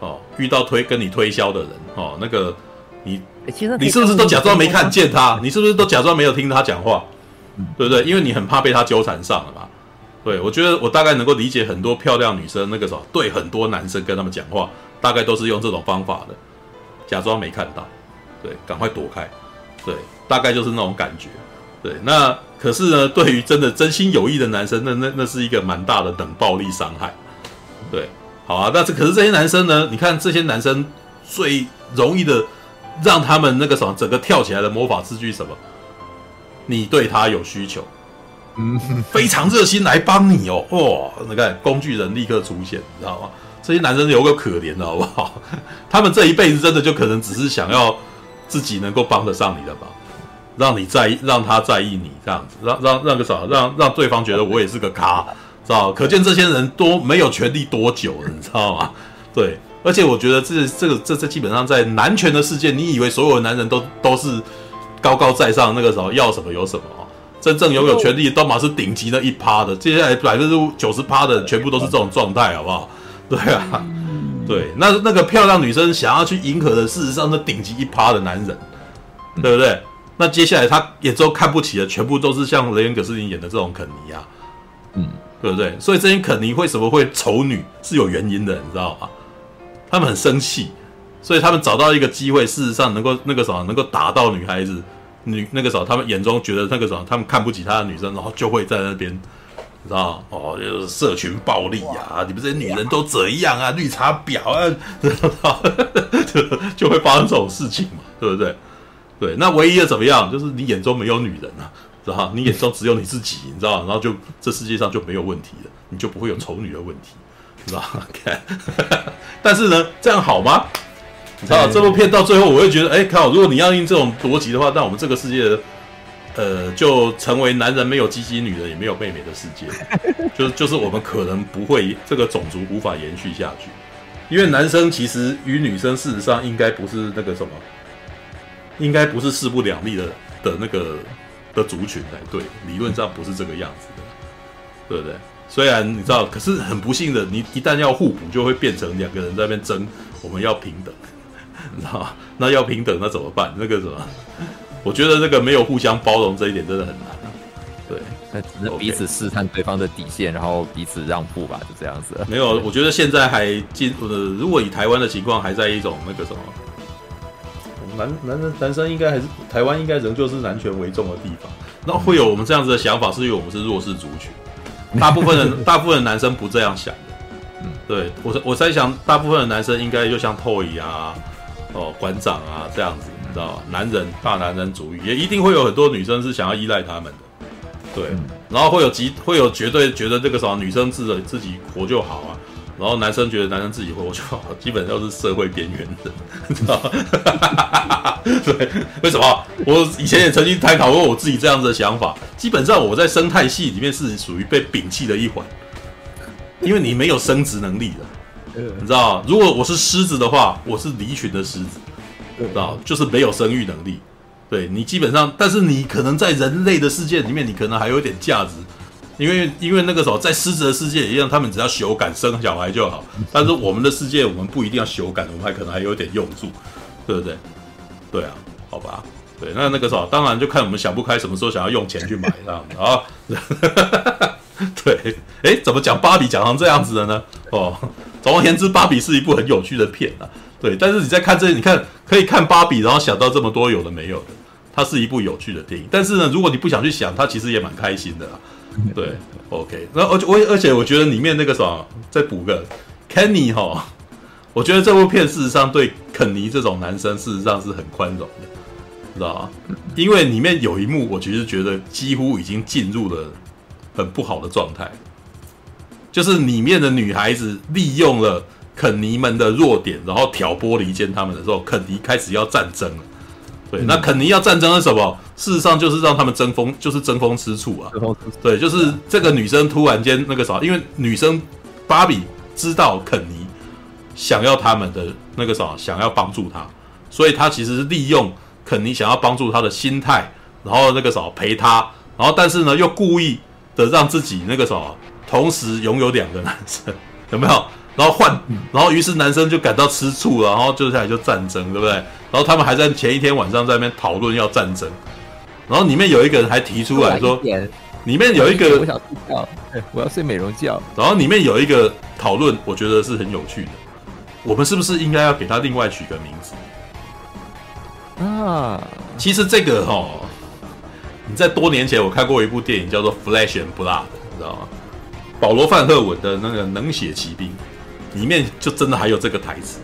哦，遇到推跟你推销的人，哦，那个你，你是不是都假装没看见他？你是不是都假装没有听他讲话？对不对？因为你很怕被他纠缠上了嘛。对，我觉得我大概能够理解很多漂亮女生那个时候对很多男生跟他们讲话，大概都是用这种方法的，假装没看到，对，赶快躲开。对，大概就是那种感觉。对，那可是呢，对于真的真心有意的男生，那那那是一个蛮大的冷暴力伤害。对，好啊，那这可是这些男生呢？你看这些男生最容易的让他们那个什么整个跳起来的魔法字句什么？你对他有需求，嗯，非常热心来帮你哦，哦，你看工具人立刻出现，你知道吗？这些男生有个可怜的好不好？他们这一辈子真的就可能只是想要自己能够帮得上你的忙，让你在意，让他在意你这样子，让让让个啥，让让对方觉得我也是个咖，知道？可见这些人多没有权力多久了，你知道吗？对，而且我觉得这这个这这基本上在男权的世界，你以为所有的男人都都是？高高在上，那个时候要什么有什么！真正拥有权力，都嘛是顶级的一趴的。接下来百分之九十趴的，全部都是这种状态，好不好？对啊，对，那那个漂亮女生想要去迎合的，事实上是顶级一趴的男人，对不对？那接下来他眼中看不起的，全部都是像雷恩·葛斯林演的这种肯尼啊，嗯，对不对？所以这些肯尼为什么会丑女是有原因的，你知道吗？他们很生气。所以他们找到一个机会，事实上能够那个什么，能够打到女孩子，女那个什么，他们眼中觉得那个什么，他们看不起他的女生，然后就会在那边，你知道哦，就是社群暴力啊，你们这些女人都怎样啊，绿茶婊啊，就 就会发生这种事情嘛，对不对？对，那唯一的怎么样，就是你眼中没有女人啊，知道你眼中只有你自己，你知道，然后就这世界上就没有问题了，你就不会有丑女的问题，知道 看，但是呢，这样好吗？知道，这部片到最后，我会觉得，哎，靠！如果你要用这种逻辑的话，那我们这个世界，呃，就成为男人没有鸡鸡，女人也没有妹妹的世界，就就是我们可能不会这个种族无法延续下去，因为男生其实与女生事实上应该不是那个什么，应该不是势不两立的的那个的族群才对，理论上不是这个样子的，对不对？虽然你知道，可是很不幸的，你一旦要互补，就会变成两个人在那边争，我们要平等。你知道吗？那要平等，那怎么办？那个什么，我觉得这个没有互相包容这一点真的很难。啊对，那只能彼此试探对方的底线，然后彼此让步吧，就这样子。没有，我觉得现在还进呃，如果以台湾的情况，还在一种那个什么，男男人男生应该还是台湾应该仍旧是男权为重的地方。那会有我们这样子的想法，是因为我们是弱势族群。大部分人，大部分的男生不这样想的。嗯，对我我在想，大部分的男生应该就像 Toy 啊。哦，馆长啊，这样子你知道吧？男人大男人主义，也一定会有很多女生是想要依赖他们的，对，然后会有极会有绝对觉得这个什么女生自己自己活就好啊，然后男生觉得男生自己活就好，基本上是社会边缘的，你知道吧？对，为什么？我以前也曾经探讨过我自己这样子的想法，基本上我在生态系里面是属于被摒弃的一环，因为你没有生殖能力的。你知道，如果我是狮子的话，我是离群的狮子，知道，就是没有生育能力。对你基本上，但是你可能在人类的世界里面，你可能还有一点价值，因为因为那个时候在狮子的世界一样，他们只要修改生小孩就好。但是我们的世界，我们不一定要修改，我们还可能还有点用处，对不对？对啊，好吧，对，那那个时候当然就看我们想不开，什么时候想要用钱去买这样子啊。对，哎，怎么讲芭比讲成这样子的呢？哦。总而言之，芭比是一部很有趣的片啊。对，但是你在看这，你看可以看芭比，然后想到这么多有的没有的，它是一部有趣的电影。但是呢，如果你不想去想，它其实也蛮开心的啦。对，OK，那而且我而且我觉得里面那个什么，再补个 Kenny 哈，我觉得这部片事实上对肯尼这种男生事实上是很宽容的，知道吗？因为里面有一幕，我其实觉得几乎已经进入了很不好的状态。就是里面的女孩子利用了肯尼们的弱点，然后挑拨离间他们的时候，肯尼开始要战争了。对，那肯尼要战争是什么？事实上就是让他们争风，就是争风吃醋啊。对，就是这个女生突然间那个啥，因为女生芭比知道肯尼想要他们的那个啥，想要帮助他，所以她其实是利用肯尼想要帮助他的心态，然后那个啥陪他，然后但是呢又故意的让自己那个啥。同时拥有两个男生，有没有？然后换，然后于是男生就感到吃醋了，然后就下来就战争，对不对？然后他们还在前一天晚上在那边讨论要战争，然后里面有一个人还提出来说，里面有一个我想睡觉，我要睡美容觉。然后里面有一个讨论，我觉得是很有趣的。我们是不是应该要给他另外取个名字啊？其实这个哈、哦，你在多年前我看过一部电影叫做《Flash and Blood》，你知道吗？保罗·范赫文的那个《冷血骑兵》里面就真的还有这个台词，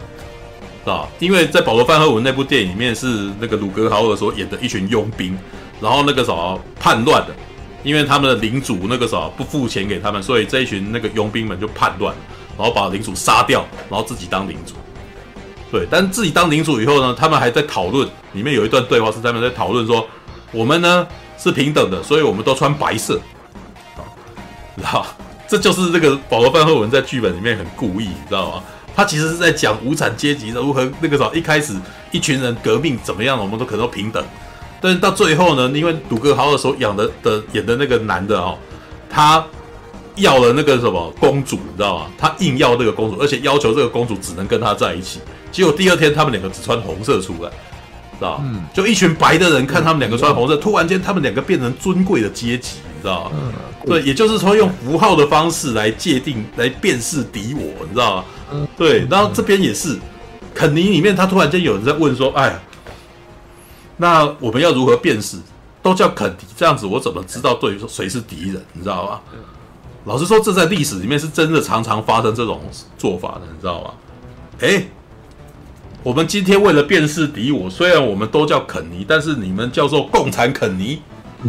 是吧因为在保罗·范赫文那部电影里面是那个鲁格豪尔所演的一群佣兵，然后那个什么叛乱的，因为他们的领主那个什么不付钱给他们，所以这一群那个佣兵们就叛乱，然后把领主杀掉，然后自己当领主。对，但自己当领主以后呢，他们还在讨论，里面有一段对话是他们在讨论说，我们呢是平等的，所以我们都穿白色。知道，这就是这个保罗·范赫文在剧本里面很故意，你知道吗？他其实是在讲无产阶级如何那个时候一开始一群人革命怎么样，我们都可能都平等，但是到最后呢，因为鲁格豪尔所养的的演的那个男的哦，他要了那个什么公主，你知道吗？他硬要那个公主，而且要求这个公主只能跟他在一起。结果第二天他们两个只穿红色出来，知道嗯？就一群白的人看他们两个穿红色，突然间他们两个变成尊贵的阶级。你知道嗯？对，也就是说用符号的方式来界定、来辨识敌我，你知道吗？对，然后这边也是，肯尼里面他突然间有人在问说：“哎，那我们要如何辨识？都叫肯尼这样子，我怎么知道对于说谁是敌人？你知道吗？”老实说，这在历史里面是真的常常发生这种做法的，你知道吗？哎，我们今天为了辨识敌我，虽然我们都叫肯尼，但是你们叫做共产肯尼。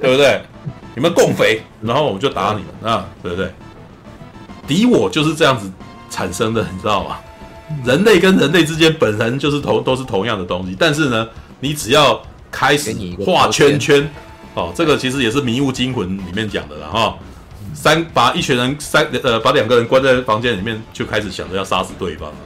对不对？你们共匪，然后我们就打你们啊，对不对？敌我就是这样子产生的，你知道吗？人类跟人类之间本身就是同都是同样的东西，但是呢，你只要开始画圈圈，哦，这个其实也是《迷雾惊魂》里面讲的了哈。三把一群人三呃把两个人关在房间里面，就开始想着要杀死对方了，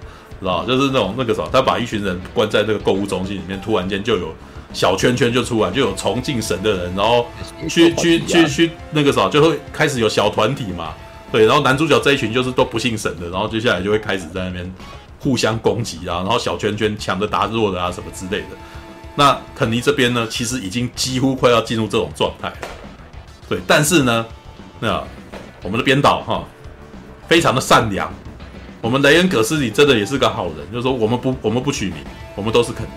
知道就是那种那个什么，他把一群人关在这个购物中心里面，突然间就有。小圈圈就出来，就有崇敬神的人，然后去去去去那个啥，就会开始有小团体嘛。对，然后男主角这一群就是都不信神的，然后接下来就会开始在那边互相攻击啊，然后小圈圈抢着打弱的啊什么之类的。那肯尼这边呢，其实已经几乎快要进入这种状态了。对，但是呢，那我们的编导哈，非常的善良，我们雷恩·葛斯里真的也是个好人，就是说我们不我们不取名，我们都是肯尼。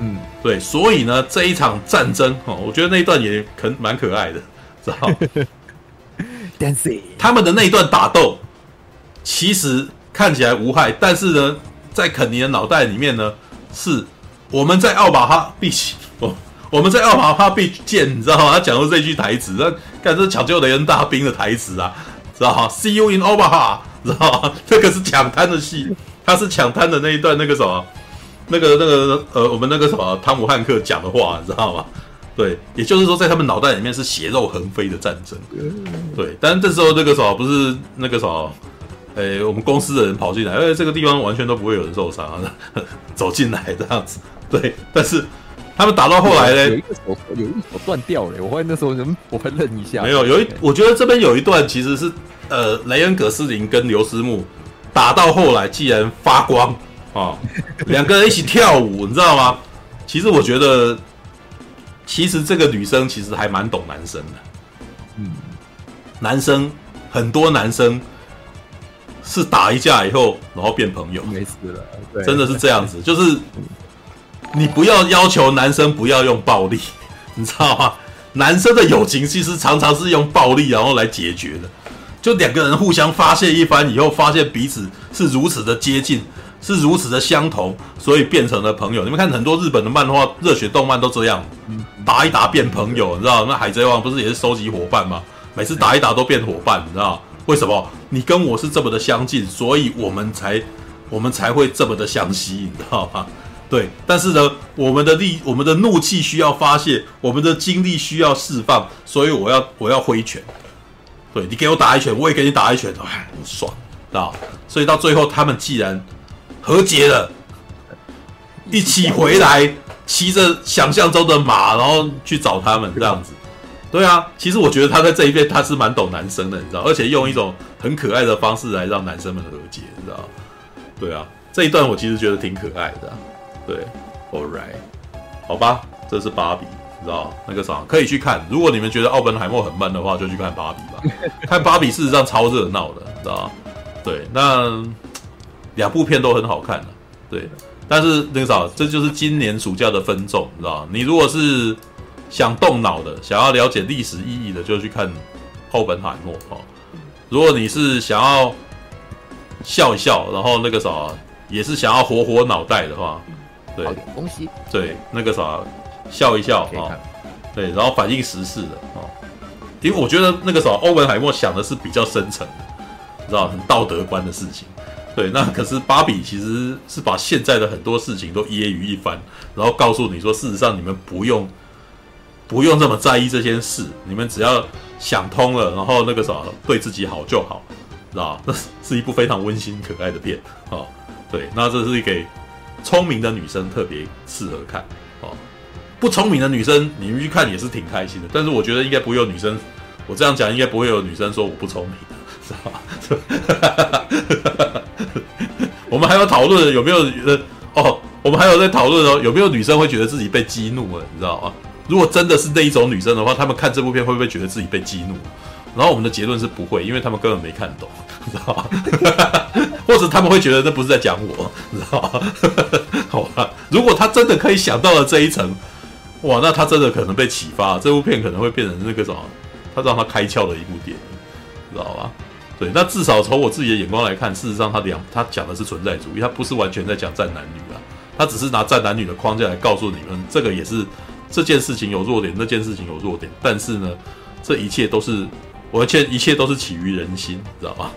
嗯，对，所以呢，这一场战争哦，我觉得那一段也可蛮可爱的，知道？Dancing，他们的那一段打斗，其实看起来无害，但是呢，在肯尼的脑袋里面呢，是我们在奥马哈必须，我 我们在奥马哈必见，你知道吗？他讲的这句台词，那看这抢救雷恩大兵的台词啊，知道吗？See you in Omaha，知道吗？这个是抢滩的戏，他是抢滩的那一段那个什么。那个那个呃，我们那个什么汤姆汉克讲的话，你知道吗？对，也就是说，在他们脑袋里面是血肉横飞的战争。对，但是这时候那个什么不是那个什么，诶，我们公司的人跑进来，哎，这个地方完全都不会有人受伤，走进来这样子。对，但是他们打到后来呢，有一个手有一手断掉了，我发现那时候人我会愣一下。没有，有一我觉得这边有一段其实是呃，雷恩·葛斯林跟刘思慕打到后来，既然发光。啊，两个人一起跳舞，你知道吗？其实我觉得，其实这个女生其实还蛮懂男生的。嗯，男生很多男生是打一架以后，然后变朋友，没事了。对，真的是这样子，就是你不要要求男生不要用暴力，你知道吗？男生的友情其实常常是用暴力然后来解决的。就两个人互相发泄一番以后，发现彼此是如此的接近。是如此的相同，所以变成了朋友。你们看很多日本的漫画、热血动漫都这样，打一打变朋友，你知道？那海贼王不是也是收集伙伴吗？每次打一打都变伙伴，你知道？为什么？你跟我是这么的相近，所以我们才我们才会这么的相吸，你知道吗？对。但是呢，我们的力、我们的怒气需要发泄，我们的精力需要释放，所以我要我要挥拳。对，你给我打一拳，我也给你打一拳，哎，很爽，知道？所以到最后，他们既然和解了，一起回来，骑着想象中的马，然后去找他们这样子。对啊，其实我觉得他在这一边他是蛮懂男生的，你知道，而且用一种很可爱的方式来让男生们和解，你知道。对啊，这一段我其实觉得挺可爱的。对，All right，好吧，这是芭比，你知道那个啥可以去看。如果你们觉得奥本海默很闷的话，就去看芭比吧。看芭比事实上超热闹的，你知道。对，那。两部片都很好看的，对，但是那个啥，这就是今年暑假的分众，你知道吗？你如果是想动脑的，想要了解历史意义的，就去看《奥本海默》哦。如果你是想要笑一笑，然后那个啥，也是想要活活脑袋的话，对，东西，对，那个啥，笑一笑啊，对，然后反映时事的哦，因为我觉得那个啥，欧文海默想的是比较深层的，知道很道德观的事情，对，那可是芭比其实是把现在的很多事情都揶揄一番，然后告诉你说，事实上你们不用不用这么在意这件事，你们只要想通了，然后那个啥，对自己好就好，知道那是一部非常温馨可爱的片啊。对，那这是给聪明的女生特别适合看哦。不聪明的女生，你们去看也是挺开心的。但是我觉得应该不会有女生，我这样讲应该不会有女生说我不聪明的，是吧？我们还有讨论有没有呃哦，我们还有在讨论哦，有没有女生会觉得自己被激怒了，你知道吗？如果真的是那一种女生的话，她们看这部片会不会觉得自己被激怒？然后我们的结论是不会，因为他们根本没看懂，你知道吗？或者他们会觉得这不是在讲我，你知道吗？好吧，如果他真的可以想到了这一层，哇，那他真的可能被启发，这部片可能会变成那个什么，他让他开窍的一部电影，知道吧？对，那至少从我自己的眼光来看，事实上他两他讲的是存在主义，他不是完全在讲战男女啊，他只是拿战男女的框架来告诉你们，这个也是这件事情有弱点，那件事情有弱点，但是呢，这一切都是。我一切一切都是起于人心，知道吗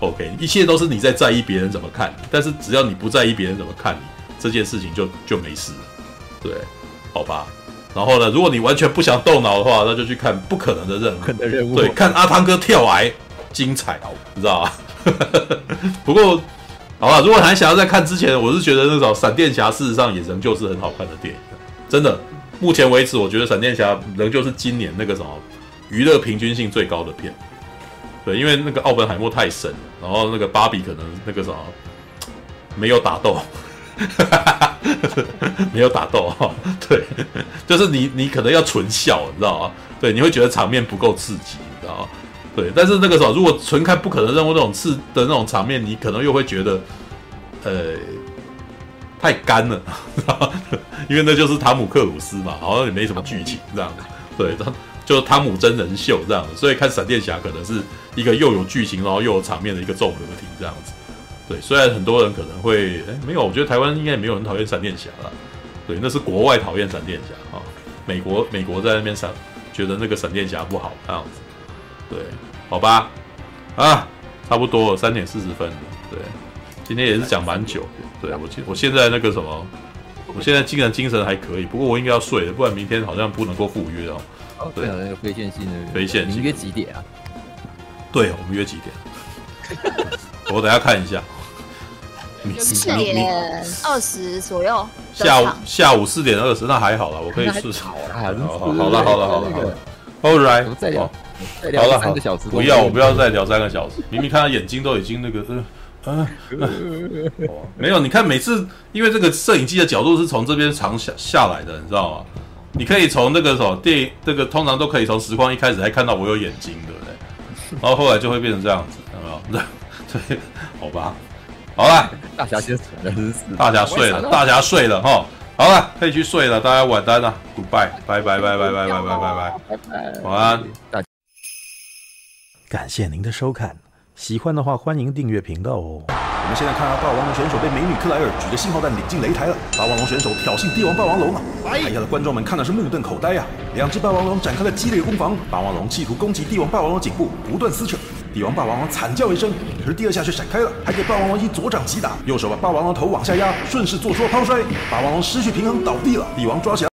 ？OK，一切都是你在在意别人怎么看你，但是只要你不在意别人怎么看你，这件事情就就没事了，对，好吧。然后呢，如果你完全不想动脑的话，那就去看《不可能的任务》，可能任务，对，看阿汤哥跳崖，精彩，你知道吗？不过，好吧，如果还想要再看之前，我是觉得那种闪电侠事实上也仍旧是很好看的电影，真的。目前为止，我觉得闪电侠仍旧是今年那个什么。娱乐平均性最高的片，对，因为那个奥本海默太神，然后那个芭比可能那个什么没有打斗，没有打斗哈，对，就是你你可能要纯笑，你知道吗？对，你会觉得场面不够刺激，你知道吗？对，但是那个时候如果纯看不可能任务那种刺的那种场面，你可能又会觉得呃太干了，因为那就是汤姆克鲁斯嘛，好像也没什么剧情这样。的，对，就是汤姆真人秀这样的，所以看闪电侠可能是一个又有剧情，然后又有场面的一个综合体这样子。对，虽然很多人可能会，哎，没有，我觉得台湾应该也没有人讨厌闪电侠了。对，那是国外讨厌闪电侠啊，美国美国在那边闪，觉得那个闪电侠不好这样子。对，好吧，啊，差不多，三点四十分了。对，今天也是讲蛮久的。对我现我现在那个什么，我现在竟然精神还可以，不过我应该要睡了，不然明天好像不能够赴约哦。对啊，那个非线性的非线性，你约几点啊？对，我们约几点？我等下看一下。四点二十左右。下午下午四点二十，那还好了，我可以试试。好了，好了，好了，好了，All right，再聊，再聊三个小时。不要，我不要再聊三个小时。明明看他眼睛都已经那个，嗯，没有。你看每次，因为这个摄影机的角度是从这边长下下来的，你知道吗？你可以从那个什么电影，这个通常都可以从实况一开始还看到我有眼睛，对不对？然后后来就会变成这样子，有没有？对，好吧，好了，大侠先死了，大侠睡了，大侠睡了哈，好了，可以去睡了，大家晚安。了，Goodbye，拜拜拜拜拜拜拜拜拜拜，晚安，大感谢您的收看，喜欢的话欢迎订阅频道哦。我们现在看到霸王龙选手被美女克莱尔举着信号弹领进擂台了。霸王龙选手挑衅帝王霸王龙啊！台下的观众们看的是目瞪口呆啊！两只霸王龙展开了激烈攻防，霸王龙企图攻击帝王霸王龙颈部，不断撕扯。帝王霸王龙惨叫一声，可是第二下却闪开了，还给霸王龙一左掌击打，右手把霸王龙头往下压，顺势做出了抛摔。霸王龙失去平衡倒地了，帝王抓起来。